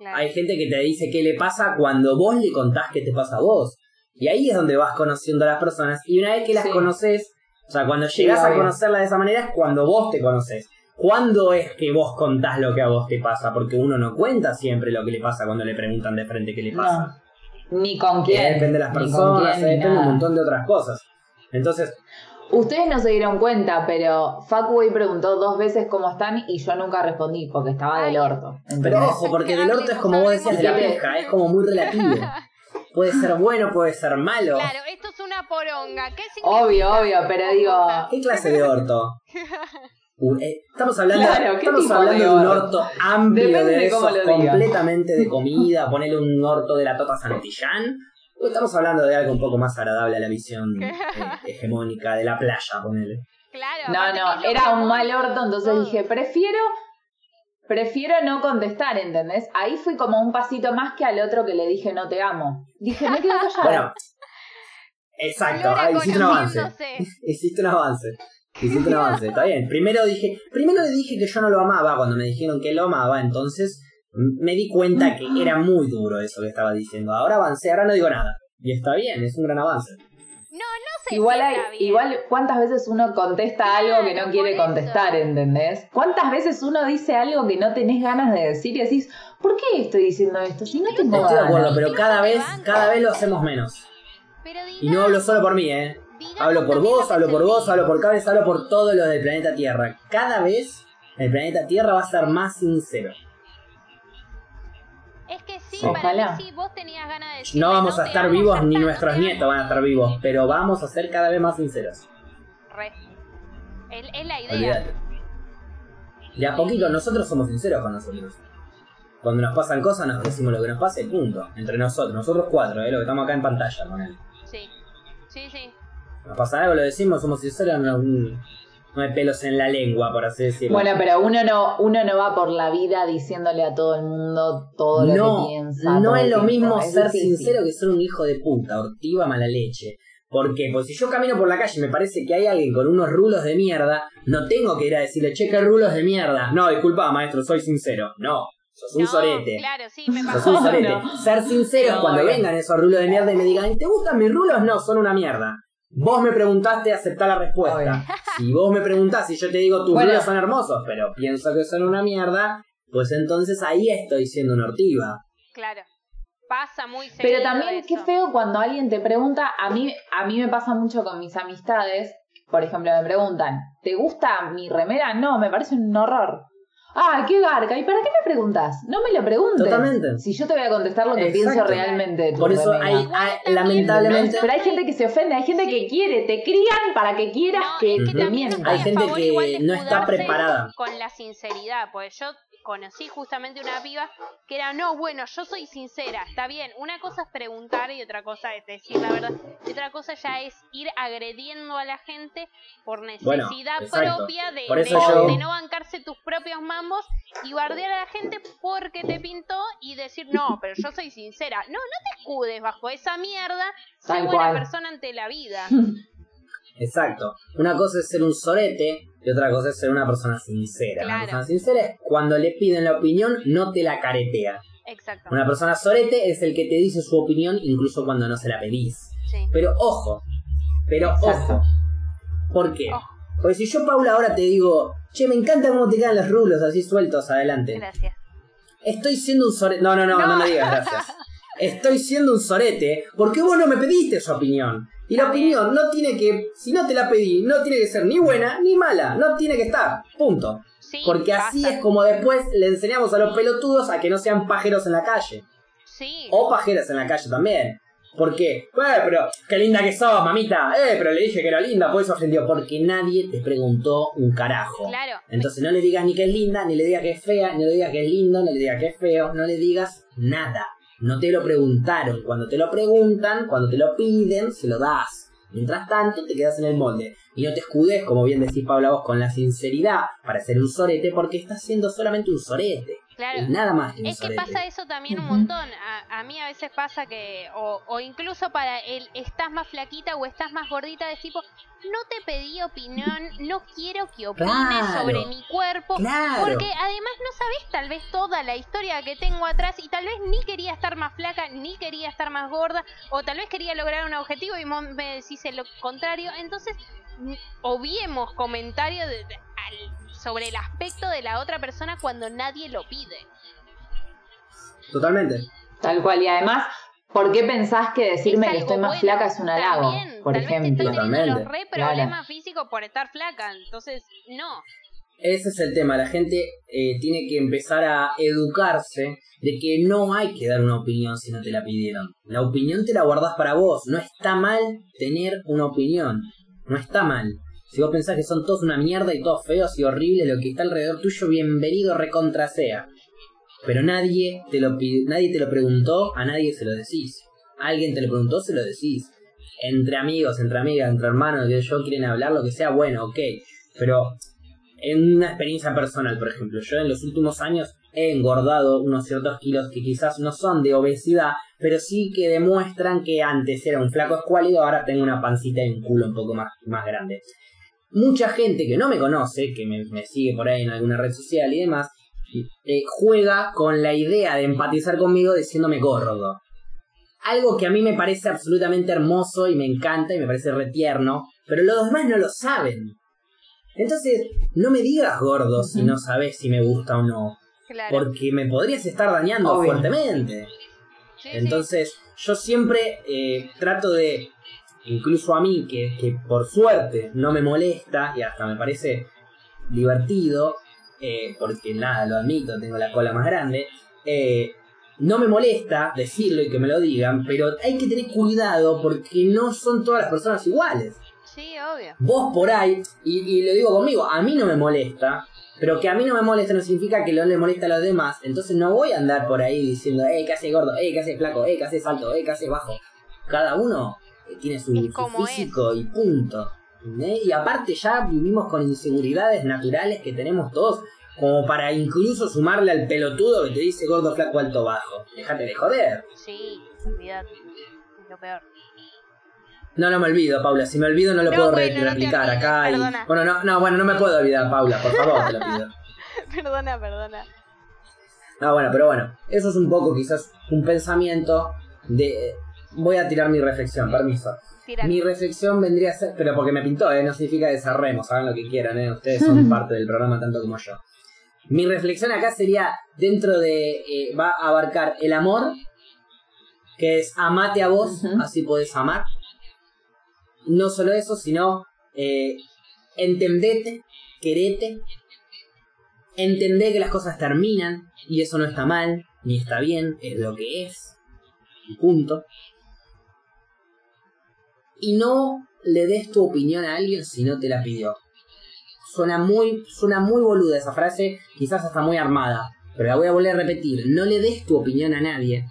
Claro. Hay gente que te dice qué le pasa cuando vos le contás qué te pasa a vos. Y ahí es donde vas conociendo a las personas. Y una vez que las Sí. conoces, o sea, cuando llegas a conocerlas de esa manera es cuando vos te conoces. ¿Cuándo es que vos contás lo que a vos te pasa? Porque uno no cuenta siempre lo que le pasa cuando le preguntan de frente qué le pasa. Ni con quién. depende de las personas, quién, depende de un montón de otras cosas. Entonces, Ustedes no se dieron cuenta, pero Fuckboy preguntó dos veces cómo están y yo nunca respondí porque estaba del orto. ¿entendés? pero ojo, porque del orto es como vos decías de la pija, es como muy relativo. Puede ser bueno, puede ser malo. Claro, esto es una poronga. ¿Qué significa? Obvio, obvio, pero digo, ¿Qué clase de orto? Uh, eh, estamos hablando, Claro, ¿qué estamos hablando de de un orto? amplio Depende de digas. completamente de comida, ponerle un orto de la Tota Santillán. Estamos hablando de algo un poco más agradable a la visión eh, hegemónica de la playa, ponele. Claro, no, no, era un mal orto, entonces dije, prefiero, prefiero no contestar, ¿entendés? Ahí fui como un pasito más que al otro que le dije no te amo. Dije, me quedo callada. Bueno, exacto, ah, hiciste un avance. Hiciste un avance. Hiciste un avance, está bien. Primero dije, primero le dije que yo no lo amaba cuando me dijeron que lo amaba, entonces me di cuenta que era muy duro eso que estaba diciendo. Ahora avancé, ahora no digo nada. Y está bien, es un gran avance. No, no sé Igual hay, está bien. igual cuántas veces uno contesta algo que no quiere contestar, ¿entendés? ¿Cuántas veces uno dice algo que no tenés ganas de decir y decís, ¿por qué estoy diciendo esto? Si no tengo Estoy de acuerdo, pero cada vez, cada vez lo hacemos menos. Y no hablo solo por mí, eh. Hablo por vos, hablo por vos, hablo por Cables, hablo por todos los del planeta Tierra. Cada vez el planeta Tierra va a ser más sincero. Sí, para Ojalá. mí sí, vos tenías ganas de decir. No vamos a estar vivos ni nuestros nietos nietos van a estar vivos, pero vamos a ser cada vez más sinceros. Re. Es, es la idea. Olvídate. De a poquito, nosotros somos sinceros con nosotros. Cuando nos pasan cosas, nos decimos lo que nos pase, punto. Entre nosotros, nosotros cuatro, ¿eh? lo que estamos acá en pantalla con él. Sí. Sí, sí. Nos pasa algo, lo decimos, somos sinceros, no, no hay pelos en la lengua, por así decirlo. Bueno, pero uno no, uno no va por la vida diciéndole a todo el mundo todo lo no, que piensa. no es lo tiempo. mismo Es ser difícil. sincero que ser un hijo de puta, ortiva mala leche. ¿Por qué? Porque si yo camino por la calle y me parece que hay alguien con unos rulos de mierda, no tengo que ir a decirle, che, qué rulos de mierda. No, disculpa, maestro, soy sincero. No, sos un No, sorete. Claro, sí, me Sos pasó. un sorete. No. Ser sincero No, cuando vengan esos rulos de mierda y me digan, ¿te gustan mis rulos? No, son una mierda. Vos me preguntaste, aceptá la respuesta. Obvio. Si vos me preguntás y yo te digo, tus Bueno. son hermosos, pero pienso que son una mierda, pues entonces ahí estoy siendo una ortiva. Claro. Pasa muy seguido Pero también eso. qué feo cuando alguien te pregunta, a mí, a mí me pasa mucho con mis amistades, por ejemplo, me preguntan, ¿te gusta mi remera? No, me parece un horror. Ah, qué garca. ¿Y para qué me preguntas? No me lo preguntes. Totalmente. Si yo te voy a contestar lo que Exacto. pienso realmente de tu Por eso hay, hay- lamentablemente, Pero hay gente que se ofende, hay gente que quiere, te crían para que quieras No, que es que Ujú. te estoy Hay gente que no está preparada. Con la sinceridad, pues yo conocí justamente una piba que era, no, bueno, yo soy sincera, está bien, una cosa es preguntar y otra cosa es decir la verdad, y otra cosa ya es ir agrediendo a la gente por necesidad propia de, Por de eso no, yo- de no bancarse tus propios mambos y bardear a la gente porque te pintó y decir, no, pero yo soy sincera. No, no te escudes bajo esa mierda, Tal buena cual. persona ante la vida. exacto. Una cosa es ser un sorete y otra cosa es ser una persona sincera. Una Claro. persona sincera es cuando le piden la opinión, no te la caretea. Exacto. Una persona sorete es el que te dice su opinión incluso cuando no se la pedís. Sí. Pero ojo, pero Exacto. ojo. ¿Por qué? Ojo. Porque si yo, Paula, ahora te digo, che, me encanta cómo te quedan los rulos así sueltos adelante. Gracias. Estoy siendo un sorete. No, no, no, no, No. me digas gracias. Estoy siendo un sorete porque vos no me pediste su opinión. Y la opinión no tiene que, si no te la pedí, no tiene que ser ni buena ni mala. No tiene que estar. Punto. Sí, Porque así es como después le enseñamos a los pelotudos a que no sean pajeros en la calle. Sí. O pajeras en la calle también. ¿Por qué? Eh, pero qué linda que sos, mamita. Eh, pero le dije que era linda, por eso ofendió. Porque nadie te preguntó un carajo. Claro. Entonces no le digas ni que es linda, ni le digas que es fea, ni le digas que es lindo, ni le digas que es feo, no le digas nada. No te lo preguntaron. Cuando te lo preguntan, cuando te lo piden, se lo das. Mientras tanto, te quedas en el molde. Y no te escudes, como bien decís Paula vos, con la sinceridad para ser un sorete, porque estás siendo solamente un sorete. Claro. Y nada más que un Es que pasa eso también un montón. A, a mí a veces pasa que, o, o incluso para el estás más flaquita o estás más gordita, de tipo, no te pedí opinión, no quiero que opines Claro. sobre mi cuerpo. Claro. Porque además no sabes tal vez toda la historia que tengo atrás y tal vez ni quería estar más flaca, ni quería estar más gorda, o tal vez quería lograr un objetivo y vos me decís lo contrario. Entonces, obviemos comentarios de- de- al- sobre el aspecto de la otra persona cuando nadie lo pide. Totalmente. Tal cual. Y además, ¿Por qué pensás que decirme Es que estoy más bueno, flaca es un halago? también, por tal vez ejemplo. estoy teniendo los Totalmente. re problemas físicos por estar flaca, entonces no. Ese es el tema, la gente eh, tiene que empezar a educarse de que no hay que dar una opinión si no te la pidieron. La opinión te la guardás para vos, no está mal tener una opinión, no está mal. Si vos pensás que son todos una mierda y todos feos y horribles, lo que está alrededor tuyo, bienvenido recontra sea. Pero nadie te lo nadie te lo preguntó, a nadie se lo decís. Alguien te lo preguntó, se lo decís. Entre amigos, entre amigas, entre hermanos, que yo quieren hablar, lo que sea, bueno, ok. Pero en una experiencia personal, por ejemplo, yo en los últimos años he engordado unos ciertos kilos que quizás no son de obesidad, pero sí que demuestran que antes era un flaco escuálido, ahora tengo una pancita y un culo un poco más, más grande. Mucha gente que no me conoce, que me, me sigue por ahí en alguna red social y demás, eh, juega con la idea de empatizar conmigo diciéndome gordo. Algo que a mí me parece absolutamente hermoso y me encanta y me parece retierno, pero los demás no lo saben. Entonces, no me digas gordo si no sabes si me gusta o no, Claro. porque me podrías estar dañando Obvio. fuertemente. Entonces, yo siempre eh, trato de, incluso a mí, que, que por suerte no me molesta y hasta me parece divertido, eh, porque nada, lo admito, tengo la cola más grande, eh, no me molesta decirlo y que me lo digan, pero hay que tener cuidado porque no son todas las personas iguales. Sí, obvio. Vos por ahí, y, y lo digo conmigo, a mí no me molesta, pero que a mí no me molesta no significa que no le molesta a los demás, entonces no voy a andar por ahí diciendo, eh, que hace gordo, eh, que hace flaco, eh, que hace alto, eh, que hace bajo. Cada uno tiene su, Es su como físico y punto. Y aparte ya vivimos con inseguridades naturales que tenemos todos, como para incluso sumarle al pelotudo que te dice gordo, flaco, alto, bajo. Déjate de joder. Sí, olvidate. Es lo peor. No, no me olvido, Paula. Si me olvido no lo No, puedo re- bueno, no te replicar acá. y-. Bueno, no, no, bueno, no me puedo olvidar, Paula. Por favor, te lo pido. perdona, perdona. No, bueno, pero bueno, eso es un poco quizás un pensamiento de... Voy a tirar mi reflexión, permiso. Tira. Mi reflexión vendría a ser, pero porque me pintó, ¿eh? no significa que cerremos, hagan lo que quieran, ¿eh? ustedes son parte del programa tanto como yo. Mi reflexión acá sería, dentro de, eh, va a abarcar el amor, que es amate a vos, así podés amar. No solo eso, sino eh, entendete, querete, entender que las cosas terminan y eso no está mal, ni está bien, es lo que es, y punto. Y no le des tu opinión a alguien si no te la pidió. Suena muy, suena muy boluda esa frase, quizás hasta muy armada, pero la voy a volver a repetir. No le des tu opinión a nadie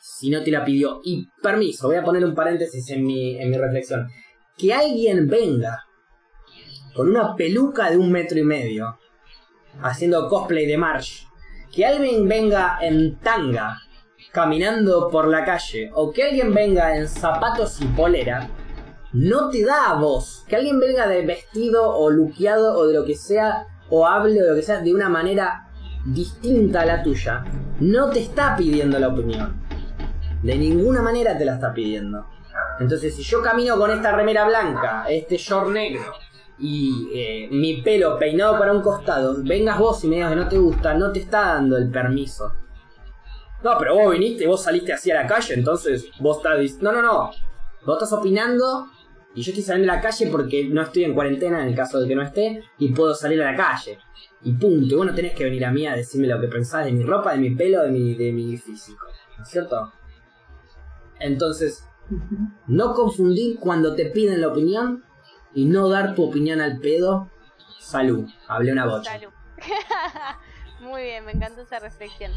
si no te la pidió. Y permiso, voy a poner un paréntesis en mi, en mi reflexión. Que alguien venga con una peluca de un metro y medio haciendo cosplay de Marsh. Que alguien venga en tanga caminando por la calle o que alguien venga en zapatos y polera no te da a vos. Que alguien venga de vestido o luqueado o de lo que sea o hable o de lo que sea de una manera distinta a la tuya no te está pidiendo la opinión. De ninguna manera te la está pidiendo. Entonces, si yo camino con esta remera blanca, este short negro y eh, mi pelo peinado para un costado, vengas vos y me digas que no te gusta, no te está dando el permiso. No, pero vos viniste, vos saliste hacia la calle, entonces vos estás diciendo... No, no, no. Vos estás opinando y yo estoy saliendo a la calle porque no estoy en cuarentena en el caso de que no esté y puedo salir a la calle. Y punto. Y vos no tenés que venir a mí a decirme lo que pensás de mi ropa, de mi pelo, de mi, de mi físico. ¿No es cierto? Entonces, no confundir cuando te piden la opinión y no dar tu opinión al pedo. Salud, hablé una bocha. Salud. Muy bien, me encantó esa reflexión.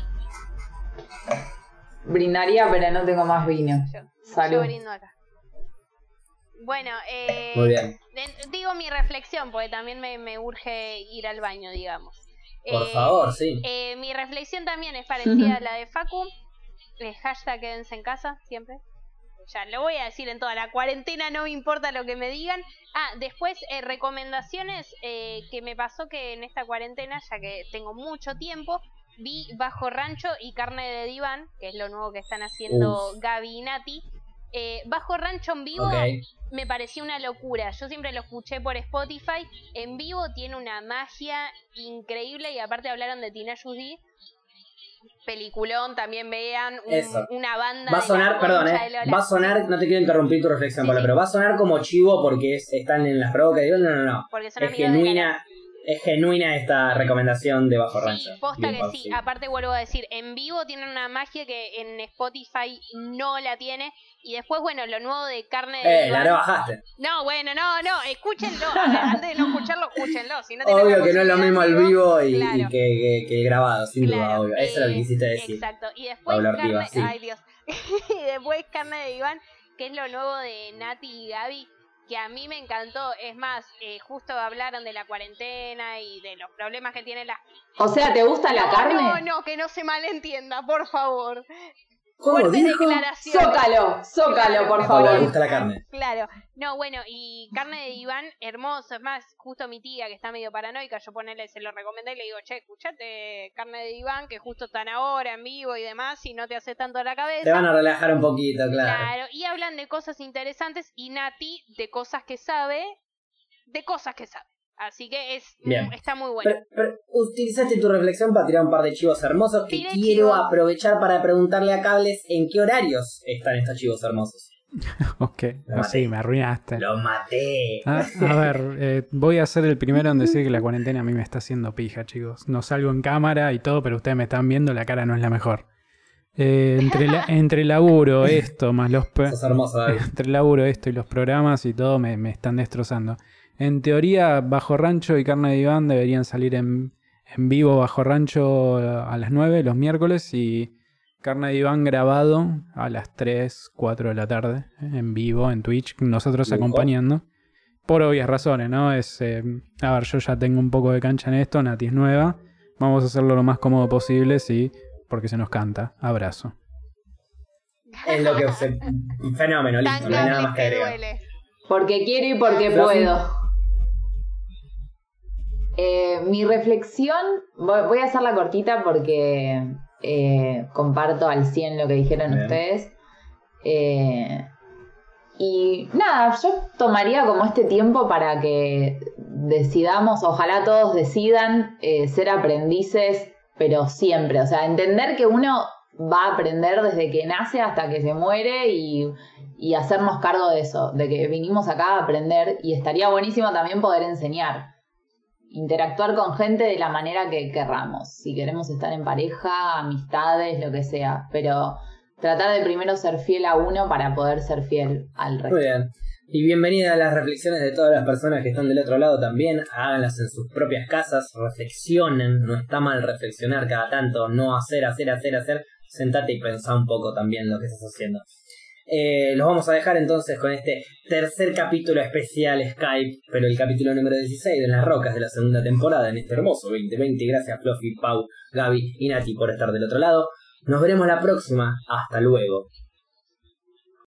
Brindaría, pero no tengo más vino. Yo, Salud. yo brindo acá. Bueno, eh, Muy bien. de- digo mi reflexión porque también me, me urge ir al baño, digamos. Por Eh, favor, sí. eh, mi reflexión también es parecida a la de Facu. Hashtag quédense en casa, siempre. Ya lo voy a decir en toda la cuarentena, no me importa lo que me digan. Ah, después, eh, recomendaciones eh, que me pasó que en esta cuarentena, ya que tengo mucho tiempo, vi Bajo Rancho y Carne de Diván, que es lo nuevo que están haciendo Uf. Gaby y Nati. Eh, Bajo Rancho en vivo me pareció una locura. Yo siempre lo escuché por Spotify. En vivo tiene una magia increíble y aparte hablaron de Tina Judy. peliculón, también vean un- una banda. Va a sonar, perdón, eh, va a sonar, no te quiero interrumpir tu reflexión, Sí, Paula, sí. pero va a sonar como chivo porque es- están en las. Digo, no, no, no. Porque son Es genuina, es genuina esta recomendación de Bajo Rancho. Sí, posta que sí. Aparte vuelvo a decir, en vivo tienen una magia que en Spotify no la tiene. Y después, bueno, lo nuevo de carne de Eh, la Iván- rebajaste. No, bueno, no, no, escúchenlo. Antes de no escucharlo, escúchenlo. Si no Obvio que no es lo mismo el vivo y, claro. y que, que- que el grabado, sin duda, Claro, obvio. Eso es lo que eh, quisiste decir. Exacto. Y después Paula carne, Ortiva, sí. ay Dios. y después carne de Iván, que es lo nuevo de Nati y Gaby, que a mí me encantó. Es más, eh, justo hablaron de la cuarentena y de los problemas que tiene la O sea, ¿te gusta la no, carne? No, no, que no se malentienda, por favor. ¿Cómo Fuertes dijo? declaraciones. Zócalo, zócalo, por me favor. le gusta la carne. Claro, no, bueno, y carne de Iván, hermoso, es más, justo mi tía que está medio paranoica, yo ponele, se lo recomendé y le digo, che, escuchate carne de Iván, que justo están ahora en vivo y demás, y no te hace tanto la cabeza. Te van a relajar un poquito, claro. Claro, y hablan de cosas interesantes y Nati de cosas que sabe, de cosas que sabe. Así que es Bien. está muy bueno. Pero, pero utilizaste tu reflexión para tirar un par de chivos hermosos que quiero chivos. aprovechar para preguntarle a Cables en qué horarios están estos chivos hermosos. Ok, así me arruinaste. Lo maté. Ah, a ver, eh, voy a ser el primero en decir que la cuarentena a mí me está haciendo pija, chicos. No salgo en cámara y todo, pero ustedes me están viendo, la cara no es la mejor. Eh, entre, la, entre laburo, esto, más los... pe- Sos hermoso, David. entre el laburo, esto y los programas y todo me, me están destrozando. En teoría, Bajo Rancho y Carne de Iván deberían salir en, en vivo Bajo Rancho a las 9 los miércoles y Carne de Iván grabado a las 3, 4 de la tarde en vivo en Twitch, nosotros acompañando. Por obvias razones, ¿no? Es, eh, a ver, yo ya tengo un poco de cancha en esto, Nati es nueva. Vamos a hacerlo lo más cómodo posible, sí, porque se nos canta. Abrazo. Es lo que se... Fenómeno, listo, Tan no hay nada más que agregar. Porque quiero y porque puedo. Eh, mi reflexión, voy, a hacerla cortita porque eh, comparto al 100 lo que dijeron Bien. ustedes. Eh, y nada, yo tomaría como este tiempo para que decidamos, ojalá todos decidan ser aprendices, pero siempre. O sea, entender que uno va a aprender desde que nace hasta que se muere y, y hacernos cargo de eso, de que vinimos acá a aprender y estaría buenísimo también poder enseñar. Interactuar con gente de la manera que querramos, si queremos estar en pareja, amistades, lo que sea, pero tratar de primero ser fiel a uno para poder ser fiel al resto. Muy bien. Y bienvenida a las reflexiones de todas las personas que están del otro lado también. Háganlas en sus propias casas, reflexionen. No está mal reflexionar cada tanto, no hacer, hacer, hacer, hacer. Sentate y pensá un poco también lo que estás haciendo. Eh, los vamos a dejar entonces con este tercer capítulo especial Skype, pero el capítulo número 16 de Las Rocas de la segunda temporada en este hermoso 2020. Gracias Fluffy, Pau, Gaby y Nati por estar del otro lado. Nos veremos la próxima. Hasta luego.